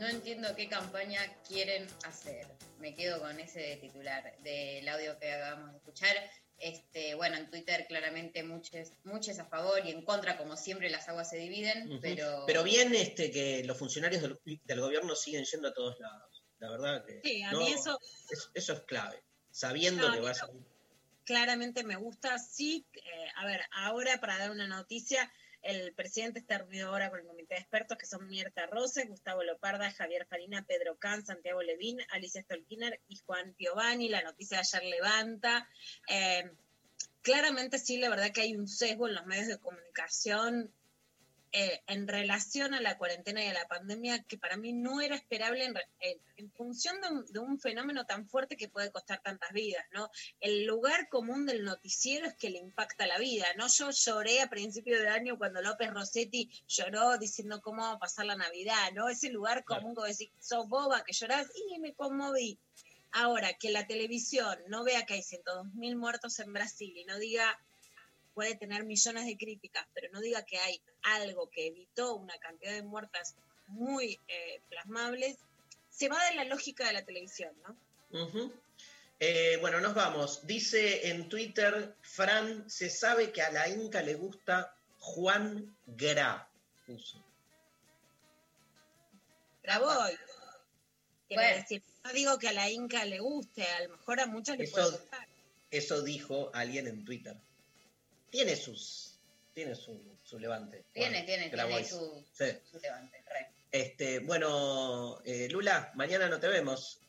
[SPEAKER 4] No entiendo qué campaña quieren hacer. Me quedo con ese titular del audio que acabamos de escuchar. Este, bueno, en Twitter claramente muchos, muchos a favor y en contra, como siempre las aguas se dividen, pero...
[SPEAKER 2] Pero bien este, que los funcionarios del, del gobierno siguen yendo a todos lados. La verdad que.
[SPEAKER 3] Sí, a
[SPEAKER 2] no,
[SPEAKER 3] mí eso
[SPEAKER 2] es- eso es clave. Sabiendo
[SPEAKER 3] No,
[SPEAKER 2] que vas a.
[SPEAKER 3] claramente me gusta. Sí, eh, a ver, ahora para dar una noticia, el presidente está reunido ahora con el comité de expertos que son Mierta Rose, Gustavo Loparda, Javier Farina, Pedro Can, Santiago Levín, Alicia Stolkiner y Juan Piovani. La noticia de ayer levanta. Eh, claramente sí, la verdad que hay un sesgo en los medios de comunicación eh, en relación a la cuarentena y a la pandemia que para mí no era esperable en, en- en función de un, de un fenómeno tan fuerte que puede costar tantas vidas, ¿no? El lugar común del noticiero es que le impacta la vida, ¿no? Yo lloré a principio de año cuando López Rossetti lloró diciendo cómo va a pasar la Navidad, ¿no? Ese lugar común vos decís, sos boba, que llorás, y me conmoví. Ahora, que la televisión no vea que hay 102 mil muertos en Brasil y no diga, puede tener millones de críticas, pero no diga que hay algo que evitó una cantidad de muertas muy eh, plasmables, se va de la lógica de la televisión, ¿no?
[SPEAKER 2] Eh, bueno, nos vamos. Dice en Twitter, Fran, se sabe que a la Inca le gusta Juan Gra. Puso. Bueno.
[SPEAKER 3] decir, no digo que a la Inca le guste, a lo mejor a muchos le puede
[SPEAKER 2] Eso,
[SPEAKER 3] gustar.
[SPEAKER 2] eso dijo alguien en Twitter. Tiene sus. Tiene su, su levante.
[SPEAKER 4] Tiene, tiene, tiene su,
[SPEAKER 2] Sí.
[SPEAKER 4] su levante. re.
[SPEAKER 2] Este, bueno, eh, Lula, mañana no te vemos.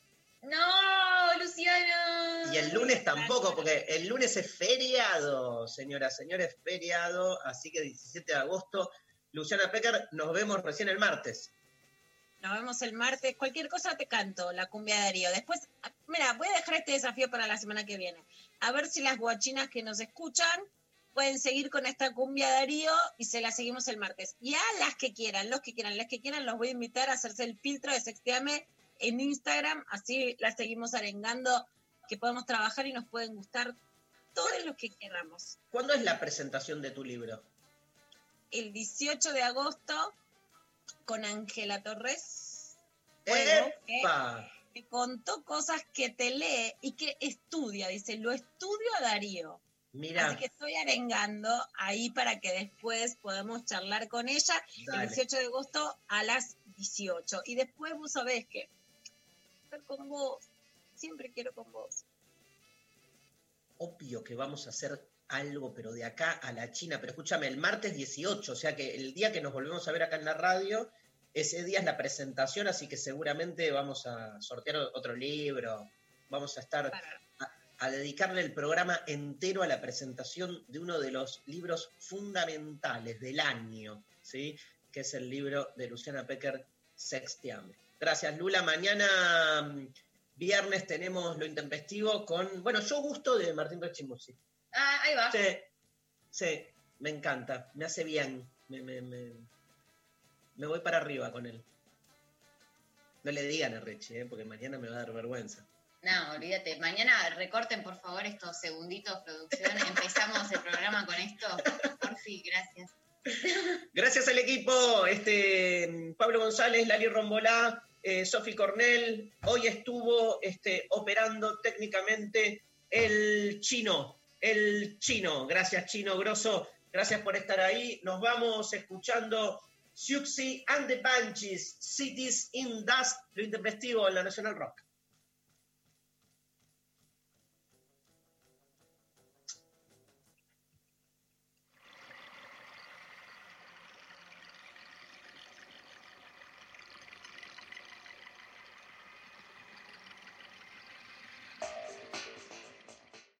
[SPEAKER 4] No, Luciano.
[SPEAKER 2] Y el lunes tampoco, porque el lunes es feriado, señoras, señores, feriado, así que 17 de agosto. Luciana Pecker, nos vemos recién el martes.
[SPEAKER 3] Nos vemos el martes. Cualquier cosa te canto, la cumbia de Darío. Después, mira, voy a dejar este desafío para la semana que viene. A ver si las guachinas que nos escuchan pueden seguir con esta cumbia Darío y se la seguimos el martes. Y a las que quieran, los que quieran, las que quieran, los voy a invitar a hacerse el filtro de Sexteame en Instagram. Así las seguimos arengando, que podemos trabajar y nos pueden gustar todos los que queramos.
[SPEAKER 2] ¿Cuándo es la presentación de tu libro?
[SPEAKER 3] El 18 de agosto con Ángela Torres. Que-
[SPEAKER 2] ¡Epa!
[SPEAKER 3] que contó cosas que te lee y que estudia. Dice, lo estudio a Darío.
[SPEAKER 2] Mira,
[SPEAKER 3] Así que estoy arengando ahí para que después podamos charlar con ella
[SPEAKER 2] Dale.
[SPEAKER 3] el 18 de agosto a las 18. Y después vos sabés que estar con vos, siempre quiero con vos.
[SPEAKER 2] obvio que vamos a hacer algo, pero de acá a la China. Pero escúchame, el martes 18, o sea que el día que nos volvemos a ver acá en la radio, ese día es la presentación, así que seguramente vamos a sortear otro libro. Vamos a estar a dedicarle el programa entero a la presentación de uno de los libros fundamentales del año, ¿sí? que es el libro de Luciana Pecker, Sextiame. Gracias, Lula. Mañana mm, viernes tenemos lo intempestivo con, bueno, yo gusto de Martín Rechimusi.
[SPEAKER 4] Ah, ahí va.
[SPEAKER 2] Sí, sí, me encanta, me hace bien, me, me, me, me voy para arriba con él. No le digan a Rechi, ¿eh? porque mañana me va a dar vergüenza.
[SPEAKER 4] No, olvídate. Mañana recorten, por favor, estos segunditos, producción. Empezamos el programa con esto. Por fin, gracias.
[SPEAKER 2] Gracias al equipo, este, Pablo González, Lali Rombolá, eh, Sofi Cornell. Hoy estuvo este, operando técnicamente el chino, el chino. Gracias, chino grosso. Gracias por estar ahí. Nos vamos escuchando Siuxi and the Bunches, Cities in Dust, lo intempestivo en la National Rock.